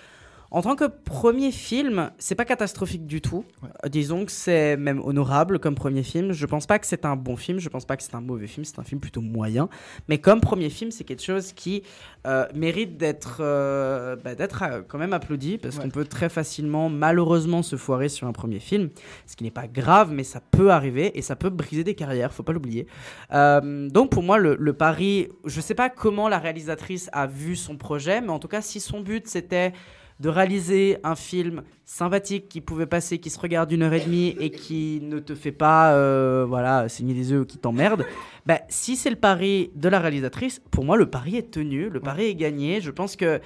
en tant que premier film, c'est pas catastrophique du tout. Euh, disons que c'est même honorable comme premier film. Je pense pas que c'est un bon film, je pense pas que c'est un mauvais film, c'est un film plutôt moyen. Mais comme premier film, c'est quelque chose qui euh, mérite d'être euh, bah, d'être euh, quand même applaudi parce qu'on peut très facilement, malheureusement, se foirer sur un premier film. Ce qui n'est pas grave, mais ça peut arriver et ça peut briser des carrières, faut pas l'oublier. Donc pour moi, le, le pari, je sais pas comment la réalisatrice a vu son projet, mais en tout cas, si son but c'était de réaliser un film sympathique qui pouvait passer, qui se regarde une heure et demie et qui ne te fait pas euh, voilà, saigner les yeux ou qui t'emmerde, bah, si c'est le pari de la réalisatrice, pour moi le pari est tenu, le pari est gagné. Je pense que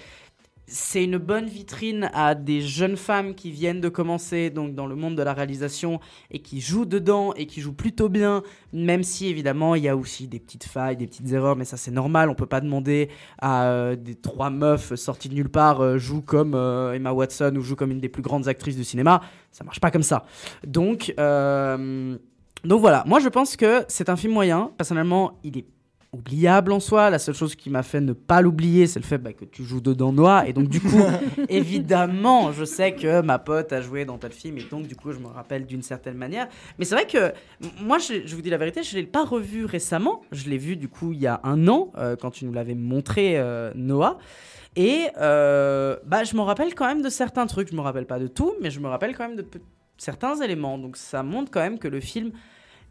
c'est une bonne vitrine à des jeunes femmes qui viennent de commencer donc dans le monde de la réalisation et qui jouent dedans et qui jouent plutôt bien, même si évidemment il y a aussi des petites failles, des petites erreurs, mais ça c'est normal. On peut pas demander à euh, des trois meufs sorties de nulle part euh, jouent comme euh, Emma Watson ou jouent comme une des plus grandes actrices du cinéma. Ça marche pas comme ça. Donc donc voilà, moi je pense que c'est un film moyen. Personnellement, il est oubliable en soi. La seule chose qui m'a fait ne pas l'oublier, c'est le fait bah, que tu joues dedans Noah. Et donc, du coup, évidemment, je sais que ma pote a joué dans tel film. Et donc, du coup, je me rappelle d'une certaine manière. Mais c'est vrai que moi, je, je vous dis la vérité, je ne l'ai pas revu récemment. Je l'ai vu, du coup, il y a un an, euh, quand tu nous l'avais montré, euh, Noah. Et euh, bah, je me rappelle quand même de certains trucs. Je me rappelle pas de tout, mais je me rappelle quand même de certains éléments. Donc, ça montre quand même que le film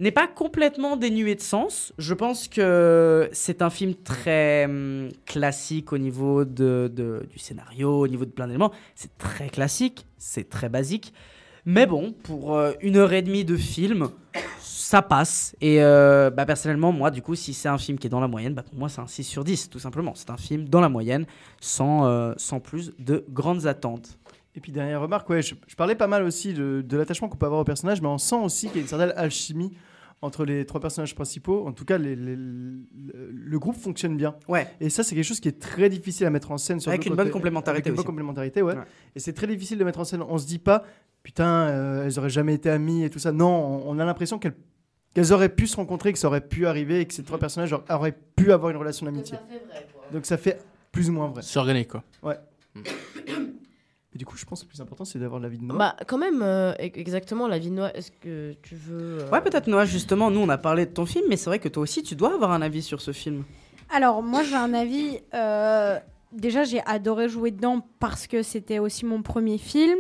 n'est pas complètement dénué de sens. Je pense que c'est un film très hum, classique au niveau de, du scénario, au niveau de plein d'éléments. C'est très classique, c'est très basique. Mais bon, pour euh, une heure et demie de film, ça passe. Et euh, bah, personnellement, moi, du coup, si c'est un film qui est dans la moyenne, bah, pour moi, c'est un 6 sur 10, tout simplement. C'est un film dans la moyenne, sans, euh, sans plus de grandes attentes. Et puis dernière remarque, ouais, je, je parlais pas mal aussi de, de l'attachement qu'on peut avoir au personnage, mais on sent aussi qu'il y a une certaine alchimie entre les trois personnages principaux. En tout cas, les- les- le, le groupe fonctionne bien. Ouais. Et ça, c'est quelque chose qui est très difficile à mettre en scène. Avec une bonne complémentarité Avec une bonne complémentarité, ouais. Ouais. Et c'est très difficile de mettre en scène. On se dit pas, putain, euh, elles auraient jamais été amies et tout ça. Non, on, on a l'impression qu'elles qu'elles auraient pu se rencontrer, que ça aurait pu arriver et que ces trois personnages auraient- pu avoir une relation d'amitié. Donc ça fait plus ou moins vrai. C'est organique, quoi. Ouais. Et du coup, je pense que le plus important, c'est d'avoir l'avis de Noah. Bah, quand même, euh, exactement, la vie de Noah, est-ce que tu veux. euh, Ouais, peut-être Noah, justement, nous on a parlé de ton film, mais c'est vrai que toi aussi tu dois avoir un avis sur ce film. Alors, moi, j'ai un avis. euh, déjà, j'ai adoré jouer dedans parce que c'était aussi mon premier film.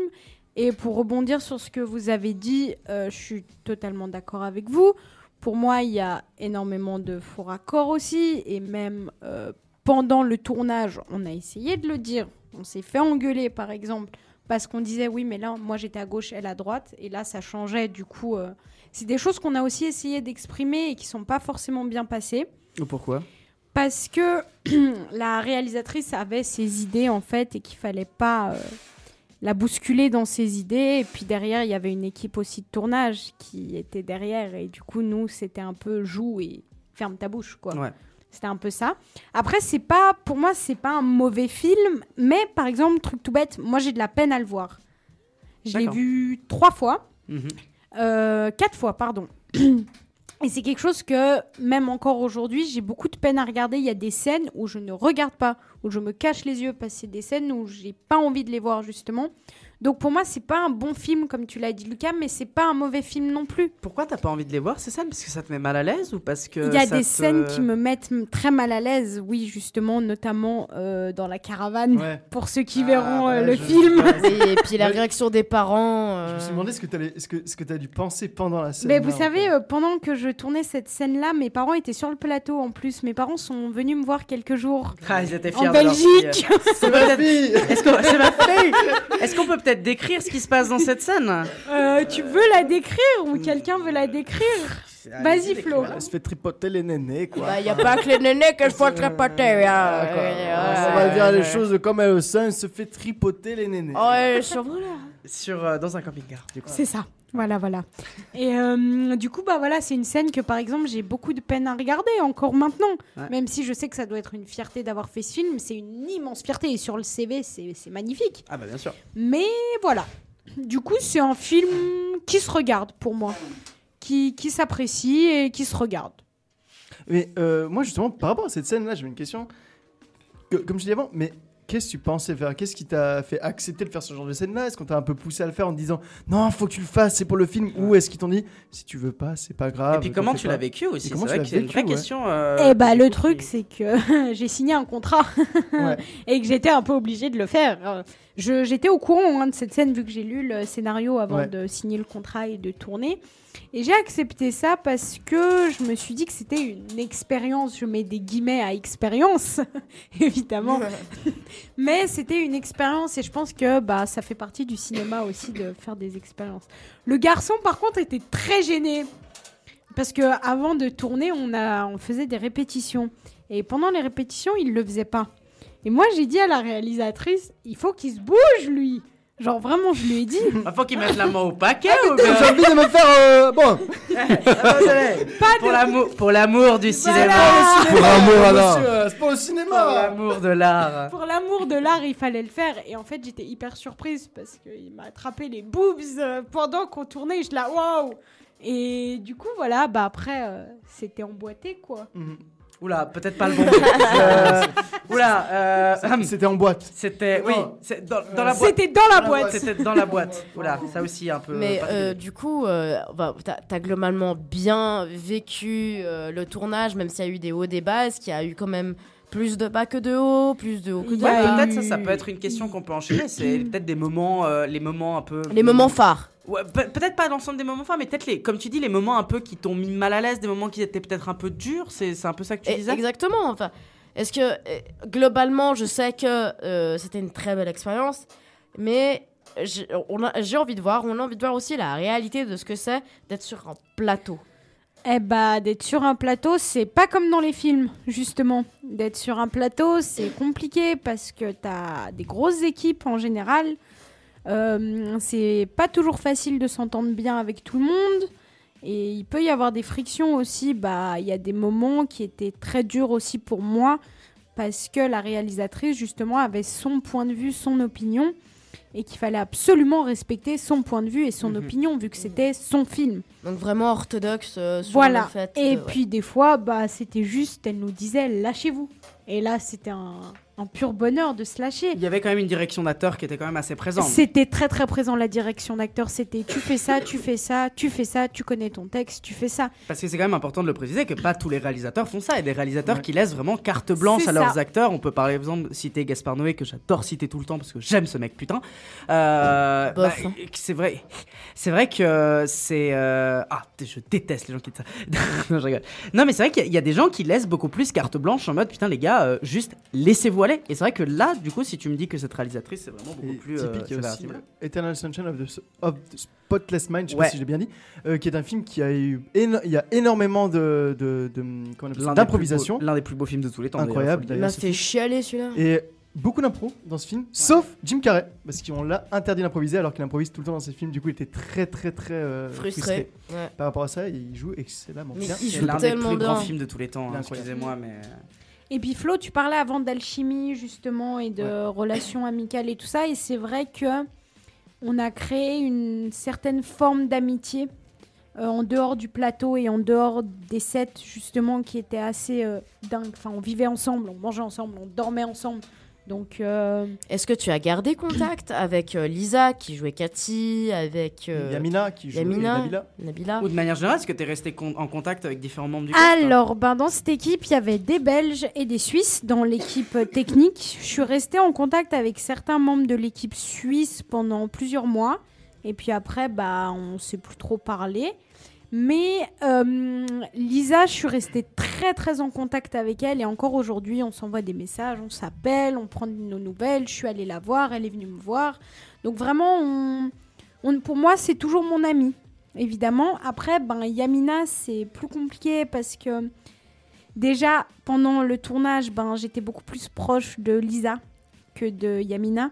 Et pour rebondir sur ce que vous avez dit, euh, je suis totalement d'accord avec vous. Pour moi, il y a énormément de faux raccords aussi. Et même euh, pendant le tournage, on a essayé de le dire. On s'est fait engueuler, par exemple, parce qu'on disait oui, mais là, moi j'étais à gauche, elle à droite. Et là, ça changeait. Du coup, euh, c'est des choses qu'on a aussi essayé d'exprimer et qui sont pas forcément bien passées Ou pourquoi? Parce que la réalisatrice avait ses idées en fait et qu'il fallait pas euh, la bousculer dans ses idées et puis derrière il y avait une équipe aussi de tournage qui était derrière et du coup nous c'était un peu joue et ferme ta bouche quoi. Ouais. C'était un peu ça. Après c'est pas pour moi c'est pas un mauvais film mais par exemple truc tout bête moi j'ai de la peine à le voir. Je l'ai vu trois fois. Mhm. Euh, quatre fois, pardon. Et c'est quelque chose que, même encore aujourd'hui, j'ai beaucoup de peine à regarder. Il y a des scènes où je ne regarde pas, où je me cache les yeux, parce que c'est des scènes où j'ai pas envie de les voir, justement. Donc pour moi, c'est pas un bon film, comme tu l'as dit, Lucas, mais c'est pas un mauvais film non plus. Pourquoi t'as pas envie de les voir ces scènes Parce que ça te met mal à l'aise ou parce que Il y a des te- scènes qui me mettent très mal à l'aise, oui, justement, notamment euh, dans la caravane, Ouais. pour ceux qui verront ouais, euh, le je- film. Et puis la Ouais. réaction des parents. Je me suis euh, demandé ce que tu ce que, ce que as dû penser pendant la scène. Mais vous savez, euh, pendant que je tournais cette scène-là, mes parents étaient sur le plateau en plus. Mes parents sont venus me voir quelques jours. Ah, ils étaient En fiers leur Belgique. c'est ma fille Est-ce qu'on peut peut-être décrire ce qui se passe dans cette scène Euh, tu veux la décrire ou quelqu'un veut la décrire Vas-y, Flo. Elle se fait tripoter les nénés, quoi. Bah, y a pas que les nénés que je faut tripoter. hein. On va dire les choses comme elles sont. Elle se fait tripoter les nénés. Ouais, sur voilà. Sur, euh, dans un camping-car, du coup. C'est ça. Voilà, voilà. Et euh, du coup, bah voilà, c'est une scène que par exemple j'ai beaucoup de peine à regarder encore maintenant. Ouais. Même si je sais que ça doit être une fierté d'avoir fait ce film, c'est une immense fierté. Et sur le CV, c'est magnifique. Ah bah bien sûr. Mais voilà. Du coup, c'est un film qui se regarde pour moi. Qui, qui s'apprécie et qui se regarde. Mais euh, moi, justement, par rapport à cette scène-là, j'avais une question. Que- comme je disais avant, mais qu'est-ce que tu pensais faire? Qu'est-ce qui t'a fait accepter de faire ce genre de scène-là? Est-ce qu'on t'a un peu poussé à le faire en te disant non, faut que tu le fasses, c'est pour le film? Ou est-ce qu'ils t'ont dit si tu veux pas, c'est pas grave Et puis comment tu l'as vécu aussi? Et C'est vrai que c'est une vraie ouais. question. euh, Eh bah, le truc, c'est que j'ai signé un contrat Ouais. et que j'étais un peu obligée de le faire. Euh, je- J'étais au courant hein, de cette scène vu que j'ai lu le scénario avant Ouais. de signer le contrat et de tourner. Et j'ai accepté ça parce que je me suis dit que c'était une expérience. Je mets des guillemets à expérience, évidemment. Mais c'était une expérience et je pense que bah, ça fait partie du cinéma aussi de faire des expériences. Le garçon, par contre, était très gêné. Parce que avant de tourner, on, a, on faisait des répétitions. Et pendant les répétitions, il le faisait pas. Et moi, j'ai dit à la réalisatrice, il faut qu'il se bouge, lui. Genre, vraiment, je lui ai dit. Ah, faut qu'ils mettent la main au paquet ou J'ai bien envie de me faire. euh, bon, pour l'amour, pour l'amour du cinéma. pour amour alors. Monsieur, C'est pour le Pour cinéma l'amour de l'art. Pour l'amour de l'art, il fallait le faire. Et en fait, j'étais hyper surprise parce qu'il m'a attrapé les boobs euh, pendant qu'on tournait. Je la waouh! Et du coup, voilà, bah après, euh, c'était emboîté, quoi. Oula, peut-être pas le bon. mot. Euh, Oula, euh, C'était en boîte. c'était oui, c'est dans, dans la boîte. C'était dans la boîte. C'était dans la boîte. Oula, ça aussi un peu. Mais euh, du coup, euh, bah, t'as as globalement bien vécu euh, le tournage, même s'il y a eu des hauts, des bas. Est-ce qu'il y a eu quand même plus de bas que de hauts, plus de hauts que de Ouais, Ouais, bas peut-être ça, ça peut être une question qu'on peut enchaîner. C'est peut-être des moments, euh, les moments un peu. Les moments phares. Ouais, pe- peut-être pas l'ensemble des moments forts, mais peut-être les, comme tu dis, les moments un peu qui t'ont mis mal à l'aise, des moments qui étaient peut-être un peu durs. C'est c'est un peu ça que tu Et- disais? Exactement. Enfin, est-ce que euh, globalement, je sais que euh, c'était une très belle expérience, mais j'ai on a- j'ai envie de voir, on a envie de voir aussi la réalité de ce que c'est d'être sur un plateau. Eh bah, d'être sur un plateau, c'est pas comme dans les films, justement. D'être sur un plateau, c'est compliqué parce que t'as des grosses équipes en général. Euh, c'est pas toujours facile de s'entendre bien avec tout le monde. Et il peut y avoir des frictions aussi. Bah, il y a des moments qui étaient très durs aussi pour moi parce que la réalisatrice, justement, avait son point de vue, son opinion. Et qu'il fallait absolument respecter son point de vue et son Mhm. opinion, vu que c'était son film. Donc vraiment orthodoxe euh, sur Voilà. le fait. Et de- ouais. puis des fois, bah, c'était juste, elle nous disait lâchez-vous. Et là, c'était un, un pur bonheur de se lâcher. Il y avait quand même une direction d'acteur qui était quand même assez présente. C'était très très présent la direction d'acteur. C'était tu fais ça, tu fais ça, tu fais ça, tu connais ton texte, tu fais ça. Parce que c'est quand même important de le préciser que pas tous les réalisateurs font ça. Il y a des réalisateurs qui laissent vraiment carte blanche à leurs ça. acteurs. On peut par exemple citer Gaspard Noé, que j'adore citer tout le temps parce que j'aime ce mec, putain. Euh, Bof. bah, c'est vrai. C'est vrai que c'est. euh, Ah, je déteste les gens qui disent ça. non, je rigole. Non, mais c'est vrai qu'il y a- il y, a des gens qui laissent beaucoup plus carte blanche en mode putain, les gars, euh, juste laissez-vous Et c'est vrai que là, du coup, si tu me dis que cette réalisatrice, c'est vraiment beaucoup Et plus. euh, typique, sévère, aussi euh, Eternal Sunshine of the, of the Spotless Mind, je sais Ouais. pas si j'ai bien dit, euh, qui est un film qui a eu il y a énormément de, d'improvisation, L'un des plus beaux films de tous les temps. d'ailleurs, incroyable Il m'a fait film. chialer celui-là. Et beaucoup d'impro dans ce film, sauf Jim Carrey, parce qu'on l'a interdit d'improviser alors qu'il improvise tout le temps dans ses films. Du coup, il était très très très euh, Frustré. Ouais. Par rapport à ça, il joue excellemment bien. il C'est joue l'un des tellement plus grands films de tous les temps. Hein. Excusez-moi, mais. Et puis Flo, tu parlais avant d'alchimie justement et de relations amicales et tout ça. Et c'est vrai que on a créé une certaine forme d'amitié euh, en dehors du plateau et en dehors des sets justement qui étaient assez euh, dingues. Enfin, on vivait ensemble, on mangeait ensemble, on dormait ensemble. Donc, euh, Est-ce que tu as gardé contact avec euh, Lisa qui jouait Cathy, avec euh, Yamina qui jouait Yamina, Nabila. Nabila Ou de manière générale, est-ce que tu es resté con- en contact avec différents membres du cast Alors, ben, dans cette équipe, il y avait des Belges et des Suisses dans l'équipe euh, technique. Je suis restée en contact avec certains membres de l'équipe suisse pendant plusieurs mois. Et puis après, bah, on ne s'est plus trop parlé. Mais euh, Lisa, je suis restée très très en contact avec elle. Et encore aujourd'hui, on s'envoie des messages, on s'appelle, on prend nos nouvelles. Je suis allée la voir, elle est venue me voir. Donc vraiment, pour moi, c'est toujours mon amie évidemment. Après, ben, Yamina, c'est plus compliqué parce que déjà, pendant le tournage, ben, j'étais beaucoup plus proche de Lisa que de Yamina.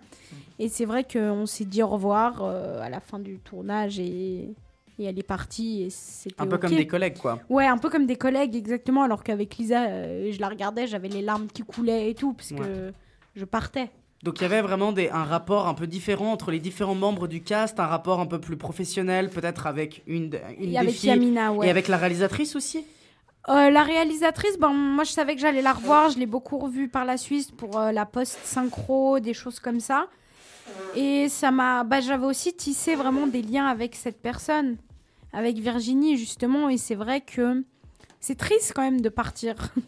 Et c'est vrai qu'on s'est dit au revoir euh, à la fin du tournage et, et elle est partie. Et c'était Un peu comme des collègues, quoi. Ouais, un peu comme des collègues, exactement. Alors qu'avec Lisa, euh, je la regardais, j'avais les larmes qui coulaient et tout, parce que je partais. Donc il y avait vraiment des, un rapport un peu différent entre les différents membres du cast, un rapport un peu plus professionnel, peut-être avec une, une Et avec filles Yamina, ouais. et avec la réalisatrice aussi? Euh, la réalisatrice, ben, moi je savais que j'allais la revoir, je l'ai beaucoup revue par la Suisse pour euh, la post-synchro, des choses comme ça. Et ça m'a. Bah, J'avais aussi tissé vraiment des liens avec cette personne, avec Virginie justement, et c'est vrai que c'est triste quand même de partir.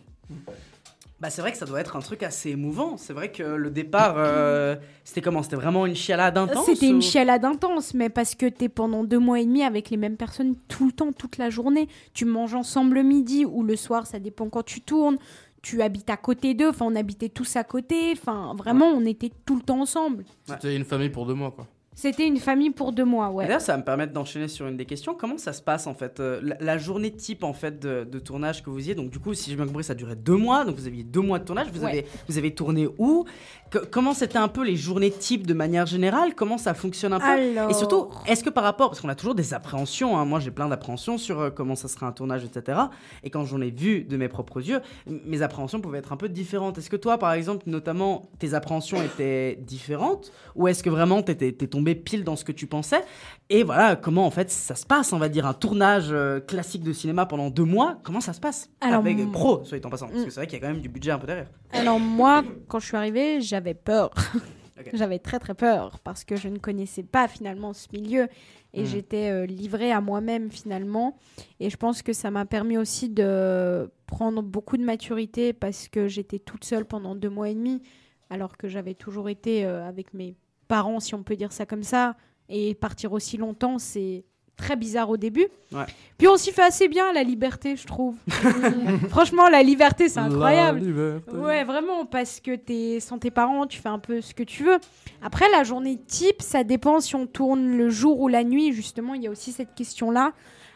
Bah c'est vrai que ça doit être un truc assez émouvant. C'est vrai que le départ, euh, c'était comment? C'était vraiment une chialade intense C'était une chialade intense, mais parce que t'es pendant deux mois et demi avec les mêmes personnes tout le temps, toute la journée. Tu manges ensemble le midi ou le soir, ça dépend quand tu tournes. Tu habites à côté d'eux, enfin on habitait tous à côté, enfin vraiment on était tout le temps ensemble. C'était une famille pour deux mois, quoi. C'était une famille pour deux mois, ouais. Et D'ailleurs, ça va me permettre d'enchaîner sur une des questions. Comment ça se passe en fait euh, la, la journée type en fait de, de tournage que vous y êtes. Donc du coup, si j'ai bien compris, ça durait deux mois. Donc vous aviez deux mois de tournage. Vous Ouais. avez vous avez tourné où Que- Comment c'était un peu les journées type de manière générale? Comment ça fonctionne un peu? Alors- Et surtout, est-ce que par rapport, parce qu'on a toujours des appréhensions. hein, moi, j'ai plein d'appréhensions sur euh, comment ça sera un tournage, etc. Et quand j'en ai vu de mes propres yeux, mes appréhensions pouvaient être un peu différentes. Est-ce que toi, par exemple, notamment, tes appréhensions étaient différentes? Ou est-ce que vraiment t'étais t'es tombé pile dans ce que tu pensais Et voilà, comment en fait ça se passe, on va dire, un tournage euh, classique de cinéma pendant deux mois, comment ça se passe Alors, Avec pro, soit en passant, parce Mm. que c'est vrai qu'il y a quand même du budget un peu derrière. Alors moi, quand je suis arrivée, j'avais peur. j'avais très très peur parce que je ne connaissais pas finalement ce milieu et Mm. j'étais euh, livrée à moi-même finalement. Et je pense que ça m'a permis aussi de prendre beaucoup de maturité parce que j'étais toute seule pendant deux mois et demi alors que j'avais toujours été euh, avec mes parents, si on peut dire ça comme ça. Et partir aussi longtemps, c'est très bizarre au début. Ouais. Puis on s'y fait assez bien la liberté, je trouve. Franchement, la liberté, c'est La incroyable. liberté. Ouais, vraiment, parce que t'es sans tes parents, tu fais un peu ce que tu veux. Après, la journée type, ça dépend si on tourne le jour ou la nuit. Justement, il y a aussi cette question-là.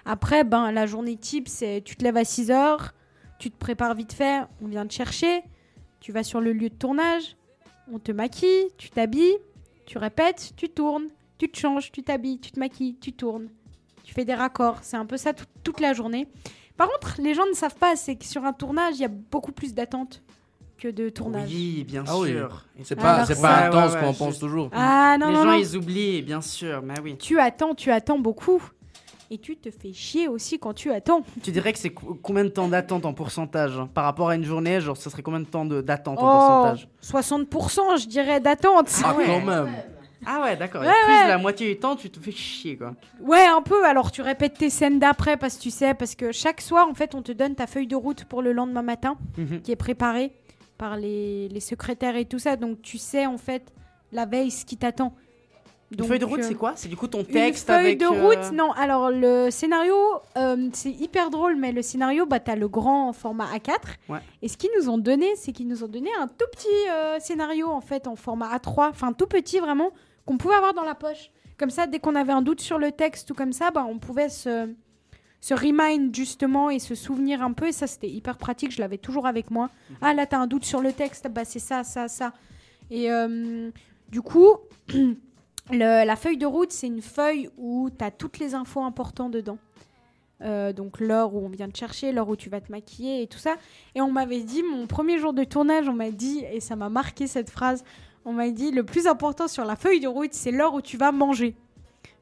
Après, ben, la journée type, c'est tu te lèves à 6 heures, tu te prépares vite fait, on vient te chercher, tu vas sur le lieu de tournage, on te maquille, tu t'habilles, tu répètes, tu tournes, tu te changes, tu t'habilles, tu te maquilles, tu tournes, tu fais des raccords. C'est un peu ça tout- toute la journée. Par contre, les gens ne savent pas, c'est que sur un tournage, il y a beaucoup plus d'attentes que de tournage. Oui, bien Ah oui. sûr. C'est ça- pas- c'est pas Ouais, intense ouais, qu'on ouais, pense je- toujours. Ah non, Les non, gens, non. ils oublient, bien sûr, mais oui. Tu attends, tu attends beaucoup. Et tu te fais chier aussi quand tu attends. Tu dirais que c'est co- combien de temps d'attente en pourcentage hein Par rapport à une journée, genre, ce serait combien de temps de- d'attente en Oh, pourcentage? 60% je dirais d'attente. Ah, quand même. Ah ouais, d'accord. et Ouais, plus ouais. de la moitié du temps, tu te fais chier, quoi. Ouais, un peu. Alors tu répètes tes scènes d'après parce que tu sais, parce que chaque soir, en fait, on te donne ta feuille de route pour le lendemain matin Mhm. qui est préparée par les, les secrétaires et tout ça. Donc tu sais, en fait, la veille, ce qui t'attend. Une Donc, feuille de route, euh, c'est quoi? C'est du coup ton Une texte feuille avec. de euh, route, non. Alors, le scénario, euh, c'est hyper drôle, mais le scénario, bah, t'as le grand format A4. Ouais. Et ce qu'ils nous ont donné, c'est qu'ils nous ont donné un tout petit euh, scénario, en fait, en format A3, enfin, tout petit, vraiment, qu'on pouvait avoir dans la poche. Comme ça, dès qu'on avait un doute sur le texte ou comme ça, bah, on pouvait se, se remind, justement, et se souvenir un peu. Et ça, c'était hyper pratique, je l'avais toujours avec moi. Ah, là, t'as un doute sur le texte, bah, c'est ça, ça, ça. Et du coup... Le- la feuille de route, c'est une feuille où tu as toutes les infos importantes dedans. Euh, donc l'heure où on vient te chercher, l'heure où tu vas te maquiller et tout ça. Et on m'avait dit, mon premier jour de tournage, on m'a dit, et ça m'a marqué cette phrase, on m'a dit, le plus important sur la feuille de route, c'est l'heure où tu vas manger.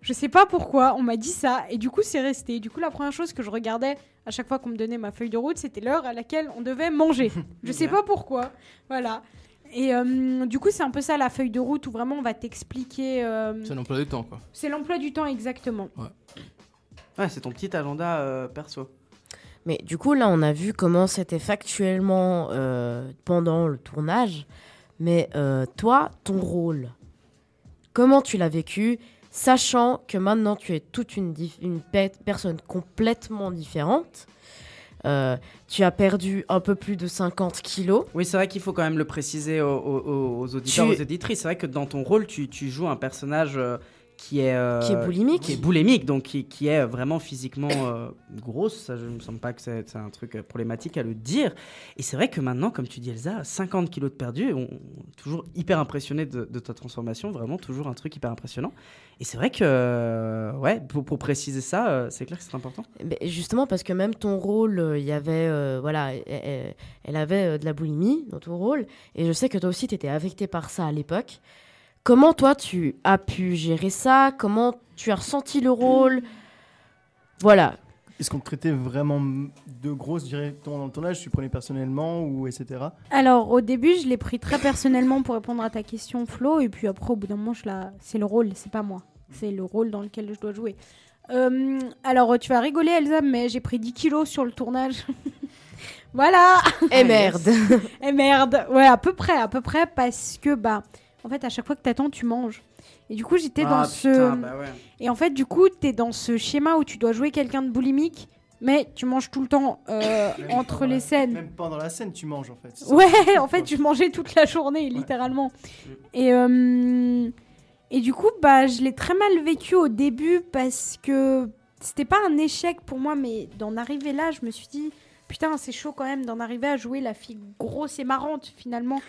Je sais pas pourquoi, on m'a dit ça, et du coup c'est resté. Du coup la première chose que je regardais à chaque fois qu'on me donnait ma feuille de route, c'était l'heure à laquelle on devait manger. Je sais pas pourquoi, voilà. Et euh, du coup, c'est un peu ça la feuille de route où vraiment on va t'expliquer. euh, C'est l'emploi du temps, quoi. c'est l'emploi du temps exactement. Ouais, c'est ton petit agenda euh, perso. Mais du coup, là, on a vu comment c'était factuellement euh, pendant le tournage. Mais euh, toi, ton rôle, comment tu l'as vécu, sachant que maintenant tu es toute une, dif- une pe- personne complètement différente Euh, Tu as perdu un peu plus de 50 kilos. Oui, c'est vrai qu'il faut quand même le préciser aux, aux- aux auditeurs, Tu- aux auditrices. C'est vrai que dans ton rôle, tu, tu joues un personnage euh, qui est euh, Qui est boulimique. qui est boulimique, donc qui, qui est vraiment physiquement euh, grosse. Ça, je ne me semble pas que c'est un truc euh, problématique à le dire. Et c'est vrai que maintenant, comme tu dis, Elsa, 50 kilos de perdu, on, toujours hyper impressionné de, de ta transformation, vraiment toujours un truc hyper impressionnant. Et c'est vrai que, euh, ouais, pour, pour préciser ça, c'est clair que c'est important. Mais justement, parce que même ton rôle, il y avait, euh, voilà, elle, elle- elle avait de la boulimie dans ton rôle, et je sais que toi aussi, tu étais affecté par ça à l'époque. Comment toi, tu as pu gérer ça? Comment tu as ressenti le rôle? Voilà. Est-ce qu'on te traitait vraiment de grosse directement dans le tournage? Tu prenais personnellement ou etc. Alors au début, je l'ai pris très personnellement pour répondre à ta question, Flo, et puis après, au bout d'un moment, je la... c'est le rôle, c'est pas moi. C'est le rôle dans lequel je dois jouer. Euh, alors, tu vas rigoler, Elsa, mais j'ai pris 10 kilos sur le tournage. voilà Eh merde Eh merde Ouais, à peu près, à peu près, parce que, bah, en fait, à chaque fois que t'attends, tu manges. Et du coup, j'étais Ah, dans putain, ce... bah ouais. Et en fait, du coup, t'es dans ce schéma où tu dois jouer quelqu'un de boulimique, mais tu manges tout le temps euh, entre les scènes. Même pendant la scène, tu manges en fait. Ouais, en fait, je mangeais toute la journée, littéralement. Et, euh, et du coup, bah, je l'ai très mal vécu au début parce que c'était pas un échec pour moi, mais d'en arriver là, je me suis dit, putain, c'est chaud quand même d'en arriver à jouer la fille grosse et marrante finalement.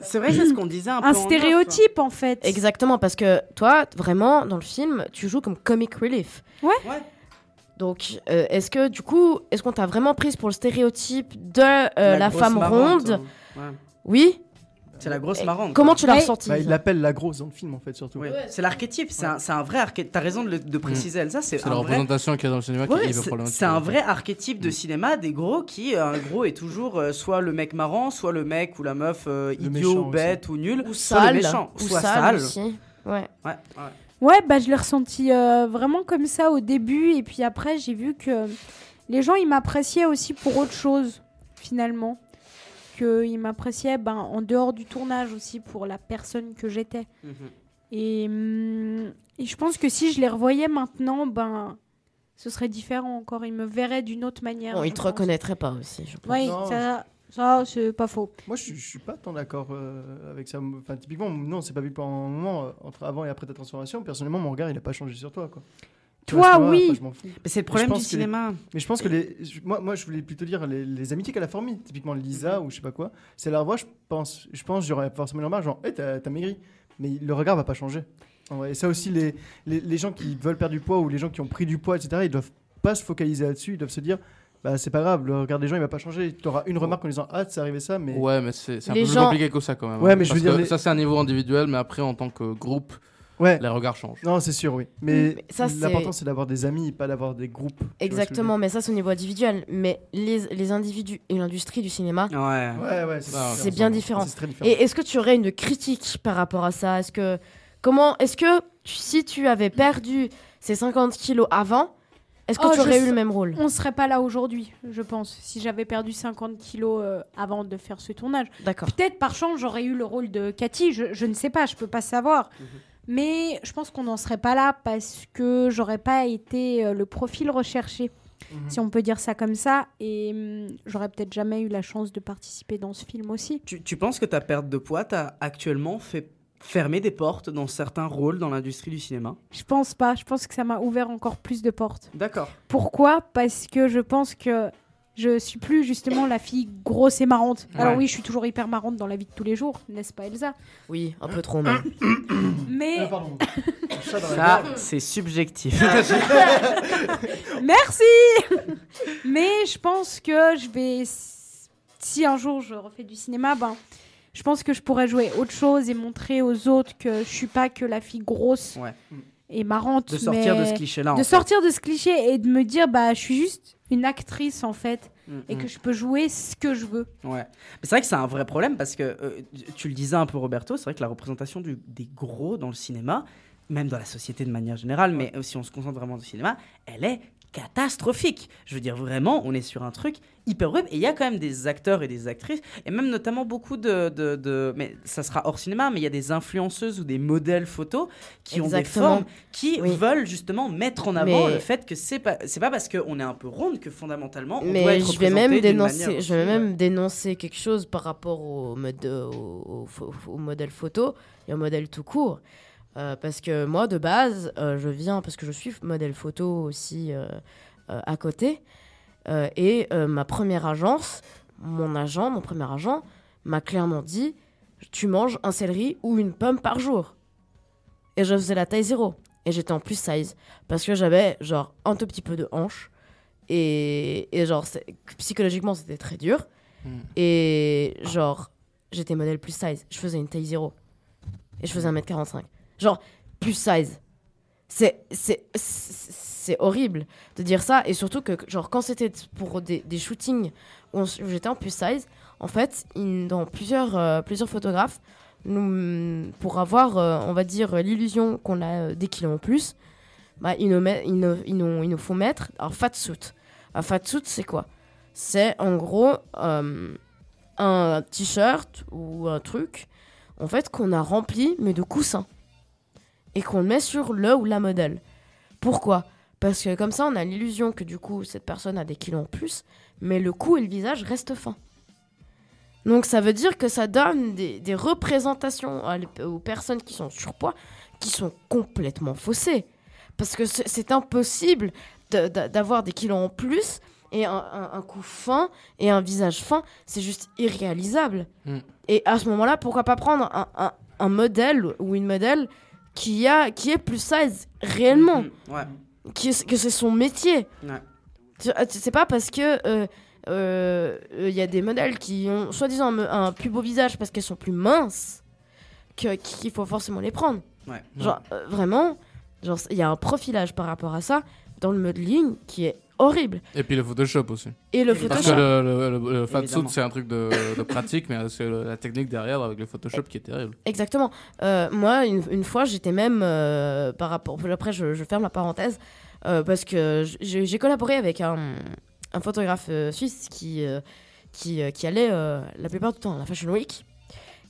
C'est vrai, c'est ce qu'on disait un peu. Un stéréotype en fait. Exactement, parce que toi, vraiment, dans le film, tu joues comme comic relief. Ouais. Donc, euh, est-ce que, du coup, est-ce qu'on t'a vraiment prise pour le stéréotype de euh, la, femme ronde euh, ouais. Oui C'est la grosse marrante. Comment tu l'as ressenti Bah, il l'appelle la grosse dans le film en fait surtout. Ouais. C'est l'archétype, c'est un, c'est un vrai archétype. T'as raison de, le- de préciser, Elsa. C'est la vrai- représentation qu'il y a dans le cinéma qui Ouais, est hyper c'est- problématique. c'est un vrai archétype de cinéma des gros qui, euh, un gros est toujours euh, soit le mec marrant, soit le mec ou la meuf euh, idiot, bête ou nul, Ou soit sale. le méchant, Ou soit sale sale. aussi. Ouais. Ouais, ouais. Ouais, bah je l'ai ressenti euh, vraiment comme ça au début et puis après j'ai vu que les gens ils m'appréciaient aussi pour autre chose finalement, qu'ils m'appréciaient ben, en dehors du tournage aussi pour la personne que j'étais. Mhm. Et, hum, et je pense que si je les revoyais maintenant, ben ce serait différent encore, ils me verraient d'une autre manière. Bon, je il te pense. reconnaîtrait pas aussi, je pense. Oui, Non, ça, ça c'est pas faux. Moi, je, suis- je suis pas tant d'accord euh, avec ça. Enfin, typiquement, non, c'est pas vu pendant un moment euh, entre avant et après ta transformation. Personnellement, mon regard, il a pas changé sur toi, quoi. Vois, Toi, oui. enfin. Mais c'est le problème du les- cinéma. Mais je pense que les, moi, moi, je voulais plutôt dire les, les amitiés qu'elle a formées. Typiquement Lisa ou je sais pas quoi. C'est la revoit, je pense, je pense, j'aurais forcément le remarque, genre, hey, t'as maigri. Mais le regard va pas changer. Et ça aussi, les, les, les gens qui veulent perdre du poids ou les gens qui ont pris du poids, etc., ils doivent pas se focaliser là-dessus. Ils doivent se dire, bah c'est pas grave, le regard des gens il va pas changer. Tu auras une remarque en disant, ah, c'est arrivé ça, mais. Ouais, mais c'est un Les peu plus compliqué que ça quand même. Ouais, hein. mais je veux dire, que les- Ça, c'est un niveau individuel, mais après, en tant que groupe, Ouais. les regards changent. Non, c'est sûr, oui. Mais, Mais ça, c'est- l'important, c'est d'avoir des amis, pas d'avoir des groupes. Exactement, mais ça c'est au niveau individuel. Mais les, les individus et l'industrie du cinéma, Ouais. Ouais, ouais, c'est Ah, c'est bien différent. C'est très différent. Et est-ce que tu aurais une critique par rapport à ça? Est-ce que comment est-ce que si tu avais perdu ces 50 kilos avant, est-ce que Oh, tu aurais eu le même rôle? On serait pas là aujourd'hui, je pense, si j'avais perdu 50 kilos euh, avant de faire ce tournage. D'accord. Peut-être par chance j'aurais eu le rôle de Cathy, je, je ne sais pas, je peux pas savoir. Mais je pense qu'on n'en serait pas là parce que j'aurais pas été euh, le profil recherché, Mhm. si on peut dire ça comme ça. Et hum, j'aurais peut-être jamais eu la chance de participer dans ce film aussi. Tu, tu penses que ta perte de poids t'a actuellement fait fermer des portes dans certains rôles dans l'industrie du cinéma? Je pense pas, je pense que ça m'a ouvert encore plus de portes. D'accord. Pourquoi? Parce que je pense que je suis plus justement la fille grosse et marrante. Alors Ouais. oui, je suis toujours hyper marrante dans la vie de tous les jours, n'est-ce pas Elsa? Oui, un peu trop même. Mais Euh, pardon. Ça, c'est subjectif. merci. Mais je pense que je vais si un jour je refais du cinéma, ben je pense que je pourrais jouer autre chose et montrer aux autres que je suis pas que la fille grosse Ouais. et marrante. De sortir de ce cliché-là. de fait. sortir de ce cliché et de me dire bah je suis juste une actrice en fait Mm, et que je peux jouer ce que je veux. Ouais. Mais c'est vrai que c'est un vrai problème parce que euh, tu le disais un peu, Roberto, c'est vrai que la représentation du- des gros dans le cinéma, même dans la société de manière générale, mais si on se concentre vraiment sur le cinéma, elle est catastrophique. Je veux dire, vraiment, on est sur un truc hyper horrible. Et il y a quand même des acteurs et des actrices, et même notamment beaucoup de. de, de- mais ça sera hors cinéma, mais il y a des influenceuses ou des modèles photos qui ont des formes, qui veulent justement mettre en avant Mais- le fait que c'est pas, c'est pas parce qu'on est un peu ronde que fondamentalement on doit Mais être je vais même dénoncer, je vais même dénoncer quelque chose par rapport au, mode, au, au pho- au modèle photo et au modèle tout court. Euh, parce que moi, de base, euh, je viens parce que je suis modèle photo aussi euh, à côté. Et ma première agence, mon agent, mon premier agent, m'a clairement dit Tu manges un céleri ou une pomme par jour. Et je faisais la taille zéro. Et j'étais en plus size. Parce que j'avais genre un tout petit peu de hanche. Et, et genre, psychologiquement, c'était très dur. Hmm. Et genre, j'étais modèle plus size. Je faisais une taille 0. Et je faisais 1m45. Genre, plus size. C'est, horrible de dire ça. Et surtout que, genre, quand c'était pour des, shootings où, j'étais en plus size, en fait, dans plusieurs, euh, plusieurs photographes, pour avoir, euh, on va dire, l'illusion qu'on a euh, des kilos en plus, bah, ils, nous ils, nous, ils nous- ils nous font mettre un fat suit. Un fat suit, c'est quoi? C'est en gros un t-shirt ou un truc, en fait, qu'on a rempli, mais de coussins. Et qu'on le met sur le ou la modèle. Pourquoi? Parce que comme ça, on a l'illusion que du coup, cette personne a des kilos en plus, mais le cou et le visage restent fins. Donc ça veut dire que ça donne des, des représentations à aux personnes qui sont surpoids qui sont complètement faussées. Parce que c'est impossible de- de- d'avoir des kilos en plus et un, un- un cou fin et un visage fin. C'est juste irréalisable. Mm. Et à ce moment-là, pourquoi pas prendre un- un modèle ou une modèle qui, a, qui est plus size réellement Ouais. qui que c'est son métier. Ouais. C'est pas parce que euh, euh, euh, il y a des modèles qui ont soi-disant un, plus beau visage parce qu'elles sont plus minces qu'il faut forcément les prendre. Ouais. Genre euh, vraiment, il y a un profilage par rapport à ça dans le modeling qui est horrible. Et puis le Photoshop aussi. Et le Parce que Photoshop. le, le, le- le fat suit, Évidemment. c'est un truc de, de pratique, mais c'est la technique derrière avec le Photoshop qui est terrible. Exactement. Euh, moi, une, une fois, j'étais même euh, par rapport. Après, je, je ferme la parenthèse euh, parce que j'ai j'ai collaboré avec un, un photographe euh, suisse qui, euh, qui, euh, qui allait euh, la plupart du temps à la Fashion Week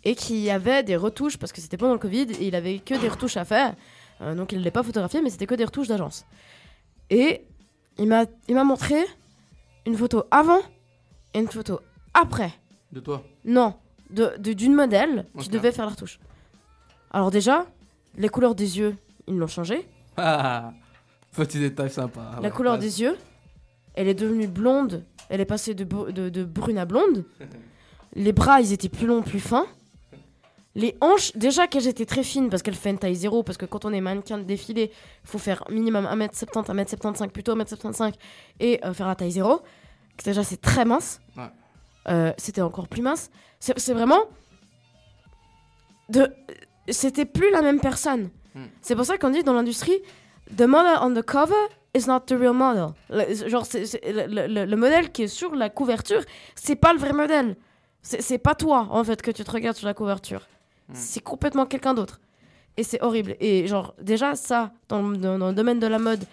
et qui avait des retouches parce que c'était pendant le Covid et il avait que des retouches à faire. Euh, donc, il ne l'est pas photographié, mais c'était que des retouches d'agence. Et il m'a montré une photo avant et une photo après. De toi Non, de- de- d'une modèle qui devait faire la retouche. Alors déjà, les couleurs des yeux, ils l'ont changé. Ah, petit détail sympa. la Ouais, couleur des yeux, elle est devenue blonde. Elle est passée de, de brune à blonde. Les bras, ils étaient plus longs, plus fins. Les hanches, déjà qu'elles étaient très fines parce qu'elles fait une taille zéro, parce que quand on est mannequin de défilé, il faut faire minimum 1m70, 1m75, plutôt 1m75 et euh, faire la taille zéro. Déjà, c'est très mince. Ouais. Euh, c'était encore plus mince. C'est vraiment. De... C'était plus la même personne. Hmm. C'est pour ça qu'on dit dans l'industrie The model on the cover is not the real model. Le, genre, le, le- le modèle qui est sur la couverture, c'est pas le vrai modèle. C'est pas toi, en fait, que tu te regardes sur la couverture. C'est complètement quelqu'un d'autre. Et c'est horrible. Et genre, déjà, ça, dans, le- dans- dans le domaine de la mode,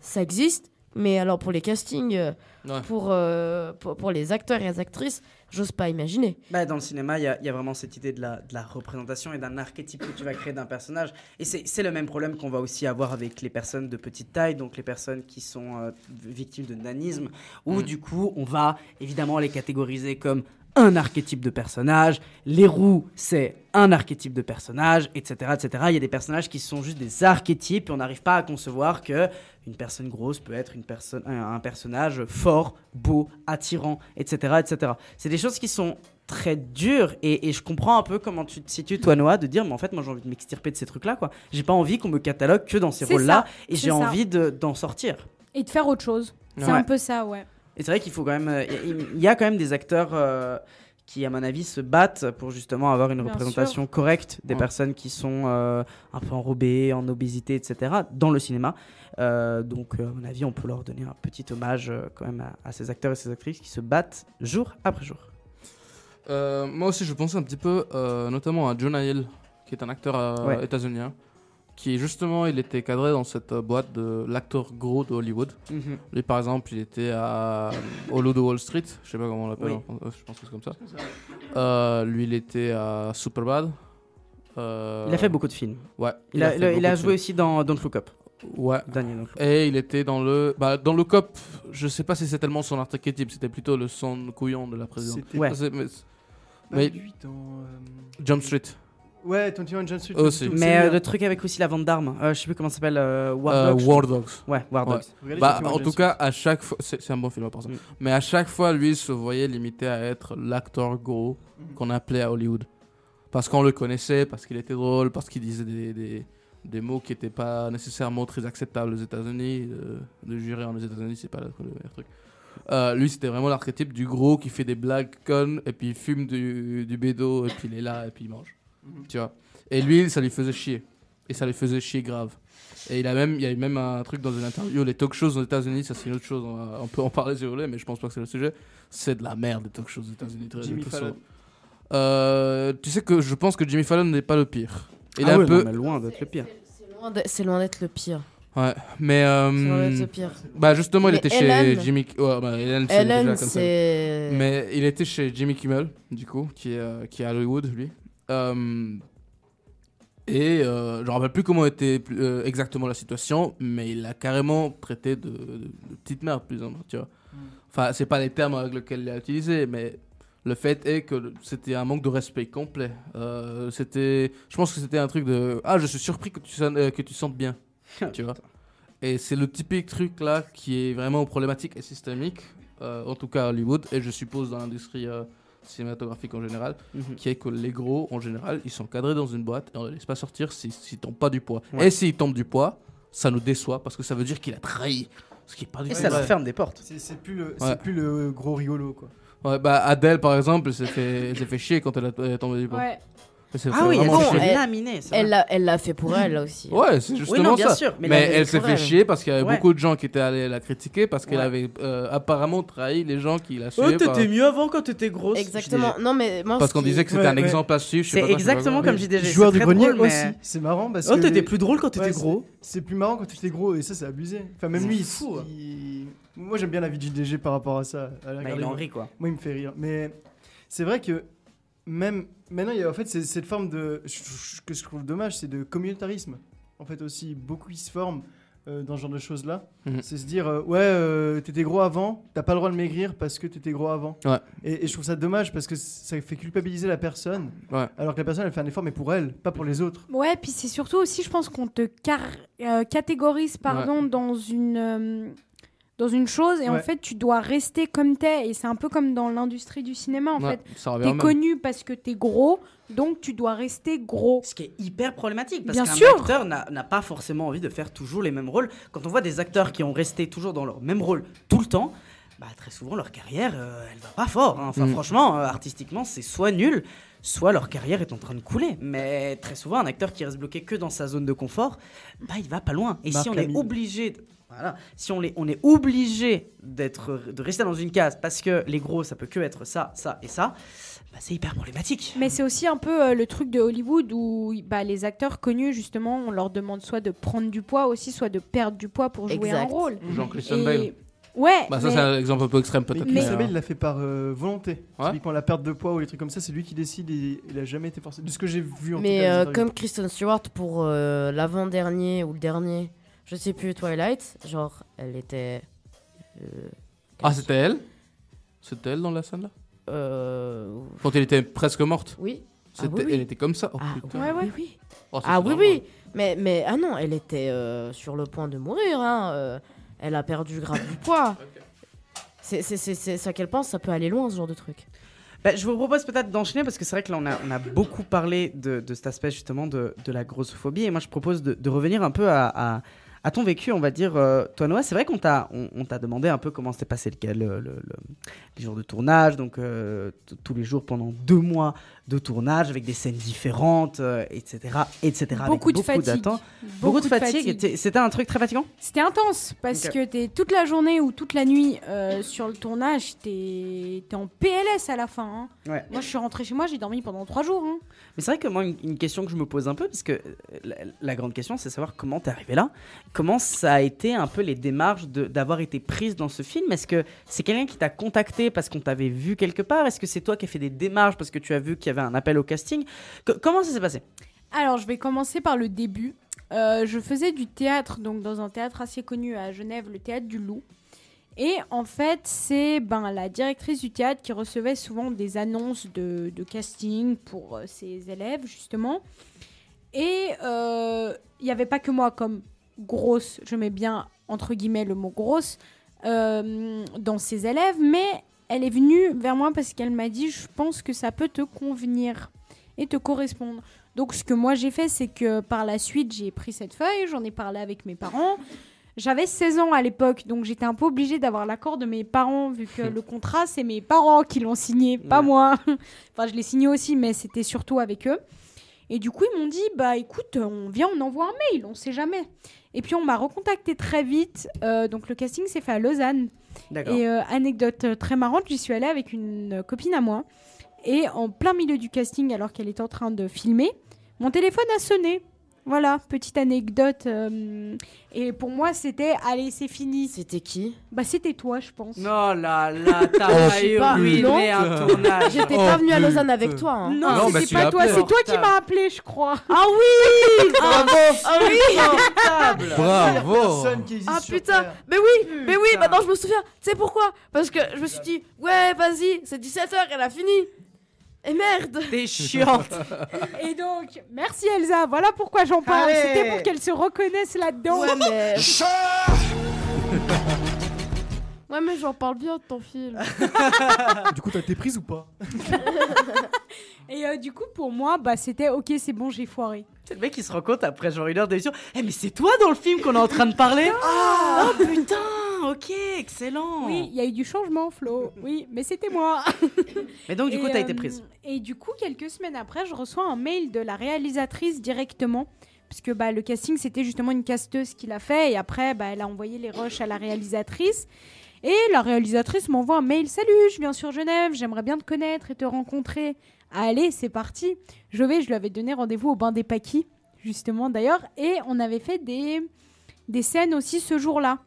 ça existe. Mais alors, pour les castings, euh, Ouais. pour, euh, pour, pour les acteurs et les actrices, j'ose pas imaginer. Bah, dans le cinéma, il y, a- il y a vraiment cette idée de la, de la représentation et d'un archétype que tu vas créer d'un personnage. Et c'est c'est le même problème qu'on va aussi avoir avec les personnes de petite taille, donc les personnes qui sont euh, victimes de nanisme, où Mm. du coup, on va évidemment les catégoriser comme un archétype de personnage. Les roues, c'est un archétype de personnage, etc., etc. Il y a des personnages qui sont juste des archétypes et on n'arrive pas à concevoir que une personne grosse peut être une personne, un, personnage fort, beau, attirant, etc., etc. C'est des choses qui sont très dures et, et je comprends un peu comment tu te situes toi Noah de dire mais en fait moi j'ai envie de m'extirper de ces trucs là quoi j'ai pas envie qu'on me catalogue que dans ces rôles là ça, et j'ai envie de- d'en sortir Et de faire autre chose. C'est Ouais. un peu ça, ouais. Et c'est vrai qu'il faut quand même. euh, Il y, a quand même des acteurs euh, qui, à mon avis, se battent pour justement avoir une Bien représentation sûr. correcte des Ouais. personnes qui sont euh, un peu enrobées, en obésité, etc., dans le cinéma. Euh, donc, à mon avis, on peut leur donner un petit hommage euh, quand même à, à ces acteurs et ces actrices qui se battent jour après jour. Euh, moi aussi, je pensais un petit peu, euh, notamment à Jonah Hill, qui est un acteur euh, Ouais. états-unien, qui justement, il était cadré dans cette euh, boîte de l'acteur gros de Hollywood. Mhm. Lui, par exemple, il était à au de Wall Street, je sais pas comment on l'appelle, Oui. je pense que c'est comme ça. Euh, lui, il était à Superbad. Euh, Il a fait beaucoup de films. Ouais. Il a, il joué aussi dans Don't Look Up. Ouais. Look Up. Et il était dans le. Bah, dans le COP, je sais pas si c'est tellement son archétype, c'était plutôt le son couillon de la présidente. Ouais. Mais- mais- lui dans. euh, Jump Street. Ouais, 21 Jump Street. Aussi. tout, Mais euh, le truc avec aussi la vente d'armes, euh, je sais plus comment ça s'appelle, euh, War Euh, Dogs, War. Dogs. Ouais, War Dogs. Bah, 21 en tout cas, à chaque fois, c'est un bon film à part ça. Mm. Mais à chaque fois, lui se voyait limité à être l'acteur gros Mhm. qu'on appelait à Hollywood. Parce qu'on le connaissait, parce qu'il était drôle, parce qu'il disait des, des, des mots qui n'étaient pas nécessairement très acceptables aux États-Unis. euh, de jurer en aux États-Unis, c'est pas le, le meilleur truc. Euh, lui, c'était vraiment l'archétype du gros qui fait des blagues connes, et puis il fume du, du bédo, et puis il est là, et puis il mange. Mhm. Tu vois. Et lui, ça lui faisait chier. Et ça lui faisait chier grave. Et il a même, il y a eu même un truc dans une interview, les talk shows aux États-Unis, ça c'est une autre chose, on, va- on peut en parler si vous voulez, mais je pense pas que c'est le sujet. C'est de la merde les talk shows aux États-Unis. très- Jimmy très Fallon. souvent. Euh, tu sais que je pense que Jimmy Fallon n'est pas le pire. Il Ah est un peu. non, mais loin d'être le pire. C'est loin d'être- le pire. Ouais, mais. euh, C'est loin d'être le pire. Bah justement, il était Ellen- chez Jimmy. Ouais, bah, Ellen, Ellen, c'est. Mais il était chez Jimmy Kimmel, du coup, qui est, euh, qui est à Hollywood, lui. Euh, et euh, je ne me rappelle plus comment était euh, exactement la situation, mais il l'a carrément traité de, de- de petite merde, plus ou moins, tu vois. Enfin, c'est pas les termes avec lesquels il a utilisé, mais le fait est que c'était un manque de respect complet. Euh, c'était, je pense que c'était un truc de ah, je suis surpris que tu sonnes- que tu sentes bien, tu vois. Et c'est le typique truc là qui est vraiment problématique et systémique, en tout cas à Hollywood, et je suppose dans l'industrie cinématographique en général, Mhm. qui est que les gros en général ils sont cadrés dans une boîte et on ne les laisse pas sortir s'ils s'ils tombent pas du poids. Ouais. Et s'ils tombent du poids, ça nous déçoit parce que ça veut dire qu'il a trahi. Ce qui est pas du Et tout ça leur ferme des portes. C'est plus, le- Ouais. c'est plus le gros rigolo, quoi. Ouais, bah Adèle par exemple, elle s'est fait, chier quand elle, est tombée du poids. Ouais. Ah oui, fait elle- laminer, c'est Elle l'a elle l'a fait pour elle, là aussi. Ouais, c'est justement non, bien ça. sûr, mais elle elle est s'est fait elle. chier parce qu'il y avait Ouais. beaucoup de gens qui étaient allés la critiquer parce qu'elle Ouais. avait euh, apparemment trahi les gens qui la Oh, suivaient. par- t'étais mieux avant quand t'étais grosse. Exactement. Non, mais moi. Parce ce qu'on disait que c'était Ouais, un ouais. exemple à suivre. C'est exactement comme JDG. Joueur c'est du très grenier drôle, mais- aussi, c'est marrant parce Oh, que. t'étais plus drôle quand t'étais gros. c'est- plus marrant quand tu étais gros et ça, c'est abusé. Enfin, même lui, il- fou, hein. il- Moi, j'aime bien la vie de JDG par rapport à ça. la Bah, il en rit, quoi. Moi, il me fait rire. Mais c'est vrai que même maintenant, il y a en fait c'est- cette forme de. que je trouve dommage, c'est de communautarisme. En fait, aussi, beaucoup qui se forment euh, dans ce genre de choses-là. Mhm. C'est se dire, euh, ouais, euh, t'étais gros avant, t'as pas le droit de maigrir parce que t'étais gros avant. Ouais. Et, et je trouve ça dommage parce que ça fait culpabiliser la personne. Ouais. Alors que la personne, elle fait un effort, mais pour elle, pas pour les autres. Ouais, puis c'est surtout aussi, je pense qu'on te car- euh, catégorise pardon, dans, une, euh, dans une chose et en fait, tu dois rester comme t'es. Et c'est un peu comme dans l'industrie du cinéma, en Ouais, fait. T'es connu parce que t'es gros, donc tu dois rester gros. Ce qui est hyper problématique parce Bien qu'un sûr. acteur n'a n'a pas forcément envie de faire toujours les mêmes rôles. Quand on voit des acteurs qui ont resté toujours dans leur même rôle tout le temps, bah, très souvent leur carrière, euh, elle va pas fort. hein. Enfin, Mm. franchement, euh, artistiquement, c'est soit nul, soit leur carrière est en train de couler. Mais très souvent, un acteur qui reste bloqué que dans sa zone de confort, bah, il va pas loin. Et Marc si on est Hamill. obligé, de- voilà, si on, est, on est obligé d'être, de rester dans une case parce que les gros, ça peut que être ça, ça et ça, bah, c'est hyper problématique. Mais c'est aussi un peu euh, le truc de Hollywood où bah, les acteurs connus, justement, on leur demande soit de prendre du poids aussi, soit de perdre du poids pour jouer un rôle. Genre Christian Et- Bale. Ouais, Bah, ça, mais- c'est un exemple un peu extrême Mais peut-être. Christian mais, Bale, euh, il l'a fait par euh, volonté. Ouais. Typiquement, la perte de poids ou les trucs comme ça, c'est lui qui décide et il a jamais été forcé. De ce que j'ai vu en tout Mais cas. euh, comme Kristen Stewart pour euh, l'avant-dernier ou le dernier, je sais plus, Twilight, genre, elle était. euh, Ah, c'était elle? C'était elle dans la scène là? Euh, Quand elle était presque morte? Oui. Ah C'était- oui, oui. Elle était comme ça Oh Ah, putain. ouais, ouais, oui. Oh, ça, ah c'est oui, oui. Mais, mais, ah non, elle était euh, sur le point de mourir. Hein. euh, elle a perdu grave du poids. C'est c'est- c'est- c'est- c'est à quel point ça peut aller loin, ce genre de truc. Bah, je vous propose peut-être d'enchaîner parce que c'est vrai que là on a, on a beaucoup parlé de, de cet aspect justement de, de la grossophobie et moi je propose de, de revenir un peu à, à- à ton vécu, on va dire, euh, toi Noah, c'est vrai qu'on t'a on, on t'a demandé un peu comment s'était passé le, le, le- le- les jours de tournage, donc euh, tous les jours pendant deux mois de tournage avec des scènes différentes, euh, etc., etc. avec Beaucoup de fatigue. Beaucoup beaucoup de de fatigue. fatigue. Et t'es- C'était un truc très fatigant? C'était intense parce que t'es toute la journée ou toute la nuit euh, sur le tournage, t'es t'es en PLS à la fin. hein. Ouais. Moi, je suis rentrée chez moi, j'ai dormi pendant trois jours. hein. Mais c'est vrai que moi, une, une question que je me pose un peu, parce que euh, la, la grande question, c'est savoir comment t'es arrivé là. Comment ça a été un peu les démarches d'avoir été prise dans ce film? Est-ce que c'est quelqu'un qui t'a contacté parce qu'on t'avait vu quelque part? Est-ce que c'est toi qui as fait des démarches parce que tu as vu qu'il y avait un appel au casting? Co- Comment ça s'est passé? Alors, je vais commencer par le début. Euh, je faisais du théâtre, donc dans un théâtre assez connu à Genève, le théâtre du Loup. Et en fait, c'est ben, la directrice du théâtre qui recevait souvent des annonces de, casting pour euh, ses élèves, justement. Et euh, il n'y avait pas que moi comme grosse, je mets bien entre guillemets le mot grosse, euh, dans ses élèves, mais elle est venue vers moi parce qu'elle m'a dit, je pense que ça peut te convenir et te correspondre. Donc ce que moi j'ai fait, c'est que par la suite, j'ai pris cette feuille, j'en ai parlé avec mes parents. J'avais 16 ans à l'époque, donc j'étais un peu obligée d'avoir l'accord de mes parents, vu que le contrat, c'est mes parents qui l'ont signé, pas Ouais. moi. enfin, je l'ai signé aussi, mais c'était surtout avec eux. Et du coup, ils m'ont dit, bah écoute, on vient, on envoie un mail, on sait jamais. Et puis on m'a recontacté très vite. euh, donc le casting s'est fait à Lausanne. Et euh, anecdote euh, très marrante, j'y suis allée avec une copine à moi. Et en plein milieu du casting, alors qu'elle était en train de filmer, mon téléphone a sonné. Voilà, petite anecdote. euh, et pour moi, c'était allez, c'est fini. C'était qui? Bah, c'était toi, je pense. Non, là, là, t'as Oh, pas, ruiner non. un tournage. J'étais Oh, pas venue à Lausanne putain. avec toi. hein. Non, non, bah, c'était tu pas toi, appelé, c'est toi qui m'as appelé, je crois. Ah oui Ah, ah oui. Bravo Personne qui existe Ah sur putain, Terre. mais oui, mais oui, Putain. maintenant je me souviens. Tu sais pourquoi? Parce que je me suis dit, ouais, vas-y, c'est 17h, elle a fini. Et merde T'es chiante. Et donc, merci Elsa, voilà pourquoi j'en parle. Allez. C'était pour qu'elle se reconnaisse là-dedans. Ouais, mais. Ouais, mais j'en parle bien de ton film. Du coup, t'as été prise ou pas? Et euh, du coup, pour moi, bah, c'était ok, c'est bon, j'ai foiré. C'est le mec qui se rend compte après genre une heure d'émission. Eh mais c'est toi dans le film qu'on est en train de parler? Ah oh, putain Ok, excellent Oui, il y a eu du changement, Flo. Oui, mais c'était moi. Mais donc du coup t'as été euh, prise. Et du coup, quelques semaines après, je reçois un mail de la réalisatrice directement. Parce que bah, le casting, c'était justement une casteuse qui l'a fait. Et après, bah, elle a envoyé les rushs à la réalisatrice. Et la réalisatrice m'envoie un mail. Salut, je viens sur Genève, j'aimerais bien te connaître et te rencontrer. Allez, c'est parti. Je vais, je lui avais donné rendez-vous au bain des Paquis, justement d'ailleurs. Et on avait fait des, des scènes aussi ce jour-là.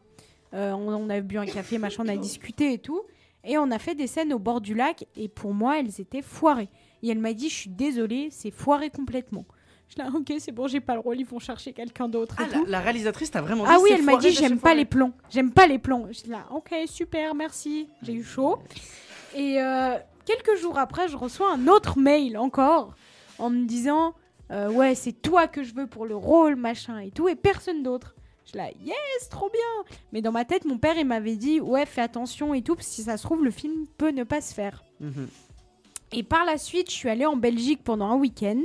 Euh, on, on avait bu un café, machin, on a discuté et tout. Et on a fait des scènes au bord du lac. Et pour moi, elles étaient foirées. Et elle m'a dit, je suis désolée, c'est foiré complètement. Je là, ok, c'est bon, j'ai pas le rôle, ils vont chercher quelqu'un d'autre. Ah, la, la réalisatrice t'a vraiment dit Ah oui, elle m'a dit j'aime pas les plans. J'aime pas les plans. Je là, ok, super, merci. J'ai eu chaud. Et euh, quelques jours après, je reçois un autre mail encore en me disant euh, ouais, c'est toi que je veux pour le rôle, machin et tout, et personne d'autre. Je suis là, yes, trop bien. Mais dans ma tête, mon père, il m'avait dit ouais, fais attention et tout, parce que si ça se trouve, le film peut ne pas se faire. Mhm. Et par la suite, je suis allée en Belgique pendant un week-end.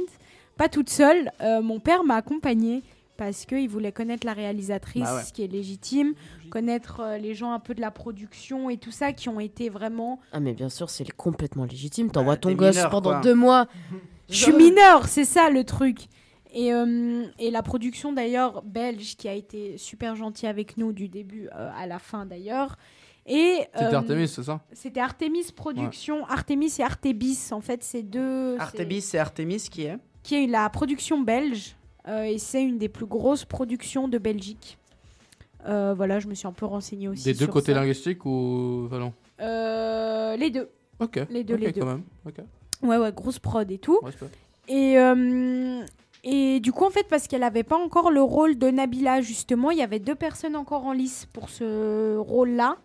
Pas toute seule. euh, mon père m'a accompagnée parce qu'il voulait connaître la réalisatrice, Bah ouais. ce qui est légitime, connaître euh, les gens un peu de la production et tout ça qui ont été vraiment. Ah, mais bien sûr, c'est complètement légitime. T'envoies ton t'es gosse mineur, pendant quoi. deux mois. Je suis mineure, c'est ça le truc. Et, euh, et la production d'ailleurs belge qui a été super gentille avec nous du début euh, à la fin d'ailleurs. Et C'était euh, Artemis, c'est ça? C'était Artemis Production, Artemis et Artebis en fait, c'est deux. Artemis et Artemis qui est? Qui est la production belge et c'est une des plus grosses productions de Belgique. Euh, voilà, je me suis un peu renseignée aussi. Des deux sur côtés ça. linguistiques ou. Non. Euh, les deux. Ok. Les deux, ok, les deux. quand même. Ok. Ouais, ouais, grosse prod et tout. Respect. Et, euh, et du coup, en fait, parce qu'elle n'avait pas encore le rôle de Nabila, justement, il y avait deux personnes encore en lice pour ce rôle-là.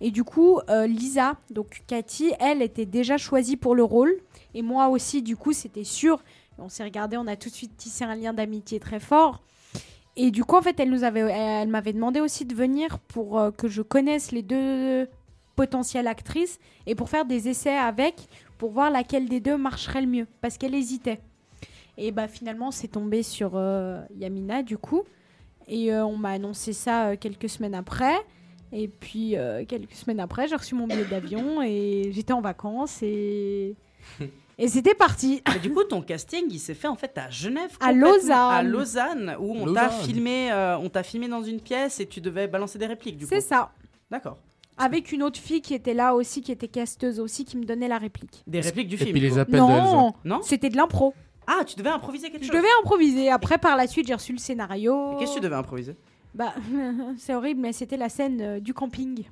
Et du coup, euh, Lisa, donc Cathy, elle était déjà choisie pour le rôle. Et moi aussi, du coup, c'était sûr. On s'est regardé, on a tout de suite tissé un lien d'amitié très fort. Et du coup, en fait, elle nous avait, elle m'avait demandé aussi de venir pour euh, que je connaisse les deux potentielles actrices et pour faire des essais avec, pour voir laquelle des deux marcherait le mieux, parce qu'elle hésitait. Et bah finalement, c'est tombé sur euh, Yamina du coup. Et euh, on m'a annoncé ça quelques semaines après. Et puis, quelques semaines après, j'ai reçu mon billet d'avion et j'étais en vacances et. Et c'était parti. Mais du coup, ton casting, il s'est fait en fait à Genève. À. Lausanne. À Lausanne, où on t'a filmé, euh, on t'a filmé dans une pièce et tu devais balancer des répliques. Du coup. C'est ça. D'accord. Avec une autre fille qui était là aussi, qui était casteuse aussi, qui me donnait la réplique. Des répliques du Et film. puis les appels de Non, Elsa. Non c'était de l'impro. Ah, tu devais improviser quelque Je chose. devais improviser. Après, par la suite, j'ai reçu le scénario. Qu'est-ce que tu devais improviser Bah, c'est horrible, mais c'était la scène euh, du camping.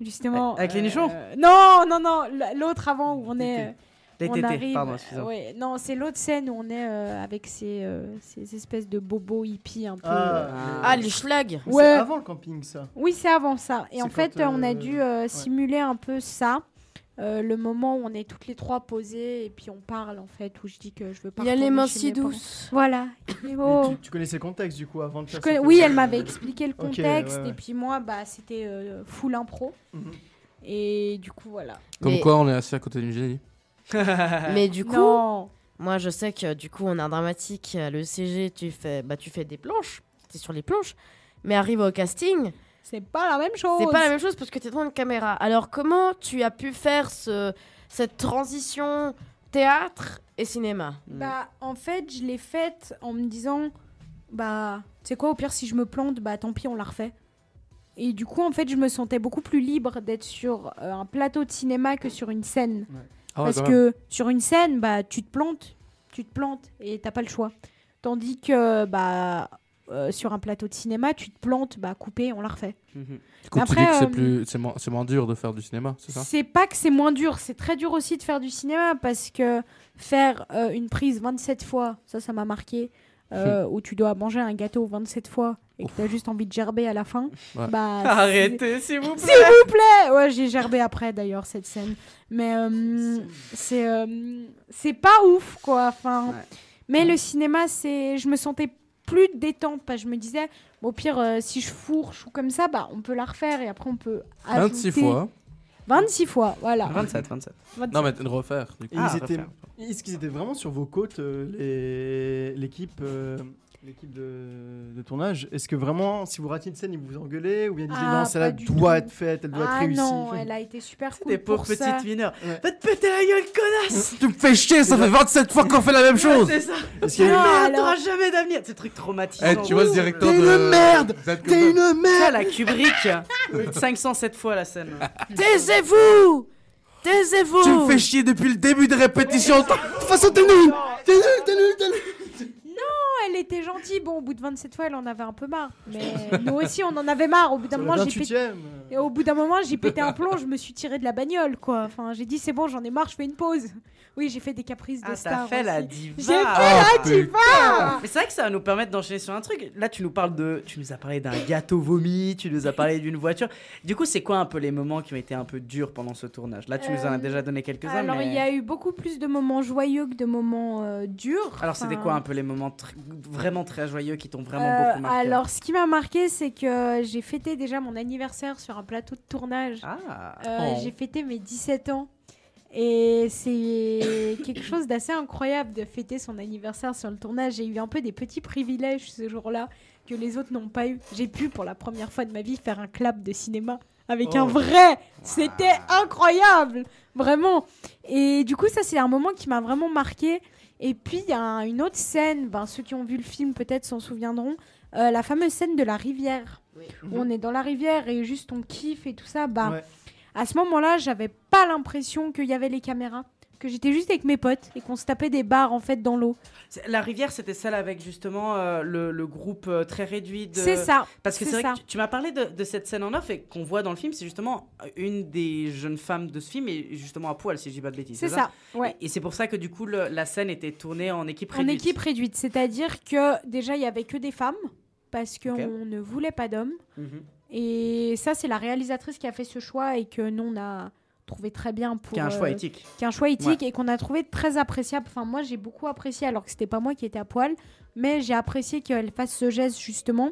Justement. Avec les nichons euh, Non, non, non, l'autre avant où on est. Les on tétés, arrive- pardon, excusez-moi. ouais, non, c'est l'autre scène où on est euh, avec ces, euh, ces espèces de bobos hippies un peu. Ah, euh, Ah, les schlags. Ouais. C'est avant le camping, ça. Oui, c'est avant ça. Et C'est en fait, on a dû euh, ouais. simuler un peu ça. Euh, le moment où on est toutes les trois posées et puis on parle en fait, où je dis que je veux pas. Il y a les mains si douces. Voilà. Oh. tu, tu connaissais le contexte du coup avant de faire cette- Oui, elle m'avait expliqué le contexte ouais, ouais. et puis moi, bah, c'était euh, full impro. Mhm. Et du coup, voilà. Comme Mais- quoi, on est assis à côté d'une génie. Mais du coup, Non. moi je sais que du coup on a un dramatique, euh, le CG, tu fais, bah, tu fais des planches, t'es sur les planches, mais arrive au casting, C'est pas la même chose. c'est pas la même chose parce que t'es devant une caméra. Alors comment tu as pu faire ce, cette transition théâtre et cinéma? Bah, en fait, je l'ai faite en me disant, bah, tu sais quoi, au pire, si je me plante, bah, tant pis, on la refait. Et du coup, en fait, je me sentais beaucoup plus libre d'être sur euh, un plateau de cinéma que sur une scène. Ah ouais, Parce que sur une scène, bah, tu te plantes, tu te plantes et t'as pas le choix. Tandis que, bah, euh, sur un plateau de cinéma, tu te plantes, bah, coupé, on la refait. Mhm. Du coup, tu Après, dis que c'est euh, plus, c'est moins, c'est moins dur de faire du cinéma, c'est ça? C'est pas que c'est moins dur, c'est très dur aussi de faire du cinéma parce que faire euh, une prise 27 fois, ça, ça m'a marqué, euh, où tu dois manger un gâteau 27 fois et que t'as juste envie de gerber à la fin. Ouais. Bah, Arrêtez, s'il vous S'il plaît. vous plaît Ouais, j'ai gerbé après d'ailleurs cette scène. Mais euh, c'est euh, c'est pas ouf quoi. Enfin, Ouais. mais le cinéma, c'est je me sentais plus détente parce que je me disais bon, au pire euh, si je fourche ou comme ça, bah on peut la refaire et après on peut 26 ajouter- fois. 26 fois, voilà. 27, 27. 27. Non, mais de refaire. Du coup. Ah, ils étaient, refaire. est-ce qu'ils étaient vraiment sur vos côtes, euh, les- l'équipe euh, l'équipe de, de tournage Est-ce que vraiment, si vous ratiez une scène, ils vous engueulaient Ou bien ils disaient Ah, non, celle-là doit tout. être faite, elle doit être Ah réussie non, elle a été super cool Des pauvres pour ça. petites mineures. Ouais. Va te péter la gueule, connasse Tu me fais chier, ça fait 27 fois qu'on fait la même chose C'est ça. Y a- Non, alors- t'auras jamais d'avenir. C'est truc traumatisant. Eh, tu vois ce directeur T'es de. une merde T'es une Ça, merde la Kubrick. 507 fois la scène. Taisez-vous Taisez-vous Tu me fais chier depuis le début de répétition. De toute façon, t'es nul T'es nul, t'es nul, t'es nul elle était gentille. Bon, au bout de 27 fois, elle en avait un peu marre. Mais nous aussi, on en avait marre. Au bout d'un moment, j'ai pété... 28ème. Et au bout d'un moment, j'ai pété un plomb, je me suis tiré de la bagnole, quoi. Enfin, j'ai dit, c'est bon, j'en ai marre, je fais une pause. Oui, j'ai fait des caprices de Ah, star t'as fait la diva. J'ai fait Ah, la diva Mais c'est vrai que ça va nous permettre d'enchaîner sur un truc. Là, tu nous parles de. Tu nous as parlé d'un gâteau vomi, tu nous as parlé d'une voiture. Du coup, c'est quoi un peu les moments qui ont été un peu durs pendant ce tournage? Là, tu nous en as Euh, déjà donné quelques-uns. Alors, mais... il y a eu beaucoup plus de moments joyeux que de moments euh, durs. Alors, c'était quoi un peu les moments tr- vraiment très joyeux qui t'ont vraiment euh, beaucoup marqué? Alors, ce qui m'a marqué, c'est que j'ai fêté déjà mon anniversaire sur un plateau de tournage. Ah Euh, Oh. J'ai fêté mes 17 ans. Et c'est quelque chose d'assez incroyable de fêter son anniversaire sur le tournage. J'ai eu un peu des petits privilèges ce jour-là que les autres n'ont pas eu. J'ai pu pour la première fois de ma vie faire un clap de cinéma avec Oh. un vrai. C'était incroyable, vraiment. Et du coup, ça c'est un moment qui m'a vraiment marqué. Et puis il y a un- une autre scène, ben, ceux qui ont vu le film peut-être s'en souviendront, euh, la fameuse scène de la rivière. Où on est dans la rivière et juste on kiffe et tout ça. Bah, Ouais. À ce moment-là, j'avais pas l'impression qu'il y avait les caméras, que j'étais juste avec mes potes et qu'on se tapait des barres en fait dans l'eau. La rivière, c'était celle avec justement euh, le, le groupe euh, très réduit de. C'est ça. Parce que c'est vrai que tu, tu m'as parlé de, de cette scène en off et qu'on voit dans le film, c'est justement une des jeunes femmes de ce film et justement à poil, si je dis pas de bêtises. C'est ça, ouais. Et, et c'est pour ça que du coup, le- la scène était tournée en équipe En réduite. équipe réduite, c'est-à-dire que déjà il y avait que des femmes parce qu'on ne voulait pas d'hommes. Mhm. Et ça, c'est la réalisatrice qui a fait ce choix et que nous on a trouvé très bien pour. Qui est un choix euh, éthique. Qui est un choix éthique Ouais. et qu'on a trouvé très appréciable. Enfin, moi j'ai beaucoup apprécié alors que c'était pas moi qui étais à poil, mais j'ai apprécié qu'elle fasse ce geste justement.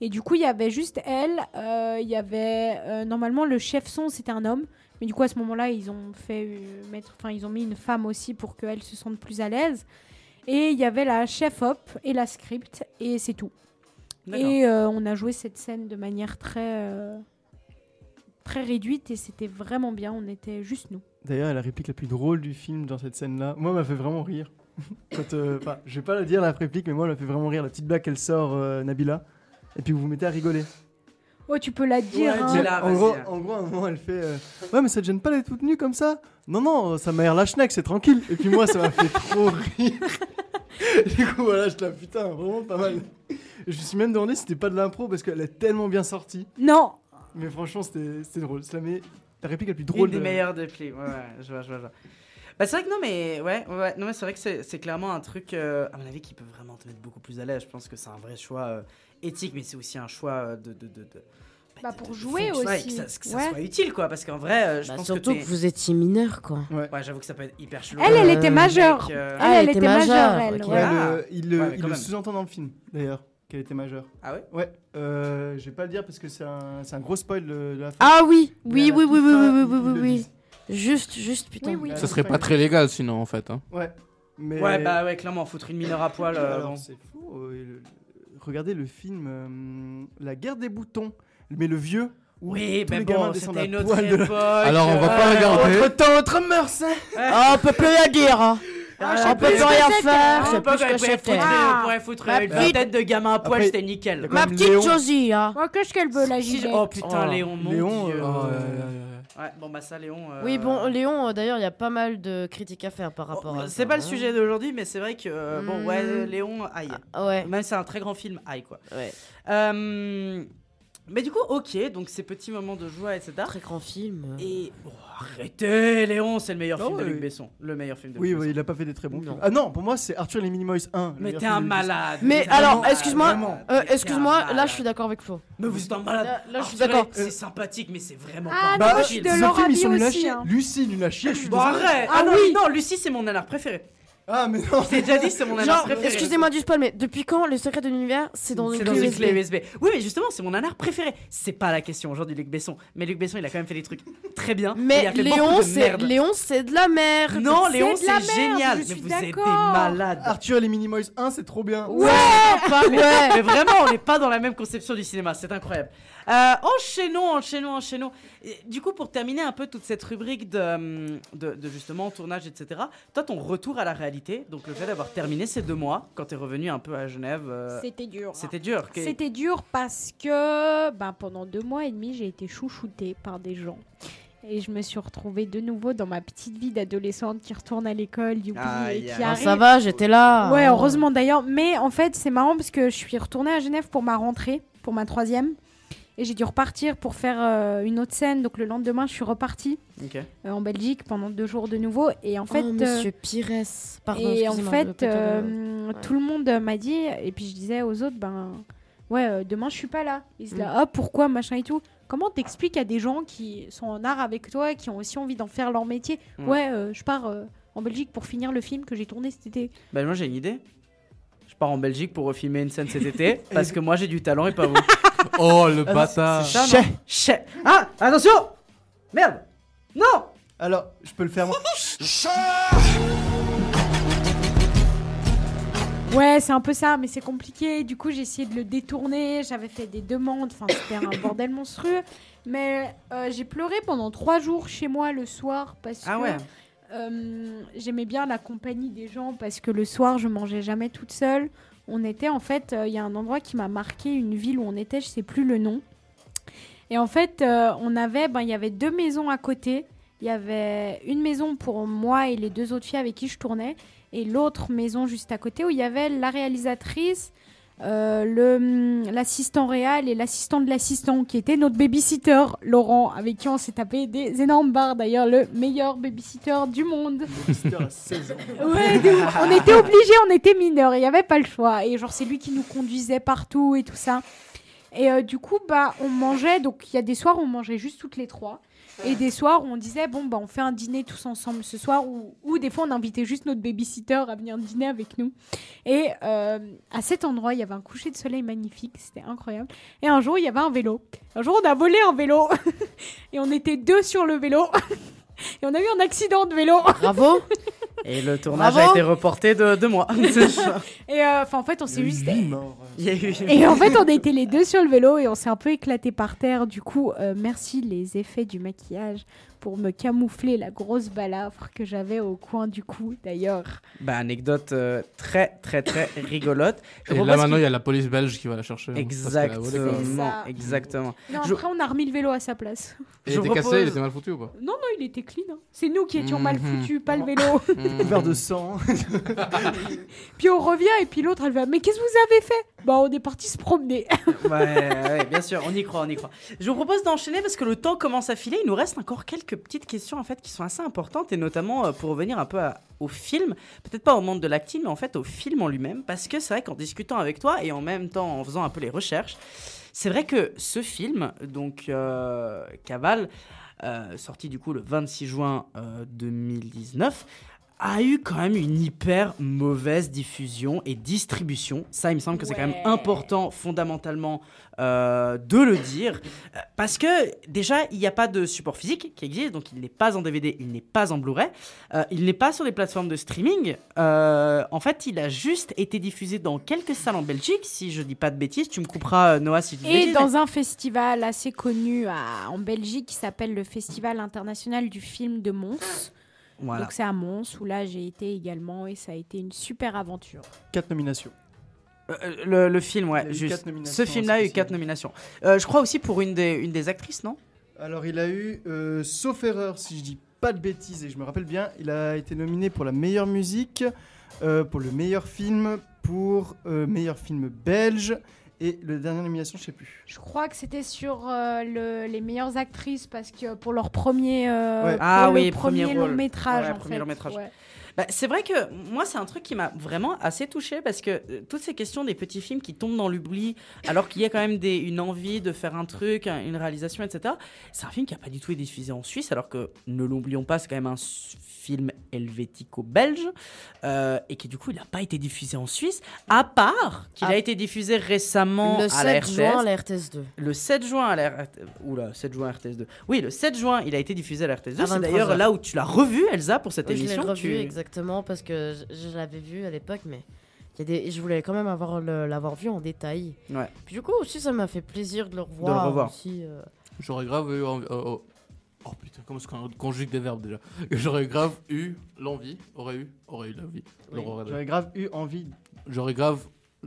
Et du coup, il y avait juste elle. euh, Il y avait euh, normalement le chef son, c'était un homme. Mais du coup, à ce moment-là, ils ont fait mettre, enfin, ils ont mis une femme aussi pour qu'elle se sente plus à l'aise. Et il y avait la chef op et la script et c'est tout. Et euh, on a joué cette scène de manière très, euh, très réduite et c'était vraiment bien. On était juste nous. D'ailleurs, la réplique la plus drôle du film dans cette scène-là, moi, m'a fait vraiment rire. Quand, euh, je vais pas la dire la réplique, mais moi, elle m'a fait vraiment rire. La petite blague qu'elle sort, euh, Nabila, et puis vous vous mettez à rigoler. Oh, tu peux la dire. Ouais, hein. en, gros, en gros, à un moment, elle fait euh, Ouais, mais ça te gêne pas d'être toute nue comme ça? Non, non, ça m'a l'air la schneck, c'est tranquille. Et puis moi, ça m'a fait trop rire. du coup, voilà, je la putain, vraiment pas mal. Je me suis même demandé si c'était pas de l'impro parce qu'elle est tellement bien sortie. Non. Mais franchement, c'était drôle. C'est la, me- la réplique la plus Une drôle des de- meilleures des films. Ouais, ouais, je vois, je vois, je vois. Bah, c'est vrai que non, mais ouais, ouais, non, mais c'est vrai que c'est c'est clairement un truc, euh, à mon avis, qui peut vraiment te mettre beaucoup plus à l'aise. Je pense que c'est un vrai choix euh, éthique, mais c'est aussi un choix euh, de. de, de, de- Bah, pour jouer aussi. que ça, que ça Ouais. soit utile, quoi. Parce qu'en vrai, euh, je Bah, pense surtout que, vous étiez mineur, quoi. Ouais. Ouais, j'avoue que ça peut être hyper chelou. Elle, elle Euh, était majeure. euh, Elle, Ah, elle elle était était majeure, majeure, elle. ok. ouais. Ouais, Ah. le- il le, il sous-entend dans le film, d'ailleurs, qu'elle était majeure. Ah ouais Ouais, euh, je vais pas le dire parce que c'est un, gros spoil de, la fin. Ah oui, oui, oui, oui, oui, oui, oui, oui, oui. Juste, juste, putain. Oui, oui. Ça serait pas très légal sinon en fait. Hein. Ouais. Mais... Ouais, bah ouais, clairement, foutre une mineure à poil. euh, c'est fou. euh, le- regardez le film euh, La guerre des boutons, mais le vieux. Oui, mais bon, c'était une autre époque. Alors, on va pas euh, regarder. Autre temps, autre mœurs. hein. Ah, on peut plus rien dire. hein. Ah, on peut plus plus rien faire. C'est l'époque, plus ce elle que pouvait c'était. foutre, Ah. elle pouvait foutre une petite- tête de gamin à poil, c'était nickel. Ma petite Josie, hein. Oh, qu'est-ce qu'elle veut, la Gillette Oh putain, Oh. Léon, mon Léon, euh, ouais, bon bah ça, Léon. euh, Oui, bon, Léon, euh, d'ailleurs, il y a pas mal de critiques à faire par oh, rapport à. C'est pas le hein. sujet d'aujourd'hui, mais c'est vrai que euh, bon, ouais, Mm. Léon, aïe. Ah, ouais, Même si c'est un très grand film, aïe quoi. ouais. Euh, mais du coup, ok, donc ces petits moments de joie, etc. Très grand film. euh. Et oh, arrêtez, Léon, c'est le meilleur Non, film de oui. Luc Besson, le meilleur film de Oui, Luc oui, Besson. il a pas fait des très bons Non. films. Ah non, pour moi, c'est Arthur et les Minimoys 1. le Mais meilleur t'es film un de Luc Besson. malade. Mais alors, excuse-moi, vraiment. euh, excuse-moi, là, je suis d'accord avec Flo. Mais vous êtes un malade. Là- là, je suis Arthur, d'accord. C'est sympathique, mais c'est vraiment Ah, pas non, un moi, bon je suis film. de ces leur films, ils sont nuls à aussi, chier. hein. Lucie, nul à chier, je suis Bon, désolé. arrête. Ah Ah, non, oui. non, Lucie, c'est mon nanar préféré. Ah, mais non. Je t'ai déjà dit, c'est mon Genre, préféré. excusez-moi du spoil, mais depuis quand le secret de l'univers, c'est dans une C'est clé dans une USB. clé USB. Oui, mais justement, c'est mon nanar préféré. C'est pas la question aujourd'hui, Luc Besson. Mais Luc Besson, il a quand même fait des trucs très bien. il Mais a fait beaucoup Léon, de c'est merde. Léon, c'est de la merde. Non, Léon, de la c'est merde, génial. je Mais suis vous êtes des d'accord. malades. Arthur et les Minimoys 1, c'est trop bien. Ouais, pas mais, ouais. mais vraiment, on n'est pas dans la même conception du cinéma, c'est incroyable. Euh, enchaînons, enchaînons, enchaînons. Et du coup, pour terminer un peu toute cette rubrique de, de, de justement tournage, etc., toi, ton retour à la réalité, donc le fait d'avoir terminé ces deux mois, quand tu es revenu un peu à Genève, euh, C'était dur. hein. c'était dur. C'était dur parce que ben, pendant deux mois et demi, j'ai été chouchoutée par des gens. Et je me suis retrouvée de nouveau dans ma petite vie d'adolescente qui retourne à l'école, Aïe, et qui. Ah, arrive. ça va, j'étais là. Ouais, heureusement d'ailleurs. Mais en fait, c'est marrant parce que je suis retournée à Genève pour ma rentrée, pour ma troisième. Et j'ai dû repartir pour faire euh, une autre scène. Donc le lendemain, je suis repartie euh, en Belgique pendant deux jours de nouveau. Et en fait, oh, euh, monsieur Pires. Pardon, et en fait, euh, Ouais. tout le monde m'a dit, et puis je disais aux autres, ben ouais, euh, demain je suis pas là. Ils se Mm. là, ah pourquoi, machin et tout. Comment t'expliques à des gens qui sont en art avec toi, qui ont aussi envie d'en faire leur métier Mm. Ouais, euh, je pars euh, en Belgique pour finir le film que j'ai tourné cet été. Ben, moi, j'ai une idée. Je pars en Belgique pour refilmer une scène cet été, parce que moi, j'ai du talent et pas vous. Oh le Ah, bâtard. Non Chais. Ah, attention Merde Non Alors, je peux le faire moi. Ouais, c'est un peu ça, mais c'est compliqué. Du coup, j'ai essayé de le détourner. J'avais fait des demandes. Enfin, c'était un bordel monstrueux. Mais euh, j'ai pleuré pendant trois jours chez moi le soir parce Ah que ouais. euh, j'aimais bien la compagnie des gens parce que le soir, je mangeais jamais toute seule. On était en fait, euh, il y a un endroit qui m'a marqué, une ville où on était, je sais plus le nom. Et en fait, euh, on avait, ben, il y avait deux maisons à côté. Il y avait une maison pour moi et les deux autres filles avec qui je tournais, et l'autre maison juste à côté où il y avait la réalisatrice, euh, hum, l'assistant réel et l'assistant de l'assistant qui était notre babysitter Laurent, avec qui on s'est tapé des énormes barres. D'ailleurs, le meilleur babysitter du monde. C'était à 16 ans. Ouais, de ouf. on était obligés, on était mineurs, il n'y avait pas le choix. Et genre, c'est lui qui nous conduisait partout et tout ça. Et euh, du coup, bah, on mangeait, donc il y a des soirs on mangeait juste toutes les trois. Et des soirs où on disait, bon, bah, on fait un dîner tous ensemble ce soir, ou, des fois on invitait juste notre babysitter à venir dîner avec nous. Et euh, à cet endroit, il y avait un coucher de soleil magnifique, c'était incroyable. Et un jour, il y avait un vélo. Un jour, on a volé un vélo. et on était deux sur le vélo. et on a eu un accident de vélo. Bravo. Et le tournage Bravo. a été reporté de deux mois. Et euh, en fait, on s'est juste. Il y a eu- Et en fait, on était les deux sur le vélo et on s'est un peu éclaté par terre. Du coup, euh, merci les effets du maquillage pour me camoufler la grosse balafre que j'avais au coin du cou, d'ailleurs. Bah, anecdote euh, très très très rigolote. Je Et propose là maintenant, il y a la police belge qui va la chercher. hein. Exactement, exactement. Non, Je- après, on a remis le vélo à sa place. Il était propose- cassé, il était mal foutu ou pas? Non, non, il était clean. hein. C'est nous qui étions mal Mhm. foutus, pas le vélo. Couvert de sang. puis on revient et puis l'autre, elle va Mais qu'est-ce que vous avez fait? Bah, on est parti se promener. Ouais, ouais, bien sûr, on y croit, on y croit. Je vous propose d'enchaîner parce que le temps commence à filer. Il nous reste encore quelques petites questions en fait qui sont assez importantes et notamment euh, pour revenir un peu au film, peut-être pas au monde de l'acting, mais en fait au film en lui-même, parce que c'est vrai qu'en discutant avec toi et en même temps en faisant un peu les recherches, c'est vrai que ce film, donc euh, Cavale, euh, sorti du coup le 26 juin euh, 2019, a eu quand même une hyper mauvaise diffusion et distribution. Ça, il me semble que c'est quand même important fondamentalement euh, de le dire. Euh, Parce que déjà, il n'y a pas de support physique qui existe, donc il n'est pas en DVD, il n'est pas en Blu-ray, euh, il n'est pas sur les plateformes de streaming. Euh, en fait, il a juste été diffusé dans quelques salles en Belgique, si je dis pas de bêtises. Tu me couperas, Noah, si je dis Et bêtises, dans mais- un festival assez connu à- en Belgique qui s'appelle le Festival international du film de Mons. Voilà. Donc c'est à Mons où là j'ai été également et ça a été une super aventure. Quatre nominations. Euh, le, le film, ouais, juste. Ce film-là a eu quatre nominations. Euh, je crois aussi pour une des, une des actrices, non? Alors il a eu, euh, sauf erreur si je dis pas de bêtises et je me rappelle bien, il a été nominé pour la meilleure musique, euh, pour le meilleur film, pour euh, meilleur film belge et la dernière nomination je sais plus. Je crois que c'était sur euh, le- les meilleures actrices parce que pour leur premier, euh, Ouais. pour Ah le oui, premier, premier long métrage. Ouais, en premier fait. long métrage. Ouais. Bah, c'est vrai que moi, c'est un truc qui m'a vraiment assez touché parce que euh, toutes ces questions des petits films qui tombent dans l'oubli, alors qu'il y a quand même des, une envie de faire un truc, un- une réalisation, etc. C'est un film qui n'a pas du tout été diffusé en Suisse, alors que ne l'oublions pas, c'est quand même un film helvético-belge euh, et qui du coup, il n'a pas été diffusé en Suisse, à part qu'il Ah. a été diffusé récemment Le à 7 la RTS. juin à la RTS2. Le 7 juin à la. Oula, 7 juin à RTS2. Oui, le 7 juin, il a été diffusé à la RTS2. À C'est d'ailleurs 23 là où tu l'as revu, Elsa, pour cette Oui, je l'ai émission. revu tu- exactement parce que je, je l'avais vu à l'époque, mais il y a des, je voulais quand même avoir le- l'avoir vu en détail. Ouais. Puis du coup aussi ça m'a fait plaisir de le revoir. revoir. Aussi, euh. J'aurais grave eu envie. Oh, oh. Putain, comment est-ce qu'on conjugue des verbes déjà J'aurais grave eu l'envie, aurait eu, aurait eu l'envie. Oui, J'aurais grave eu envie, J'aurais grave. Oh,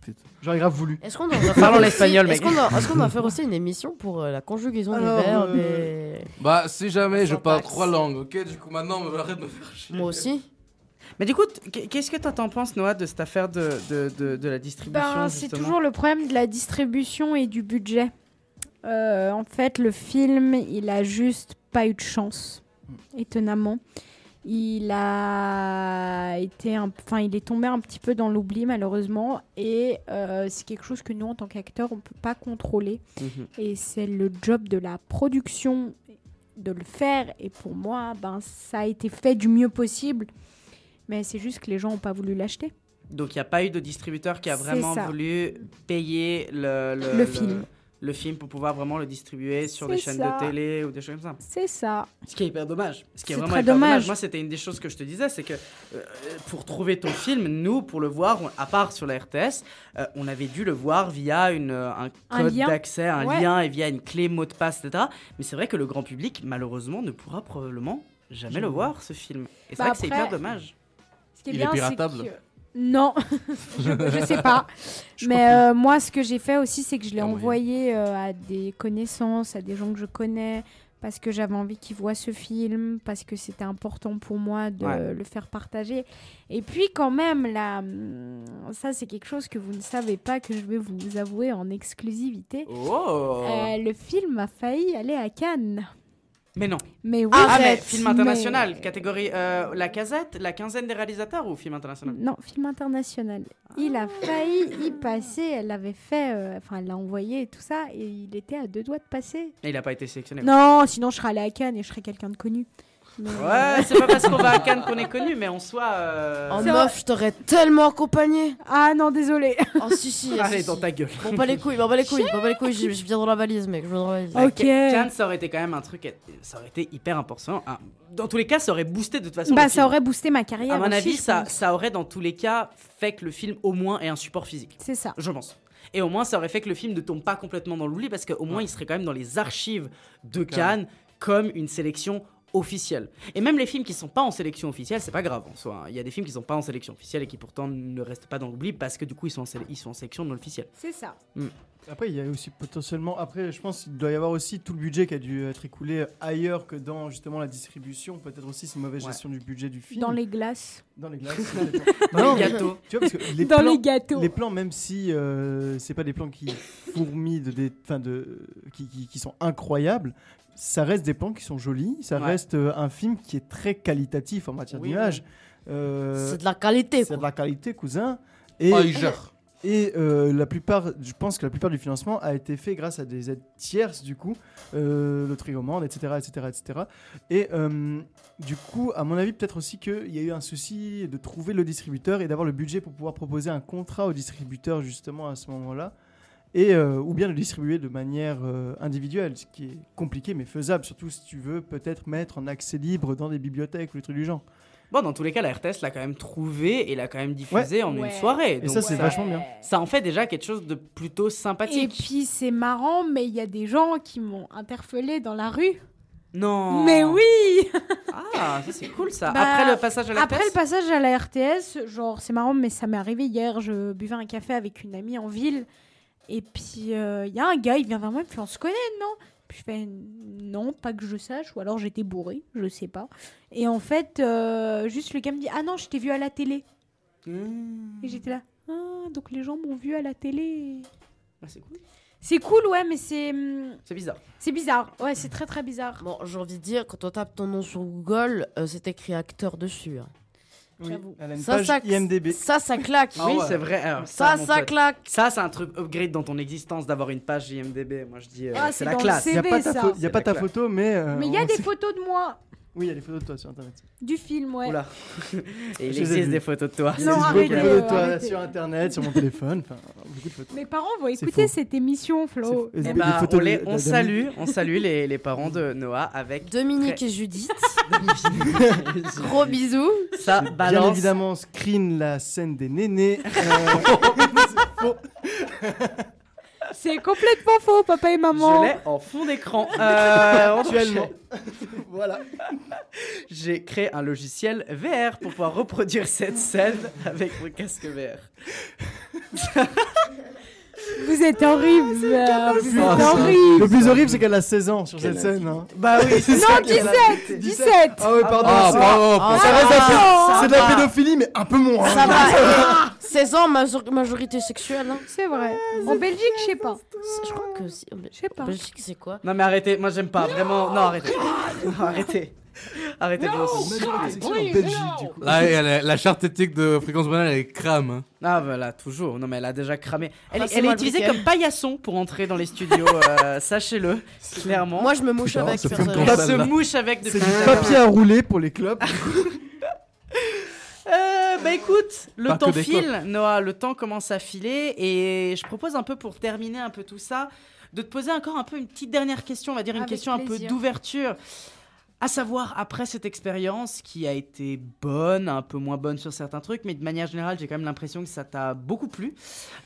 putain. j'aurais grave voulu. Est-ce qu'on doit Parlons faire aussi- l'espagnol, Est-ce mec. qu'on doit, est-ce qu'on doit faire aussi une émission pour euh, la conjugaison Alors, des verbes euh, et... Bah, si jamais je parle trois langues, ok Du coup, maintenant, me- arrête de me faire chier. Moi aussi. Mais du coup, qu'est-ce que toi t'en penses, Noah, de cette affaire de, de, de, de la distribution Ben, c'est justement? toujours le problème de la distribution et du budget. Euh, en fait, le film, il a juste pas eu de chance, étonnamment. Il a été, un- enfin, il est tombé un petit peu dans l'oubli malheureusement, et euh, c'est quelque chose que nous, en tant qu'acteurs, on peut pas contrôler. Mhm. Et c'est le job de la production de le faire. Et pour moi, ben, ça a été fait du mieux possible. Mais c'est juste que les gens n'ont pas voulu l'acheter. Donc il n'y a pas eu de distributeur qui a vraiment voulu payer le, Le film. Le film pour pouvoir vraiment le distribuer sur des chaînes ça. de télé ou des choses comme ça. C'est ça. Ce qui est hyper dommage. Ce qui est C'est vraiment très hyper dommage. dommage. Moi, c'était une des choses que je te disais, c'est que euh, pour trouver ton film, nous, pour le voir, on- à part sur la RTS, euh, on avait dû le voir via une, euh, un code d'accès, un Ouais. lien et via une clé mot de passe, etc. Mais c'est vrai que le grand public, malheureusement, ne pourra probablement jamais le voir, ce film. Et c'est Bah vrai que c'est hyper dommage. Ce qui est Il est bien, c'est piratable que- Non, je, je sais pas. Je Mais euh, moi, ce que j'ai fait aussi, c'est que je l'ai envoyé euh, à des connaissances, à des gens que je connais, parce que j'avais envie qu'ils voient ce film, parce que c'était important pour moi de Ouais. le faire partager. Et puis quand même, là, hum, ça c'est quelque chose que vous ne savez pas, que je vais vous avouer en exclusivité. Oh Euh, le film a failli aller à Cannes. Mais non. Mais oui, Ah, mais film international, mais- catégorie euh, la casette, la quinzaine des réalisateurs ou film international? Non, film international. Il a failli y passer. Elle l'avait fait, euh, enfin, elle l'a envoyé et tout ça, et il était à deux doigts de passer. Et il n'a pas été sélectionné. Non, sinon je serais allée à Cannes et je serais quelqu'un de connu. Mais- Ouais, c'est pas parce qu'on va à Cannes qu'on est connu, mais en soi. euh, En meuf, je t'aurais tellement accompagné. Ah non, désolé. Oh si si. ah, Allez, si, dans si. ta gueule. Bon pas les couilles, bon pas les couilles, bon pas les couilles, je je viens dans la valise mec, je viens dans la valise. Ok. Cannes, ça aurait été quand même un truc, ça aurait été hyper important. hein. Dans tous les cas, ça aurait boosté de toute façon. Bah, le ça film. aurait boosté ma carrière. À mon aussi, avis, ça, pense. ça aurait dans tous les cas fait que le film au moins ait un support physique. C'est ça. Je pense. Et au moins, ça aurait fait que le film ne tombe pas complètement dans l'oubli parce qu'au moins, il serait quand même dans les archives de Cannes comme une sélection officielle. Et même les films qui sont pas en sélection officielle, c'est pas grave en soi. hein. Il y a des films qui sont pas en sélection officielle et qui pourtant ne restent pas dans l'oubli parce que du coup, ils sont en, sé- ils sont en sélection non officielle. C'est ça. Après, il y a aussi potentiellement. Après, je pense qu'il doit y avoir aussi tout le budget qui a dû être écoulé ailleurs que dans justement la distribution. Peut-être aussi c'est une mauvaise Ouais. gestion du budget du film. Dans les glaces. Dans les glaces. Dans Non, les gâteaux. Tu vois, parce que les Dans plans, les gâteaux. Les plans, même si euh, c'est pas des plans qui fourmillent de, des, enfin de, qui, qui- qui sont incroyables, ça reste des plans qui sont jolis. Ça Ouais. reste euh, un film qui est très qualitatif en matière Oui, d'image. Euh, C'est de la qualité c'est de la qualité, cousin. Et, Oh, gère. et euh, la plupart, je pense que la plupart du financement a été fait grâce à des aides tierces, du coup, euh, le Trigomande, etc., etc., etc. Et euh, du coup, à mon avis, peut-être aussi qu'il y a eu un souci de trouver le distributeur et d'avoir le budget pour pouvoir proposer un contrat au distributeur justement à ce moment-là. Et, euh, ou bien le distribuer de manière euh, individuelle, ce qui est compliqué mais faisable, surtout si tu veux peut-être mettre en accès libre dans des bibliothèques ou des trucs du genre. Bon, dans tous les cas, la RTS l'a quand même trouvé et l'a quand même diffusé en Ouais. une soirée. Et Donc ça, c'est vachement bien. Ça en fait déjà quelque chose de plutôt Et sympathique. puis c'est marrant, mais il y a des gens qui m'ont interpellé dans la rue. Non. Mais oui Ah, ça c'est cool ça. Bah, Après le passage à la Après RTS le passage à la RTS, genre c'est marrant, mais ça m'est arrivé hier. Je buvais un café avec une amie en ville. Et puis euh, il y a un gars, il vient vers moi, il me fait On se connaît, non? Puis je fais Non, pas que je sache, ou alors j'étais bourré, je sais pas. Et en fait, euh, juste le gars me dit Ah non, je t'ai vu à la télé. Mmh. Et j'étais là Ah, donc les gens m'ont vu à la télé. Ah, c'est cool. C'est cool, ouais, mais c'est. hum, C'est bizarre. C'est bizarre. Ouais, c'est très très bizarre. Bon, j'ai envie de dire, quand on tape ton nom sur Google, euh, c'est écrit acteur dessus. hein. Oui, J'avoue. elle a une Ça, page ça, IMDb. ça, ça claque. oui, c'est vrai. Alors, Ça, mon ça pote, claque. Ça, c'est un truc upgrade dans ton existence d'avoir une page IMDB. Moi, je dis, euh, Ah, c'est c'est la dans le classe. Il n'y a pas ta, ça. pho- y a pas ta photo, mais. euh, Mais il y a on des sait- photos de moi, Oui, il y a des photos de toi sur internet. du film, ouais. Oula. Et il existe des photos de toi. Non, arrêtez, beaucoup de photos de toi arrêtez. sur internet, sur mon téléphone, enfin beaucoup de photos. Mes parents vont écouter faux. cette émission, Flo. Eh bah, on, les- on salue, on salue les, les parents de Noah avec Dominique et Judith. Gros bisous. ça balance. Bien évidemment, screen la scène des nénés. Euh, c'est complètement faux, papa et maman. Je l'ai en fond d'écran. Euh, Actuellement. Voilà. J'ai créé un logiciel VR pour pouvoir reproduire cette scène avec mon casque VR. Vous êtes horrible. euh, Vous êtes Ah, horrible. Le plus horrible, c'est qu'elle a 16 ans sur cette scène. hein. Bah oui, c'est Non, ça qu'elle a 17 dit. 17 Ah ouais, pardon. Ah, ça, bravo. Ah, ça ça reste de la va. pé- Ça c'est de la va. pédophilie, mais un peu moins. Ça hein. va. 16 ans, major- majorité sexuelle. Hein. C'est vrai. En Belgique, je sais pas. Je crois que Je sais pas. en Belgique, c'est quoi? Non mais arrêtez, moi j'aime pas, vraiment. Non, arrêtez. Non, arrêtez. Arrêtez du coup. Là, elle a- la charte éthique de fréquence banale, elle est crame. hein. Ah voilà, toujours. Non mais elle a déjà cramé. Elle, Ah, elle est utilisée comme paillasson pour entrer dans les studios, euh, sachez-le, clairement. Moi, je me mouche Putain, avec. ça, se mouche avec C'est du papier à rouler pour les clubs. Euh, bah écoute, le Pas temps file, Noah, le temps commence à filer et je propose un peu pour terminer un peu tout ça, de te poser encore un peu une petite dernière question, on va dire une Avec question un peu d'ouverture. À savoir, après cette expérience qui a été bonne, un peu moins bonne sur certains trucs, mais de manière générale, j'ai quand même l'impression que ça t'a beaucoup plu.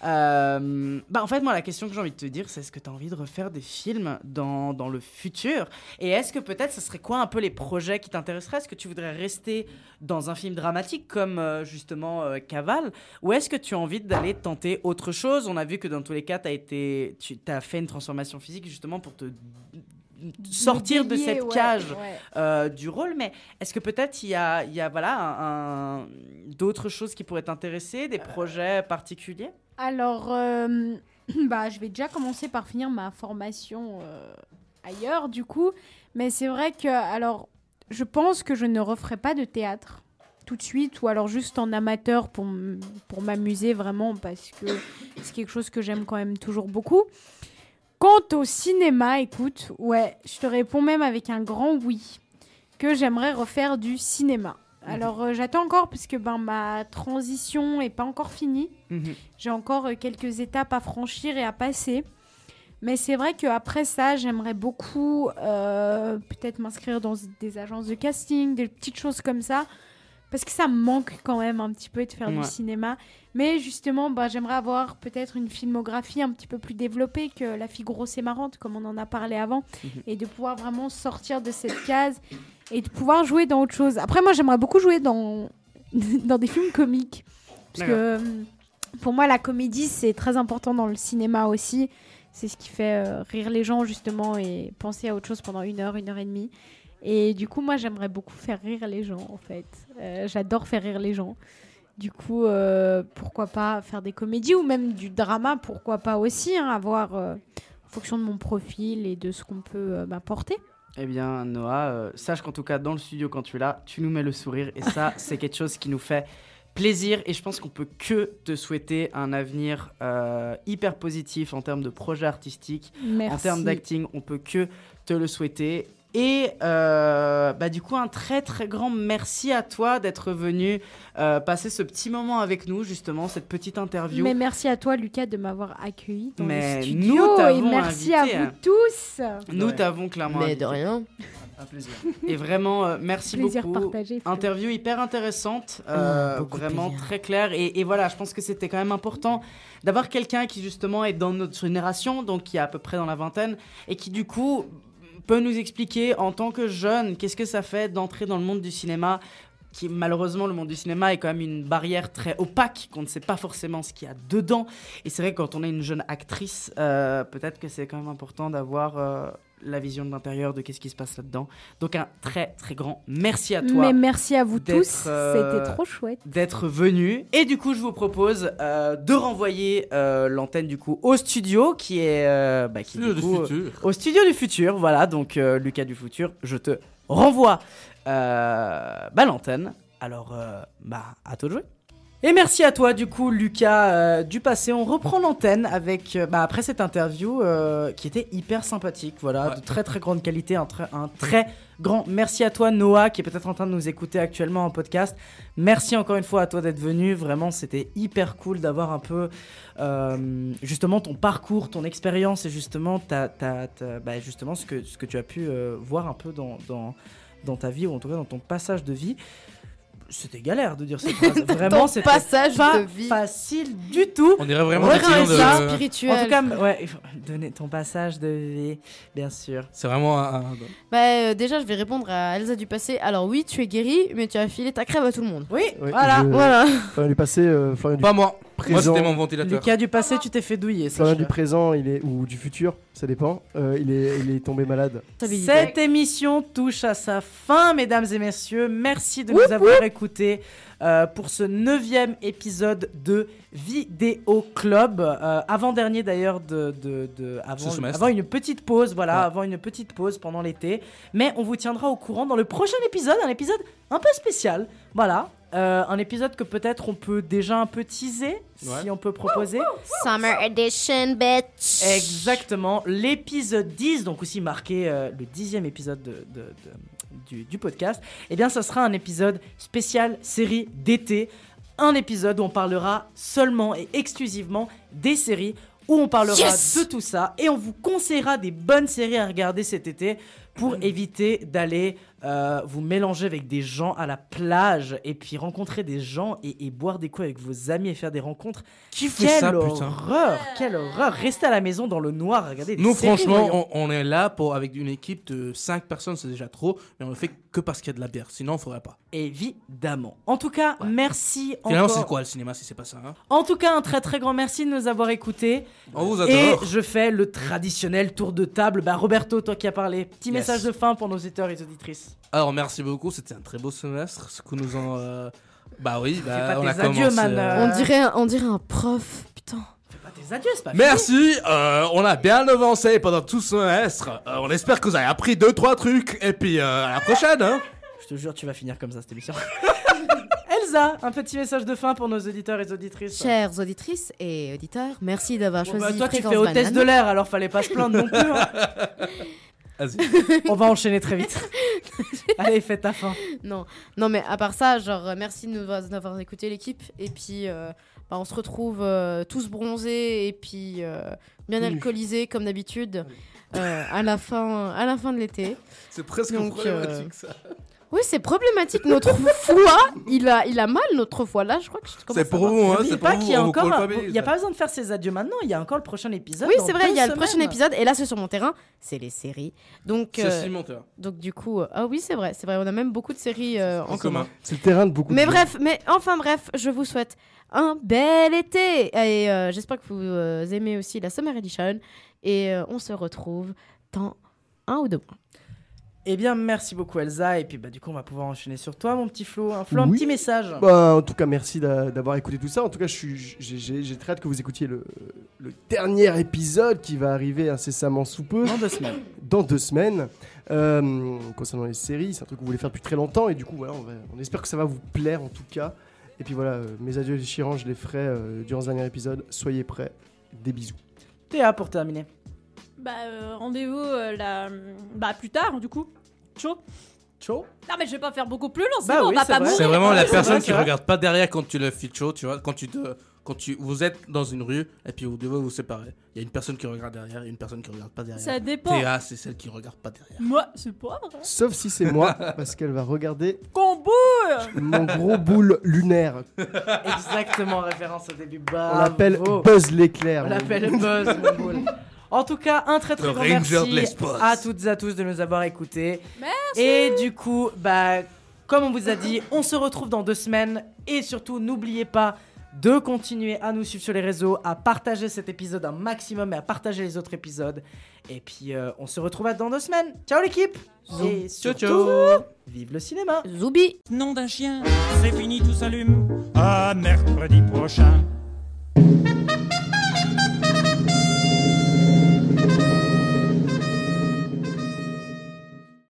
Euh, bah en fait, moi, la question que j'ai envie de te dire, c'est est-ce que tu as envie de refaire des films dans, dans le futur? Et est-ce que peut-être, ce serait quoi un peu les projets qui t'intéresseraient? Est-ce que tu voudrais rester dans un film dramatique comme euh, justement euh, Caval? Ou est-ce que tu as envie d'aller tenter autre chose? On a vu que dans tous les cas, as été, tu as fait une transformation physique justement pour te sortir de cette ouais, cage ouais. euh, du rôle, mais est-ce que peut-être il y a, il y a voilà, d'autres choses qui pourraient t'intéresser, des projets particuliers? Alors, euh, bah, je vais déjà commencer par finir ma formation euh, ailleurs, du coup. Mais c'est vrai que, alors, je pense que je ne referai pas de théâtre tout de suite, ou alors juste en amateur pour, pour m'amuser vraiment, parce que c'est quelque chose que j'aime quand même toujours beaucoup. Quant au cinéma, écoute, ouais, je te réponds même avec un grand oui. que j'aimerais refaire du cinéma. Alors euh, j'attends encore puisque ben, ma transition est pas encore finie. Mhm. J'ai encore euh, quelques étapes à franchir et à passer. Mais c'est vrai qu'après ça, j'aimerais beaucoup euh, peut-être m'inscrire dans des agences de casting, des petites choses comme ça. Parce que ça me manque quand même un petit peu de faire Ouais. du cinéma. Mais justement, bah, j'aimerais avoir peut-être une filmographie un petit peu plus développée que La fille grosse et marrante, comme on en a parlé avant. Mhm. Et de pouvoir vraiment sortir de cette case et de pouvoir jouer dans autre chose. Après, moi, j'aimerais beaucoup jouer dans, dans des films comiques. Parce que euh, pour moi, la comédie, c'est très important dans le cinéma aussi. C'est ce qui fait euh, rire les gens, justement, et penser à autre chose pendant une heure, une heure et demie. Et du coup, moi, j'aimerais beaucoup faire rire les gens, en fait. Euh, J'adore faire rire les gens. Du coup, euh, pourquoi pas faire des comédies ou même du drama, pourquoi pas aussi, hein, avoir, euh, en fonction de mon profil et de ce qu'on peut m'apporter. Eh bien, Noah, sache qu'en tout cas, dans le studio, quand tu es là, tu nous mets le sourire. Et ça, c'est quelque chose qui nous fait plaisir. Et je pense qu'on peut que te souhaiter un avenir euh, hyper positif en termes de projet artistique. En termes d'acting, on peut que te le souhaiter. Et euh, bah, du coup, un très très grand merci à toi d'être venu euh, passer ce petit moment avec nous, justement, cette petite interview. Mais merci à toi, Lucas, de m'avoir accueilli dans Mais le nous studio. t'avons et merci invité, à vous hein. tous. Nous t'avons clairement. Mais invité. de rien. Un plaisir. Et vraiment, euh, merci Plaisir beaucoup. partagé. Interview hyper intéressante, euh, vraiment plaisir. très claire. Et, et voilà, je pense que c'était quand même important d'avoir quelqu'un qui justement est dans notre génération, donc qui est à peu près dans la vingtaine, et qui du coup peut nous expliquer en tant que jeune qu'est-ce que ça fait d'entrer dans le monde du cinéma. Qui malheureusement le monde du cinéma est quand même une barrière très opaque qu'on ne sait pas forcément ce qu'il y a dedans et c'est vrai que quand on est une jeune actrice euh, peut-être que c'est quand même important d'avoir euh, la vision de l'intérieur de qu'est-ce qui se passe là-dedans donc un très très grand merci à toi Mais merci à vous tous. euh, C'était trop chouette. d'être venu. Et du coup, je vous propose euh, de renvoyer euh, l'antenne du coup au studio qui est, euh, bah, qui, Studio du futur. euh, au studio du futur. Voilà, donc euh, Lucas du futur, je te renvoie euh, bah, l'antenne. Alors, euh, bah, à toi de jouer. Et merci à toi, du coup, Lucas euh, du passé. On reprend l'antenne avec, euh, bah, après cette interview euh, qui était hyper sympathique. Voilà, Ouais. de très très grande qualité. Un, très- un très grand merci à toi, Noah, qui est peut-être en train de nous écouter actuellement en podcast. Merci encore une fois à toi d'être venu. Vraiment, c'était hyper cool d'avoir un peu, justement, ton parcours, ton expérience et justement, ta, ta- ta- bah, justement ce, que, ce que tu as pu voir un peu dans, dans, dans ta vie, ou en tout cas dans ton passage de vie. C'était galère de dire cette phrase. Vraiment, c'était passage pas de vie. facile du tout. On dirait vraiment l'accident de- ça. Spirituel. En tout cas, ouais, il faut donner ton passage de vie, bien sûr. C'est vraiment un. un- Bah, euh, déjà, je vais répondre à Elsa du passé. Alors, oui, tu es guéri, mais tu as filé ta crève à tout le monde. Oui, Ouais, voilà. je- Voilà. Du passé, euh, Florian du Pas moi. Moi, présent. c'était mon ventilateur. Lucas du passé, tu t'es fait douiller. Florian du présent, il est ou du futur, ça dépend. euh, il est, il est tombé malade. Cette émission touche à sa fin, mesdames et messieurs. Merci de nous avoir écoutés euh, pour ce neuvième épisode de Vidéo Club. Euh, avant-dernier d'ailleurs de, de, avant, une petite pause, voilà, Ouais. avant une petite pause pendant l'été. Mais on vous tiendra au courant dans le prochain épisode, un épisode un peu spécial. Voilà. Euh, un épisode que peut-être on peut déjà un peu teaser, Ouais. si on peut proposer. Summer Edition, bitch. Exactement, l'épisode 10, donc aussi marqué euh, le dixième épisode de, de- de- du, du podcast, eh bien ça sera un épisode spécial série d'été, un épisode où on parlera seulement et exclusivement des séries, où on parlera Yes. de tout ça, et on vous conseillera des bonnes séries à regarder cet été pour éviter d'aller euh, vous mélanger avec des gens à la plage et puis rencontrer des gens et, et boire des coups avec vos amis et faire des rencontres. Qui fait quelle ça, putain horreur Quelle horreur Rester à la maison dans le noir, regarder des Nous, séries, franchement, on, on est là pour, avec une équipe de 5 personnes, c'est déjà trop, mais on le fait que parce qu'il y a de la bière. Sinon, on ferait pas. Évidemment. En tout cas, merci Finalement, encore. c'est quoi le cinéma si c'est pas ça hein? En tout cas, un très très grand merci de nous avoir écoutés. On vous Et adore. je fais le traditionnel tour de table. Bah, Roberto, toi qui as parlé, petit Yes. message de fin pour nos auditeurs et auditrices. Alors, merci beaucoup, c'était un très beau semestre. Ce que nous en. euh, Bah oui, bah, on a adieux, commencé, man, euh, On dirait, un- on dirait un prof, putain. Pas tes adieux, c'est pas Merci, euh, on a bien avancé pendant tout ce semestre. Euh, on espère que vous avez appris 2-3 trucs. Et puis euh, à la prochaine. Hein. Je te jure, tu vas finir comme ça cette émission. Elsa, un petit message de fin pour nos auditeurs et auditrices. Chères auditrices et auditeurs, merci d'avoir Bon, choisi bah, toi, tu fais hôtesse Banane. de l'air, alors fallait pas se plaindre non plus. hein. Vas-y. On va enchaîner très vite. Allez, fais ta fin. Non, non, mais à part ça, genre, euh, merci de nous avoir- d'avoir écouté l'équipe. Et puis, euh, bah, on se retrouve euh, tous bronzés et puis euh, bien alcoolisés comme d'habitude euh, à la fin, à la fin de l'été. C'est presque Donc, problématique euh, ça. Oui, c'est problématique. Notre foie, il a, il a mal notre foie. Là, je crois que je commence C'est pour vous, hein, c'est pas pour vous. qu'il y a encore. Il n'y a pas besoin de faire ses adieux maintenant. Il y a encore le prochain épisode. Oui, c'est vrai, il y a le prochain épisode. Et là, c'est sur mon terrain. C'est les séries. Donc, C'est euh, Simon, toi. donc du coup, euh, ah oui, c'est vrai, c'est vrai. On a même beaucoup de séries euh, en, commun. commun. C'est le terrain de beaucoup Mais de bref, mais enfin bref, je vous souhaite un bel été et euh, j'espère que vous euh, aimez aussi la Summer Edition et euh, on se retrouve dans un ou deux mois. Eh bien, merci beaucoup Elsa. Et puis, bah, du coup, on va pouvoir enchaîner sur toi, mon petit Flo. Un Flo, un petit message. Bah, en tout cas, merci d'a- d'avoir écouté tout ça. En tout cas, j'ai très hâte que vous écoutiez le, le dernier épisode qui va arriver incessamment sous peu. Dans deux semaines. Dans deux semaines. Euh, concernant les séries, c'est un truc que vous voulez faire depuis très longtemps. Et du coup, voilà, on, va- on espère que ça va vous plaire en tout cas. Et puis voilà, euh, mes adieux déchirants, je les ferai euh, durant ce dernier épisode. Soyez prêts. Des bisous. Théa, pour terminer. Bah, euh, rendez-vous euh, la... bah, plus tard, du coup. Chaud. Chaud Non, mais je vais pas faire beaucoup plus long, c'est Bah oui, on va c'est pas vrai. mourir. C'est vraiment la personne vrai, qui regarde pas derrière quand tu le feature, tu vois, quand tu te, quand tu, vous êtes dans une rue et puis vous devez vous séparer. Il y a une personne qui regarde derrière et une personne qui regarde pas derrière. Ça dépend. Théa, c'est celle qui regarde pas derrière. Moi, c'est pas vrai. Sauf si c'est moi, parce qu'elle va regarder Qu'on mon gros boule lunaire. Exactement, référence au début. On l'appelle Buzz l'éclair. On mon l'appelle. Buzz, mon boule. En tout cas, un très très Le grand Ranger merci à toutes et à tous de nous avoir écoutés. Merci. Et du coup, bah, comme on vous a dit, on se retrouve dans deux semaines. Et surtout, n'oubliez pas de continuer à nous suivre sur les réseaux, à partager cet épisode un maximum et à partager les autres épisodes. Et puis, euh, on se retrouve dans deux semaines. Ciao l'équipe Et Ciao, surtout, ciao. vive le cinéma Zoubi Nom d'un chien, c'est fini, tout s'allume. À mercredi prochain.